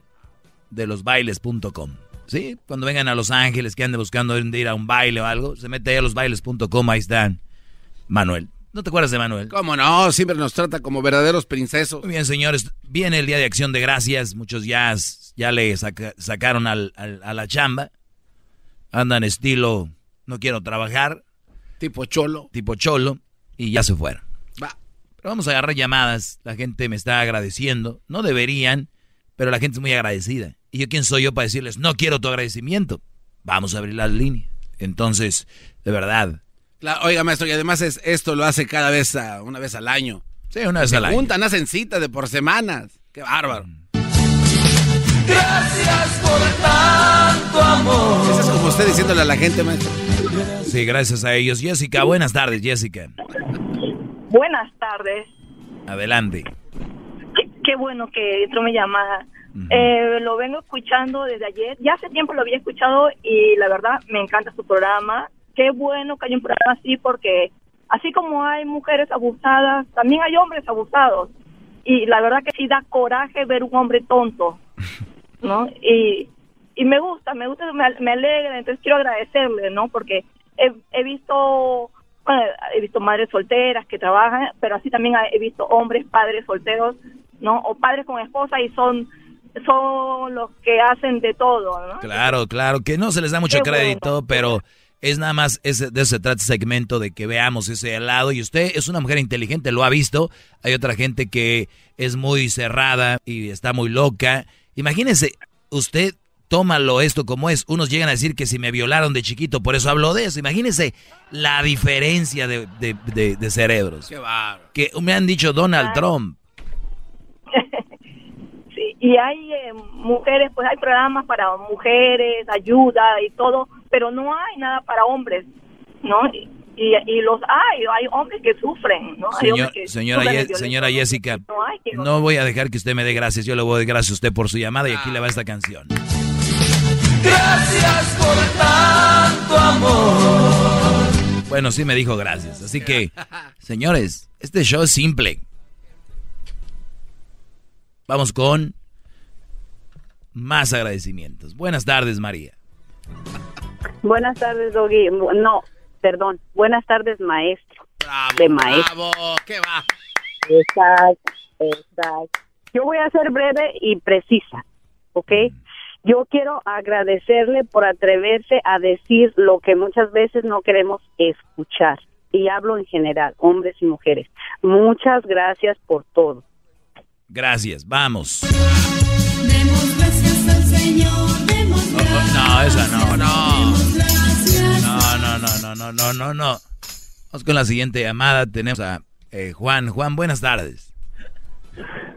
de losbailes.com. Sí, cuando vengan a Los Ángeles, que anden buscando ir a un baile o algo, se mete ahí a losbailes.com, ahí están. Manuel. ¿No te acuerdas de Manuel? ¿Cómo no? Siempre nos trata como verdaderos princesos. Muy bien, señores. Viene el Día de Acción de Gracias. Muchos ya, ya le saca- sacaron al- al- a la chamba. Andan estilo, no quiero trabajar. Tipo cholo. Tipo cholo. Y ya se fueron. Vamos a agarrar llamadas. La gente me está agradeciendo. No deberían, pero la gente es muy agradecida. ¿Y yo quién soy yo para decirles, no quiero tu agradecimiento? Vamos a abrir las líneas. Entonces, de verdad. Oiga, maestro, y además es, esto lo hace cada vez, a- una vez al año. Sí, una vez Se al año. juntan, hacen citas de por semanas. Qué bárbaro. Gracias por tanto amor. Eso es como usted diciéndole a la gente, maestro. Sí, gracias a ellos. Jessica, buenas tardes, Jessica. Buenas tardes. Adelante. Qué, qué bueno que entró mi llamada. Eh, lo vengo escuchando desde ayer. Ya hace tiempo lo había escuchado y la verdad me encanta su programa. Qué bueno que hay un programa así porque así como hay mujeres abusadas, también hay hombres abusados. Y la verdad que sí da coraje ver un hombre tonto, ¿no? Y, y me gusta, me gusta, me, me alegra, entonces quiero agradecerle, ¿no? Porque he, he visto bueno, he visto madres solteras que trabajan, pero así también he visto hombres, padres solteros, ¿no? O padres con esposa y son son los que hacen de todo, ¿no? Claro, claro, que no se les da mucho Qué crédito, pero es nada más, ese- de eso se trata segmento, de que veamos ese lado. Y usted es una mujer inteligente, lo ha visto. Hay otra gente que es muy cerrada y está muy loca. Imagínese, usted tómalo esto como es. Unos llegan a decir que si me violaron de chiquito, por eso hablo de eso. Imagínese la diferencia de, de- de- de cerebros. Qué. Que me han dicho Donald Trump. Sí, y hay eh, mujeres, pues hay programas para mujeres, ayuda y todo, pero no hay nada para hombres, ¿no? Y, y, y los hay, hay hombres que sufren, ¿no? Hay Señor- hombres que señora, sufren Ye- señora Jessica, No hay que no voy a dejar que usted me dé gracias. Yo le voy a dar gracias a usted por su llamada y aquí le va esta canción. Gracias por tanto amor. Bueno, sí me dijo gracias. Así que, señores, este show es simple. Vamos con más agradecimientos. Buenas tardes, María. Buenas tardes, Doggy. No, perdón. Buenas tardes, maestro. de maestro. Bravo, ¿qué va? Exacto, exacto. Yo voy a ser breve y precisa, ¿ok? Yo quiero agradecerle por atreverse a decir lo que muchas veces no queremos escuchar. Y hablo en general, hombres y mujeres. Muchas gracias por todo. Gracias, vamos. Demos gracias al Señor, demos No, esa no, no. gracias. No, no, no, no, no, no, no, no. Vamos con la siguiente llamada. Tenemos a eh, Juan. Juan, buenas tardes.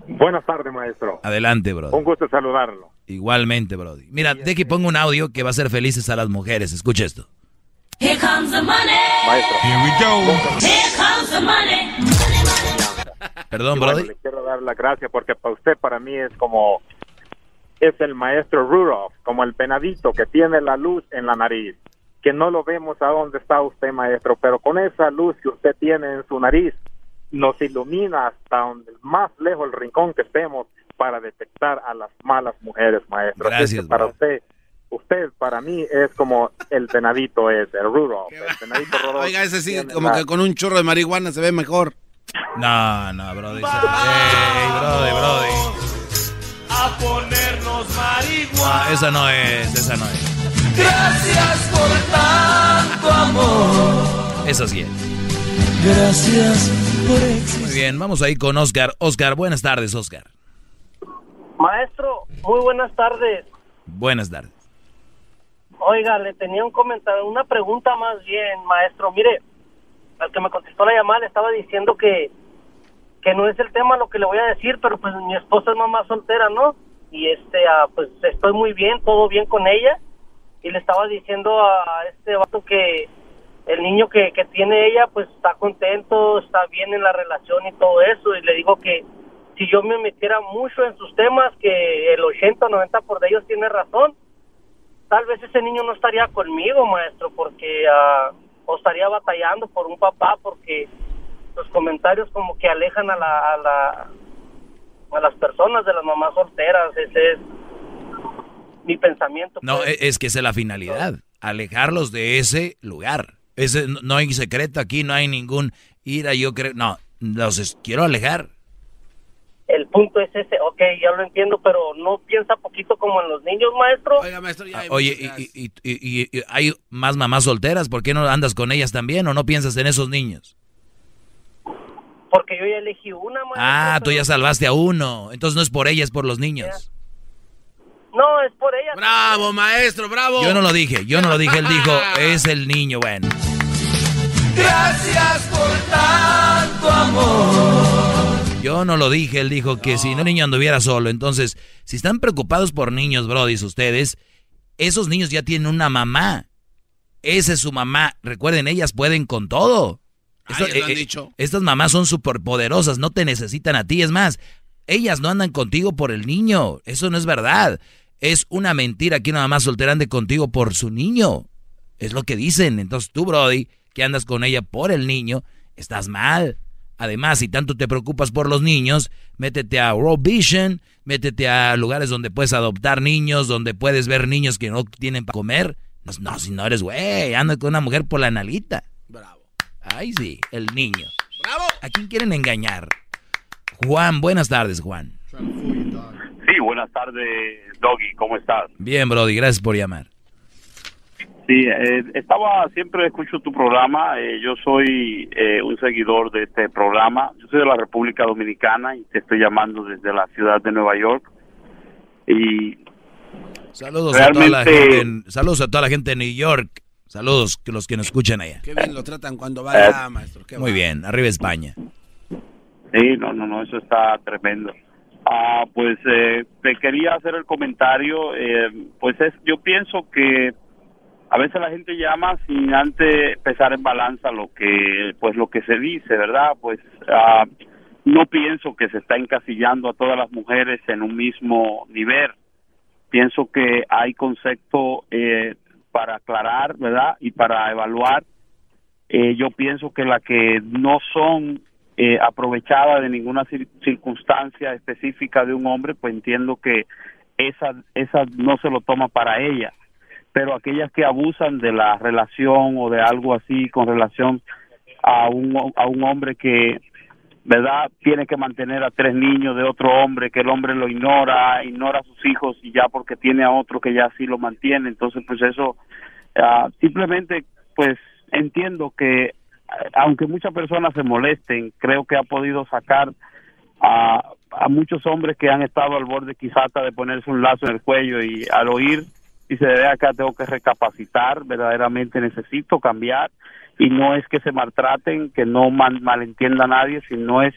Buenas tardes, maestro. Adelante, bro. Un gusto saludarlo. Igualmente, Brody. Mira, de que pongo un audio que va a hacer felices a las mujeres. Escucha esto. Here comes the money. Maestro. Here we go. Here comes the money. Perdón, Y bueno, Brody. le quiero dar las gracias porque para usted, para mí, es como... Es el maestro Rudolph, como el penadito que tiene la luz en la nariz. Que no lo vemos a dónde está usted, maestro, pero con esa luz que usted tiene en su nariz, nos ilumina hasta donde más lejos el rincón que estemos para detectar a las malas mujeres, maestro. Es Gracias, que para bro. usted, usted para mí es como el penadito ese, el Rudolph, el penadito Rudolph. Oiga, ese sí, como la- que con un churro de marihuana se ve mejor. No, no, Brody. Ey, Brody, Brody. A ponernos marihuana. No, esa no es, esa no es. Gracias por tanto amor. Esa sí es. Gracias por Muy bien, vamos ahí con Oscar. Oscar, buenas tardes, Oscar. Maestro, muy buenas tardes. Buenas tardes. Oiga, le tenía un comentario, una pregunta más bien, maestro. Mire, al que me contestó la llamada le estaba diciendo que, que no es el tema lo que le voy a decir, pero pues mi esposa es mamá soltera, ¿no? Y este, ah, pues estoy muy bien, todo bien con ella. Y le estaba diciendo a este vato que el niño que, que tiene ella, pues está contento, está bien en la relación y todo eso. Y le digo que si yo me metiera mucho en sus temas, que el 80 o 90 por de ellos tiene razón, tal vez ese niño no estaría conmigo, maestro, porque ah, o estaría batallando por un papá porque los comentarios como que alejan a la, a la a las personas de las mamás solteras ese es mi pensamiento No, e- es que esa es la finalidad, alejarlos de ese lugar. Ese, no- hay secreto aquí, no hay ningún ira, yo creo, no, los quiero alejar. El punto es ese ok ya lo entiendo pero no piensa poquito como en los niños maestro Ah, Oye, y, y- y- y- y hay más mamás solteras, ¿por qué no andas con ellas también o no piensas en esos niños? porque yo ya elegí una maestro, Ah, tú ya salvaste a uno, entonces no es por ella, es por los niños. no es por ella Bravo, maestro, bravo. Yo no lo dije, yo no lo dije, él dijo, es el niño, bueno. Gracias por tanto amor. Yo no lo dije, él dijo que si no el niño anduviera solo. Entonces, si están preocupados por niños, brodis, ustedes, esos niños ya tienen una mamá. Esa es su mamá. Recuerden, ellas pueden con todo. Esto- ellas lo han eh, eh, dicho. Estas mamás son superpoderosas, no te necesitan a ti. Es más, ellas no andan contigo por el niño. Eso no es verdad. Es una mentira que una mamá soltera ande contigo por su niño. Es lo que dicen. Entonces tú, Brody, que andas con ella por el niño, estás mal. Además, si tanto te preocupas por los niños, métete a World Vision, métete a lugares donde puedes adoptar niños, donde puedes ver niños que no tienen para comer. No, no, si no eres güey, anda con una mujer por la nalita. Bravo. Ay, sí, el niño. Bravo. ¿A quién quieren engañar? Juan, buenas tardes, Juan. Sí, buenas tardes, Doggy, ¿cómo estás? Bien, Brody, gracias por llamar. Sí, eh, estaba, siempre escucho tu programa, eh, yo soy eh, un seguidor de este programa, yo soy de la República Dominicana y te estoy llamando desde la ciudad de Nueva York. Y Saludos, a toda la Realmente- gente en, saludos a toda la gente de New York. Saludos que los que nos escuchan allá. Qué bien lo tratan cuando Eh, va allá, maestro. Qué Muy va. bien, arriba España. Sí, no, no, no, eso está tremendo. Ah, pues eh, te quería hacer el comentario, eh, pues es, yo pienso que a veces la gente llama sin antes pesar en balanza lo que, pues lo que se dice, ¿verdad? Pues ah, no pienso que se está encasillando a todas las mujeres en un mismo nivel. Pienso que hay concepto eh, para aclarar, ¿verdad? Y para evaluar eh, yo pienso que las que no son eh, aprovechadas de ninguna cir- circunstancia específica de un hombre, pues entiendo que esa, esa no se lo toma para ella. Pero aquellas que abusan de la relación o de algo así con relación a un, a un hombre que, ¿verdad? Tiene que mantener a tres niños de otro hombre, que el hombre lo ignora, ignora a sus hijos y ya porque tiene a otro que ya sí lo mantiene. Entonces, pues eso, ah, simplemente, pues entiendo que aunque muchas personas se molesten, creo que ha podido sacar a, a muchos hombres que han estado al borde quizá hasta de ponerse un lazo en el cuello y al oír y se ve acá tengo que recapacitar, verdaderamente necesito cambiar y no es que se maltraten, que no mal- malentienda a nadie, sino es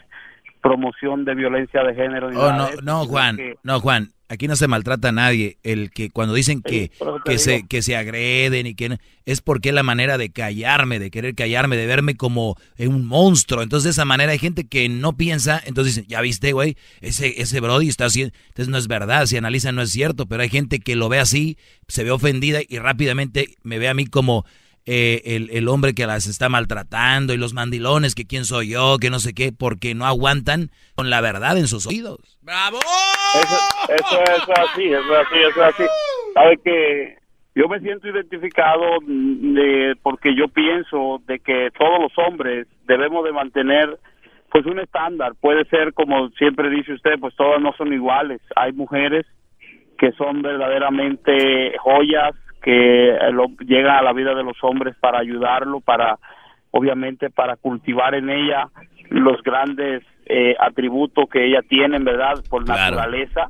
promoción de violencia de género. Oh, no, no, Juan, que- no, Juan, aquí no se maltrata a nadie. El que cuando dicen que, que, se, que se agreden y que no- es porque es la manera de callarme, de querer callarme, de verme como un monstruo. Entonces, de esa manera hay gente que no piensa, entonces dicen, ya viste, güey, ese, ese Brody está haciendo. Entonces, no es verdad, si analizan, no es cierto, pero hay gente que lo ve así, se ve ofendida y rápidamente me ve a mí como. Eh, el, el hombre que las está maltratando y los mandilones, que quién soy yo, que no sé qué, porque no aguantan con la verdad en sus oídos. ¡Bravo! Eso, eso, eso es así, eso es así, eso es así. Sabe que yo me siento identificado mm, de, porque yo pienso de que todos los hombres debemos de mantener pues un estándar. Puede ser como siempre dice usted, pues todas no son iguales. Hay mujeres que son verdaderamente joyas que eh, lo- llegan a la vida de los hombres para ayudarlo, para obviamente para cultivar en ella los grandes eh, atributos que ella tiene, ¿verdad? Por Claro. naturaleza.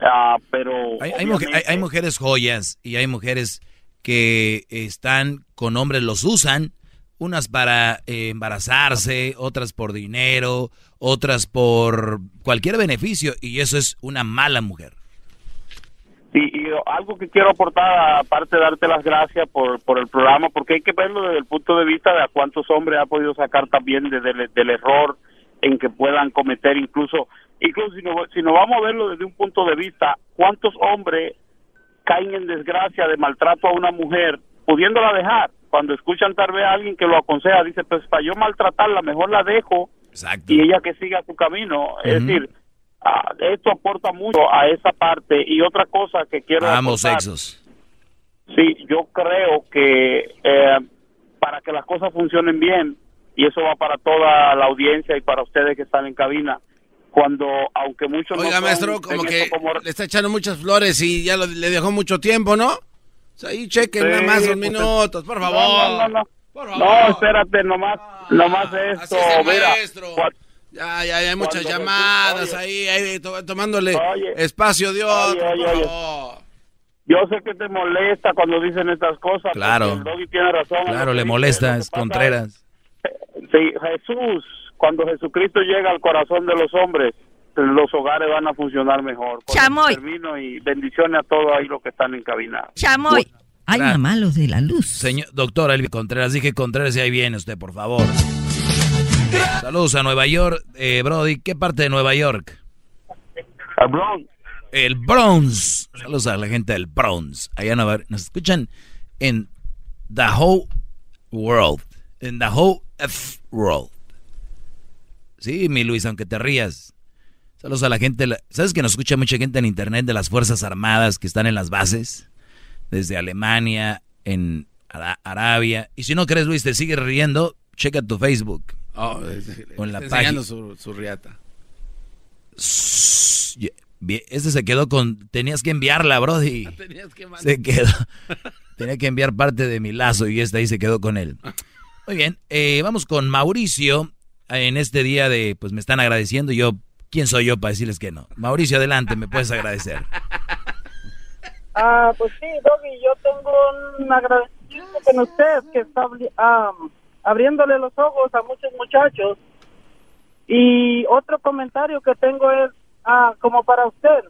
Ah, pero Hay, hay muje- hay- hay mujeres joyas y hay mujeres que están con hombres, los usan, unas para eh, embarazarse, otras por dinero, otras por cualquier beneficio, y eso es una mala mujer. Y, y algo que quiero aportar, aparte de darte las gracias por, por el programa, porque hay que verlo desde el punto de vista de a cuántos hombres ha podido sacar también desde el, del error en que puedan cometer incluso, incluso si nos si nos vamos a verlo desde un punto de vista, cuántos hombres caen en desgracia de maltrato a una mujer pudiéndola dejar. cuando escuchan tal vez a alguien que lo aconseja, dice, pues para yo maltratarla, mejor la dejo Exacto. y ella que siga su camino. Es decir, ah, esto aporta mucho a esa parte. Y otra cosa que quiero Ambos sexos. Sí, yo creo que eh, para que las cosas funcionen bien, y eso va para toda la audiencia y para ustedes que están en cabina, cuando, aunque muchos Oiga, maestro, como esto que como- le está echando muchas flores y ya lo- le dejó mucho tiempo, ¿no? O sea, ahí chequen Sí, nada más dos pues, minutos, por favor. no, no, no. Por No, espérate, nomás, nomás esto, así es mira, maestro. Ya, ya, ya hay muchas Cuando llamadas ahí, ahí to- tomándole Oye. espacio de otro, oye. Yo sé que te molesta cuando dicen estas cosas. Claro. porque El Doggy tiene razón. en lo Claro, le molesta, es Contreras. Sí, Jesús, cuando Jesucristo llega al corazón de los hombres, los hogares van a funcionar mejor. Chamoy. Termino y bendiciones a todos ahí los que están encaminados. Chamoy. Ay, Claro. mamá, los de la luz. Señor, doctor Elvi Contreras, dije Contreras y ahí viene usted, por favor. Saludos a Nueva York. Eh, Brody, ¿qué parte de Nueva York? El Bronx. El Bronx. Saludos a la gente del Bronx. Allá. Nos escuchan en the whole world. En the whole F world. Sí, mi Luis, aunque te rías. Saludos a la gente. ¿Sabes que nos escucha mucha gente en internet de las Fuerzas Armadas que están en las bases? Desde Alemania, en Ara- Arabia. Y si no crees, Luis, te sigues riendo, checa tu Facebook. Oh, en la página. su, su riata. Este se quedó con... Tenías que enviarla, Brody. Tenías que mandar. Se quedó. Tenía que enviar parte de mi lazo y esta ahí se quedó con él. Muy bien, eh, vamos con Mauricio. En este día de, pues me están agradeciendo. y Yo, ¿quién soy yo para decirles que no? Mauricio, adelante, me puedes agradecer. Ah, pues sí, Doggy, yo tengo un agradecimiento con usted que está ah, abriéndole los ojos a muchos muchachos. Y otro comentario que tengo es ah, como para usted.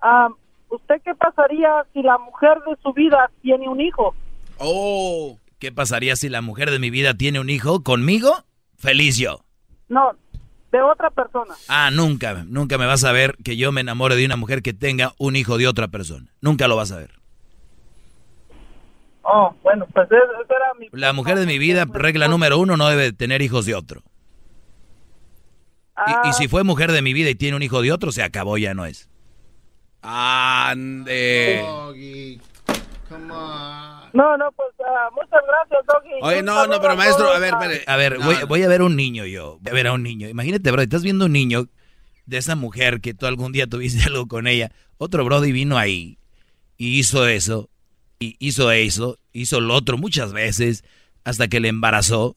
Ah, ¿Usted qué pasaría si la mujer de su vida tiene un hijo? Oh. ¿Qué pasaría si la mujer de mi vida tiene un hijo conmigo? Feliz yo. No, de otra persona. Ah, nunca, nunca me vas a ver que yo me enamore de una mujer que tenga un hijo de otra persona. Nunca lo vas a ver. Oh, bueno, pues era mi... La mujer de mi vida, regla número uno, no debe tener hijos de otro. Y, y si fue mujer de mi vida y tiene un hijo de otro, se acabó, ya no es. Ande. No, no, pues ah, muchas gracias, Doggy. Oye, no, no, pero maestro, a ver, ah, espere. A ver, No, voy, no. voy a ver un niño yo. Voy a ver a un niño. Imagínate, bro, estás viendo un niño de esa mujer que tú algún día tuviste algo con ella. Otro brody vino ahí y hizo eso, y hizo eso, hizo lo otro muchas veces, hasta que le embarazó.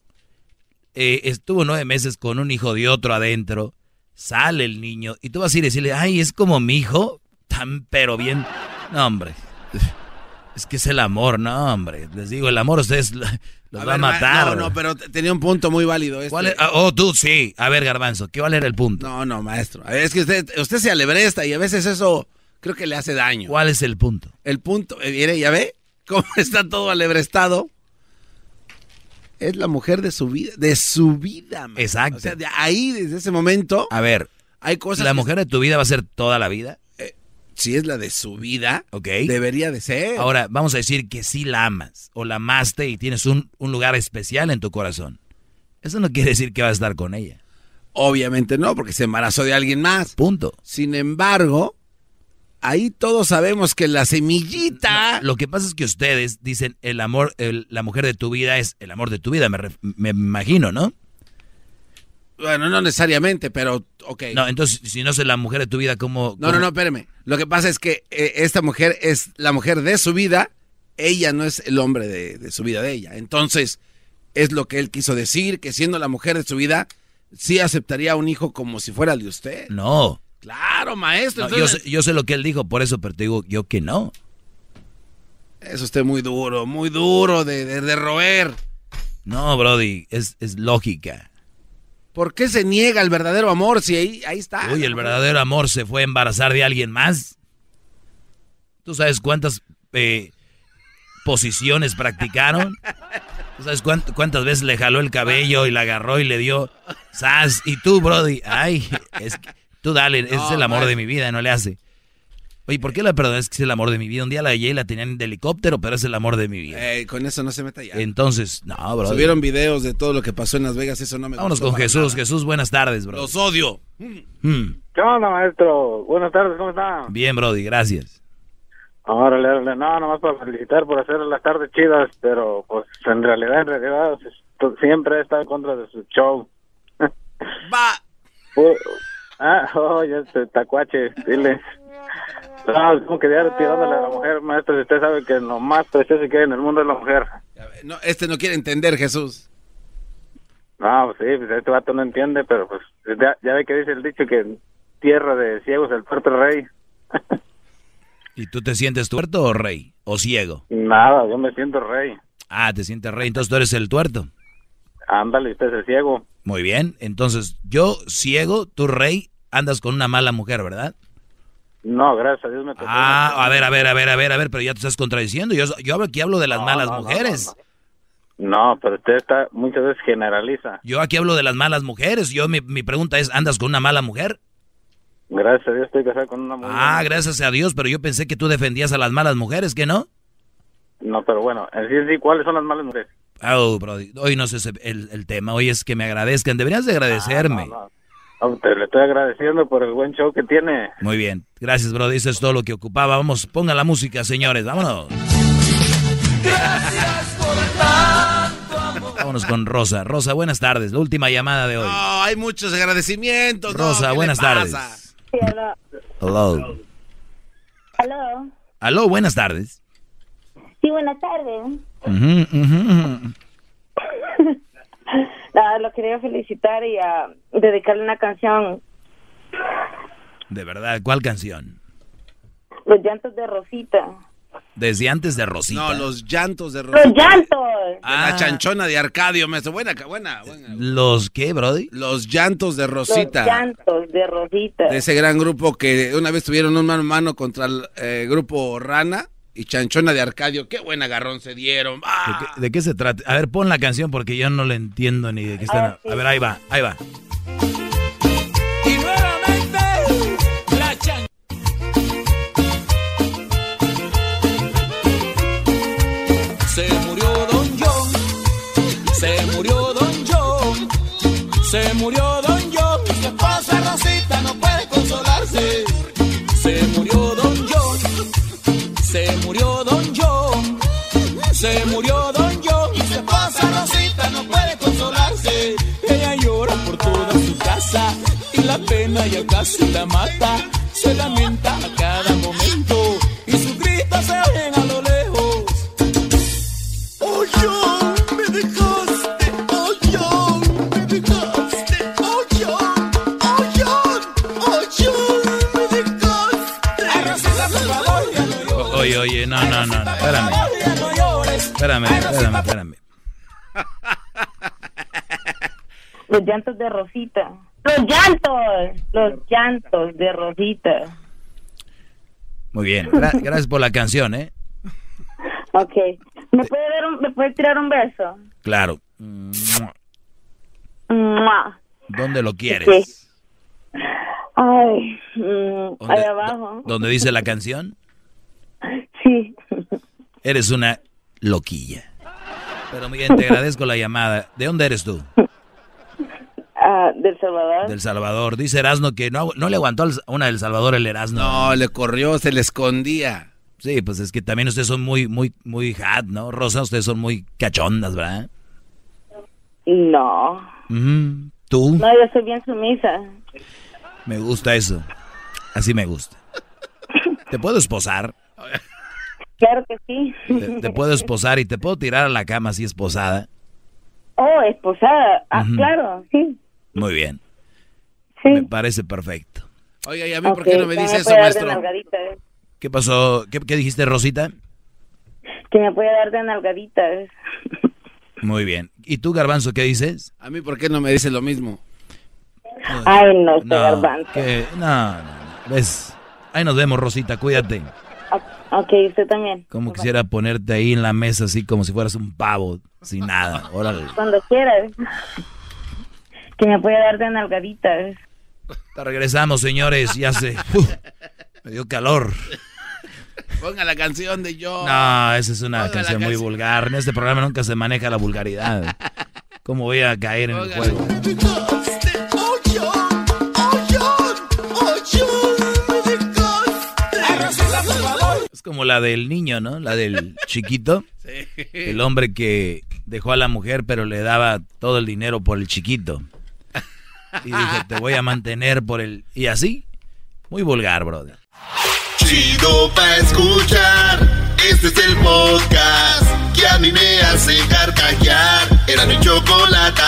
Eh, estuvo nueve meses con un hijo de otro adentro. Sale el niño y tú vas a ir a decirle, ay, es como mi hijo, tan pero bien. No, hombre. Es que es el amor, no, hombre. Les digo, el amor ustedes lo- los va a ver, ma- matar. No, no, pero tenía un punto muy válido. Este. ¿Cuál es? Ah, oh, tú sí. A ver, Garbanzo, ¿qué era el punto? No, no, maestro. A Es que usted, usted se alebresta y a veces eso creo que le hace daño. ¿Cuál es el punto? El punto, eh, mire, ya ve cómo está todo alebrestado. Es la mujer de su vida, de su vida. man. Exacto. O sea, de ahí, desde ese momento, A ver, hay cosas ¿la que- mujer de tu vida va a ser toda la vida? si es la de su vida, Ok. debería de ser. Ahora, vamos a decir que sí la amas, o la amaste y tienes un, un lugar especial en tu corazón. Eso no quiere decir que vas a estar con ella. Obviamente no, porque se embarazó de alguien más. Punto. Sin embargo, ahí todos sabemos que la semillita... Lo que pasa es que ustedes dicen el amor, el- la mujer de tu vida es el amor de tu vida, me, imagino, ¿no? Bueno, no necesariamente, pero ok. No, entonces, si no es la mujer de tu vida, ¿cómo? No, no, no, espérame. Lo que pasa es que eh, esta mujer es la mujer de su vida, ella no es el hombre de, de su vida de ella. Entonces, es lo que él quiso decir, que siendo la mujer de su vida, sí aceptaría un hijo como si fuera el de usted. No. Claro, maestro. No, yo, entonces- sé, yo sé lo que él dijo, por eso, pero te digo yo que no. Es usted muy duro, muy duro de, de, de roer. No, Brody, es, es lógica. ¿Por qué se niega el verdadero amor si ahí, ahí está? Uy, el verdadero amor se fue a embarazar de alguien más. ¿Tú sabes cuántas eh, posiciones practicaron? ¿Tú sabes cuánt- cuántas veces le jaló el cabello y la agarró y le dio sas? Y tú, Brody, ay, es que tú dale, ese es el amor de mi vida, no le hace. Oye, ¿por qué la perdón? Es que es el amor de mi vida. Un día la hallé y la tenían de helicóptero, pero es el amor de mi vida. Eh, con eso no se meta ya. Entonces, no, bro. Subieron videos de todo lo que pasó en Las Vegas, eso no me Vámonos con Jesús. nada. Jesús, buenas tardes, bro. Los odio. Mm, ¿Qué onda, maestro? Buenas tardes, ¿cómo está? Bien, Brody, gracias. Órale, órale. No, nomás para felicitar por hacer las tardes chidas, pero pues en realidad, en realidad, siempre he estado en contra de su show. Va. ah, oye, este tacuache, dile. No, como que diario tirándole a la mujer, maestro, si usted sabe que lo más precioso que hay en el mundo es la mujer. No, este no quiere entender, Jesús. No, pues sí, pues este vato no entiende, pero pues ya, ya ve que dice el dicho que en tierra de ciegos el puerto rey. ¿Y tú te sientes tuerto o rey? ¿O ciego? Nada, yo me siento rey. Ah, te sientes rey, entonces tú eres el tuerto. Ándale, usted es el ciego. Muy bien, entonces yo ciego, tú rey, andas con una mala mujer, ¿verdad? No, gracias a Dios me tocó. Ah, a ver, a ver, a ver, a ver, a ver, pero ya te estás contradiciendo. Yo, yo aquí hablo de las No, malas no, mujeres. No, pero usted está muchas veces generaliza. Yo aquí hablo de las malas mujeres. Yo mi, mi pregunta es, ¿andas con una mala mujer? Gracias a Dios estoy casado con una mujer. Ah, gracias a Dios, pero yo pensé que tú defendías a las malas mujeres, ¿que no? No, pero bueno, en sí, en sí, ¿cuáles son las malas mujeres? Oh, brody, hoy no sé ese- el, el tema, hoy es que me agradezcan, deberías de agradecerme. No, no, te le estoy agradeciendo por el buen show que tiene. Muy bien, gracias, brody, eso es todo lo que ocupaba. Vamos, ponga la música, señores, vámonos. Vámonos con Rosa. Rosa, buenas tardes, la última llamada de hoy. No, hay muchos agradecimientos. Rosa, ¿qué le buenas tardes. Hello. Aló. Aló, buenas tardes. Sí, buenas tardes. Ujú, ujú. Nada, lo quería felicitar y ah, dedicarle una canción, De verdad, ¿cuál canción? Los llantos de Rosita. Desde antes de Rosita. No, los llantos de Rosita. ¡Los llantos! De la chanchona de Arcadio, maestro. Buena, buena, buena. ¿Los qué, Brody? Los llantos de Los Rosita. llantos de Rosita. De ese gran grupo que una vez tuvieron un mano a mano contra el eh, grupo Rana y Chanchona de Arcadio. Qué buen agarrón se dieron. ¡Ah! ¿De qué, de qué se trata? A ver, pon la canción porque yo no le entiendo ni de qué están. A ver, ahí va, ahí va. Y nuevamente la chan. Se murió Don John, se murió Don John, se murió Don se murió Don John, se murió Don John. Y su esposa Rosita no puede consolarse. Ella llora por toda su casa y la pena ya casi la mata. Se lamenta a Oye, oye, no, no, no, no, espérame. Espérame, espérame, espérame. Los llantos de Rosita. Los llantos. Los llantos de Rosita. Muy bien, gra- gracias por la canción, ¿eh? Ok. ¿Me puede, dar un, ¿Me puede tirar un verso? Claro. Mua. ¿Dónde lo quieres? Ay, mm, ¿Dónde- ahí abajo. ¿Dónde dice la canción? Sí. Eres una loquilla. Pero muy bien, te agradezco la llamada. ¿De dónde eres tú? Ah, del Salvador. Del Salvador. Dice Erasno que no, no le aguantó una del Salvador el Erasno. No, le corrió, se le escondía. Sí, pues es que también ustedes son muy, muy, muy hot, ¿no? Rosa, ustedes son muy cachondas, ¿verdad? No. ¿Tú? No, yo soy bien sumisa. Me gusta eso. Así me gusta. ¿Te puedo esposar? Claro que sí. Te, te puedo esposar y te puedo tirar a la cama así esposada. Oh, esposada. Ah, Ujú. claro, sí. Muy bien. Sí. Me parece perfecto. Oiga, ¿y a mí por Ok, qué no me dice eso, dar de maestro? nalgadita, eh. ¿Qué pasó? ¿Qué, qué dijiste, Rosita? Que me puede dar de nalgaditas. Muy bien. ¿Y tú, Garbanzo, qué dices? A mí por qué no me dice lo mismo. Ay, no, este No, garbanzo. que- no, no, no. ¿Ves? Ahí nos vemos, Rosita, cuídate. Ok, usted también. Como quisiera ponerte ahí en la mesa así como si fueras un pavo, sin nada. Órale. Cuando quieras. Que me puede dar de nalgaditas. Te regresamos, señores. Ya sé. Uf. Me dio calor. Ponga la canción de yo. No, esa es una Ponga canción muy canción. vulgar. En este programa nunca se maneja la vulgaridad. ¿Cómo voy a caer en el juego? Es como la del niño, ¿no? La del chiquito. Sí. El hombre que dejó a la mujer pero le daba todo el dinero por el chiquito. Y dijo, te voy a mantener por el... Y así, muy vulgar, brother. Chido pa' escuchar, este es el podcast que a mí me hace carcajear. Era mi chocolate.